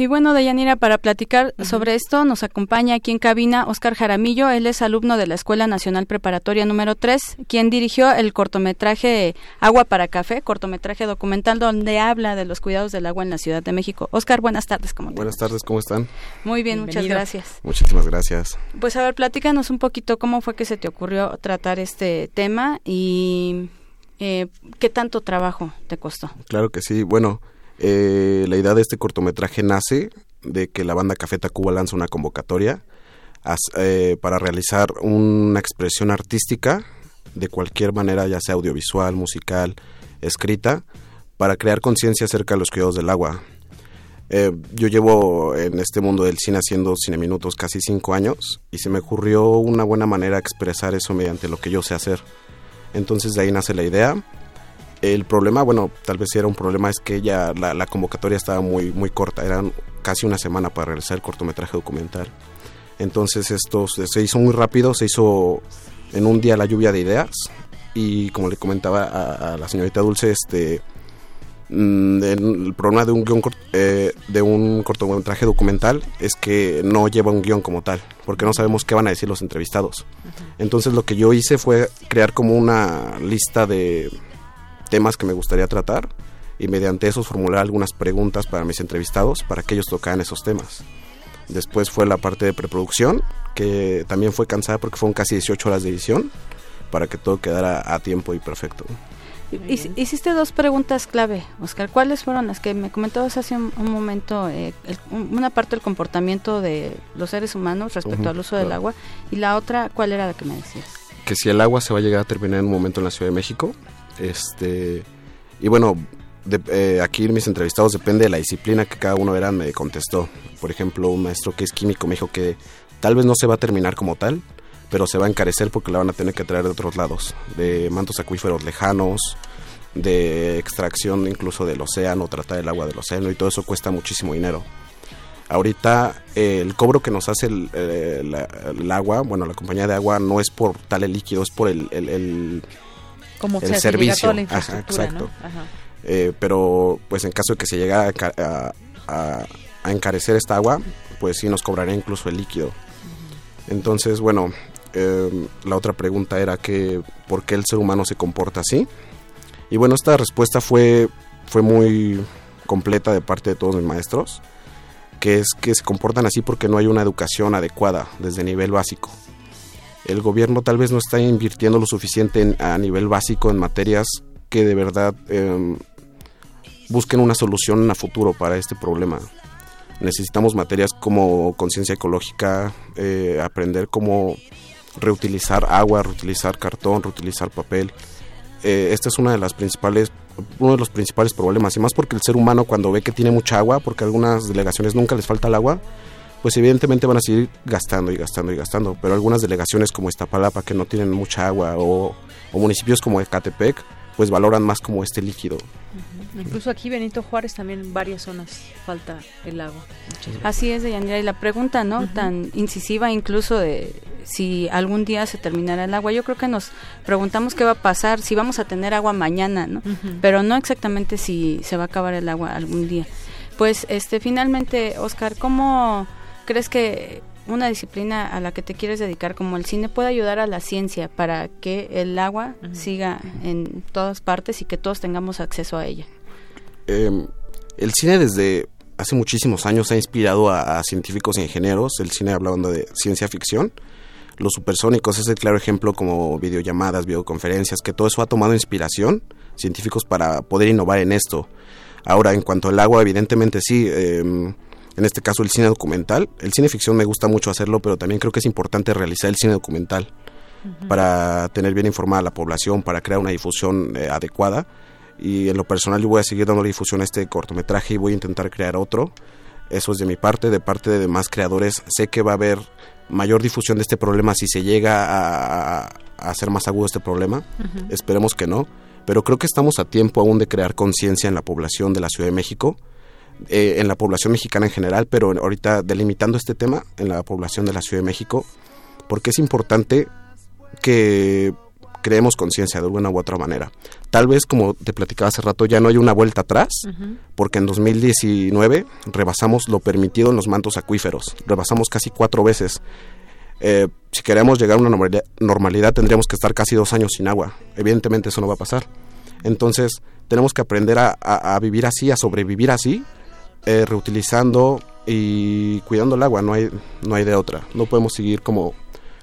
Y bueno, Deyanira, para platicar sobre esto, nos acompaña aquí en cabina Oscar Jaramillo. Él es alumno de la Escuela Nacional Preparatoria número 3, quien dirigió el cortometraje Agua para Café, cortometraje documental donde habla de los cuidados del agua en la Ciudad de México. Oscar, buenas tardes. ¿cómo buenas tardes, ¿cómo están? Muy bien, muchas gracias. Muchísimas gracias. Pues a ver, platícanos un poquito cómo fue que se te ocurrió tratar este tema y eh, qué tanto trabajo te costó. Claro que sí. Bueno, eh, la idea de este cortometraje nace de que la banda Café Tacuba lanza una convocatoria eh, para realizar una expresión artística de cualquier manera, ya sea audiovisual, musical, escrita, para crear conciencia acerca de los cuidados del agua. Eh, yo llevo en este mundo del cine haciendo cine minutos casi cinco años y se me ocurrió una buena manera de expresar eso mediante lo que yo sé hacer. Entonces de ahí nace la idea el problema, bueno, tal vez era un problema, es que ya la, convocatoria estaba muy, muy corta, eran casi una semana para realizar el cortometraje documental. Entonces esto se hizo muy rápido, se hizo en un día la lluvia de ideas y como le comentaba a, la señorita Dulce, este mm, el, problema de un guion eh, de un cortometraje documental es que no lleva un guion como tal, porque no sabemos qué van a decir los entrevistados. Entonces lo que yo hice fue crear como una lista de temas que me gustaría tratar y mediante esos formular algunas preguntas para mis entrevistados para que ellos tocaran esos temas. Después fue la parte de preproducción, que también fue cansada porque fueron casi 18 horas de edición para que todo quedara a tiempo y perfecto. Hiciste dos preguntas clave, Oscar. ¿Cuáles fueron las que me comentabas hace un, momento? Eh, una parte del comportamiento de los seres humanos respecto al uso del agua y la otra, ¿cuál era la que me decías? Que si el agua se va a llegar a terminar en un momento en la Ciudad de México, este, y bueno, eh, aquí mis entrevistados depende de la disciplina que cada uno era me contestó. Por ejemplo, un maestro que es químico me dijo que tal vez no se va a terminar como tal, pero se va a encarecer porque la van a tener que traer de otros lados, de mantos acuíferos lejanos, de extracción incluso del océano, tratar el agua del océano y todo eso cuesta muchísimo dinero. Ahorita eh, el cobro que nos hace el, agua, bueno, la compañía de agua no es por tal el líquido, es por el como el servicio. exacto. Eh, pero pues en caso de que se llegara a, encarecer esta agua, pues sí nos cobraría incluso el líquido. Entonces, bueno, em, la otra pregunta era que por qué el ser humano se comporta así. Y bueno, esta respuesta fue, fue muy completa de parte de todos mis maestros, que es que se comportan así porque no hay una educación adecuada desde nivel básico el gobierno tal vez no está invirtiendo lo suficiente a nivel básico en materias que de verdad em, busquen una solución a futuro para este problema. Necesitamos materias como conciencia ecológica, eh, aprender cómo reutilizar agua, reutilizar cartón, reutilizar papel. eh, este es una de las principales, uno de los principales problemas, y más porque el ser humano cuando ve que tiene mucha agua, porque a algunas delegaciones nunca les falta el agua, pues evidentemente van a seguir gastando y gastando y gastando, pero algunas delegaciones como Iztapalapa que no tienen mucha agua o, o municipios como Ecatepec, pues valoran más como este líquido. Incluso aquí Benito Juárez también en varias zonas falta el agua. Así es, Deyanira. Y la pregunta, ¿no? Tan incisiva incluso de si algún día se terminará el agua. Yo creo que nos preguntamos qué va a pasar, si vamos a tener agua mañana, ¿no? Pero no exactamente si se va a acabar el agua algún día. Pues, este, finalmente, Oscar, ¿cómo crees que una disciplina a la que te quieres dedicar como el cine puede ayudar a la ciencia para que el agua siga en todas partes y que todos tengamos acceso a ella? Em, el cine desde hace muchísimos años ha inspirado a, científicos e ingenieros, el cine hablando de ciencia ficción. Los supersónicos es el claro ejemplo como videollamadas, videoconferencias, que todo eso ha tomado inspiración científicos para poder innovar en esto. Ahora, en cuanto al agua, evidentemente sí, em, en este caso el cine documental. El cine ficción me gusta mucho hacerlo, pero también creo que es importante realizar el cine documental para tener bien informada a la población, para crear una difusión eh, adecuada y en lo personal yo voy a seguir dando difusión a este cortometraje y voy a intentar crear otro. Eso es de mi parte, de parte de demás creadores. Sé que va a haber mayor difusión de este problema si se llega a, hacer más agudo este problema. Esperemos que no. Pero creo que estamos a tiempo aún de crear conciencia en la población de la Ciudad de México, eh, en la población mexicana en general, pero ahorita delimitando este tema en la población de la Ciudad de México, porque es importante que creemos conciencia de alguna u otra manera. Tal vez, como te platicaba hace rato, ya no hay una vuelta atrás, porque en 2019 rebasamos lo permitido en los mantos acuíferos, rebasamos casi cuatro veces. Eh, si queremos llegar a una normalidad, tendríamos que estar casi dos años sin agua. Evidentemente eso no va a pasar. Entonces tenemos que aprender a, vivir así, a sobrevivir así, eh, reutilizando y cuidando el agua. No hay, no hay de otra. No podemos seguir como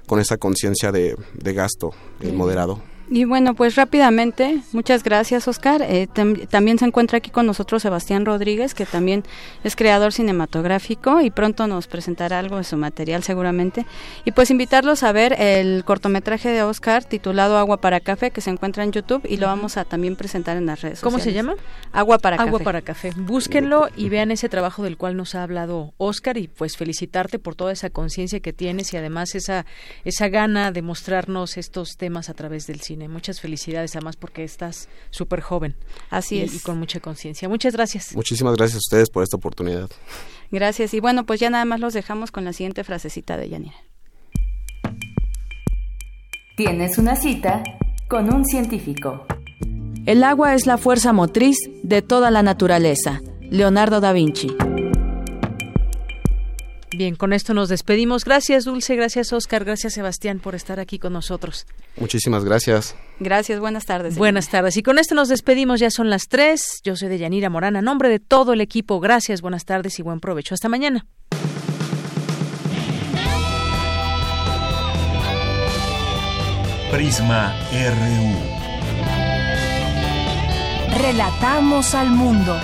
con esa conciencia de, de, gasto moderado. Y bueno, pues rápidamente, muchas gracias Oscar. Eh, también se encuentra aquí con nosotros Sebastián Rodríguez, que también es creador cinematográfico y pronto nos presentará algo de su material seguramente. Y pues invitarlos a ver el cortometraje de Oscar titulado Agua para Café, que se encuentra en YouTube y lo vamos a también presentar en las redes ¿Cómo se llama? Agua para Agua para Café. Búsquenlo y vean ese trabajo del cual nos ha hablado Oscar y pues felicitarte por toda esa conciencia que tienes y además esa, esa gana de mostrarnos estos temas a través del cine. Muchas felicidades, además, porque estás súper joven. Así es. Y con mucha conciencia. Muchas gracias. Muchísimas gracias a ustedes por esta oportunidad. Gracias. Y bueno, pues ya nada más los dejamos con la siguiente frasecita de Yanira. Tienes una cita con un científico. El agua es la fuerza motriz de toda la naturaleza. Leonardo da Vinci. Bien, con esto nos despedimos. Gracias, Dulce. Gracias, Oscar. Gracias, Sebastián, por estar aquí con nosotros. Muchísimas gracias. Gracias, buenas tardes. Buenas tardes. Y con esto nos despedimos. Ya son las tres. Yo soy de Yanira Morana. A nombre de todo el equipo, gracias, buenas tardes y buen provecho. Hasta mañana. Prisma RU. Relatamos al mundo.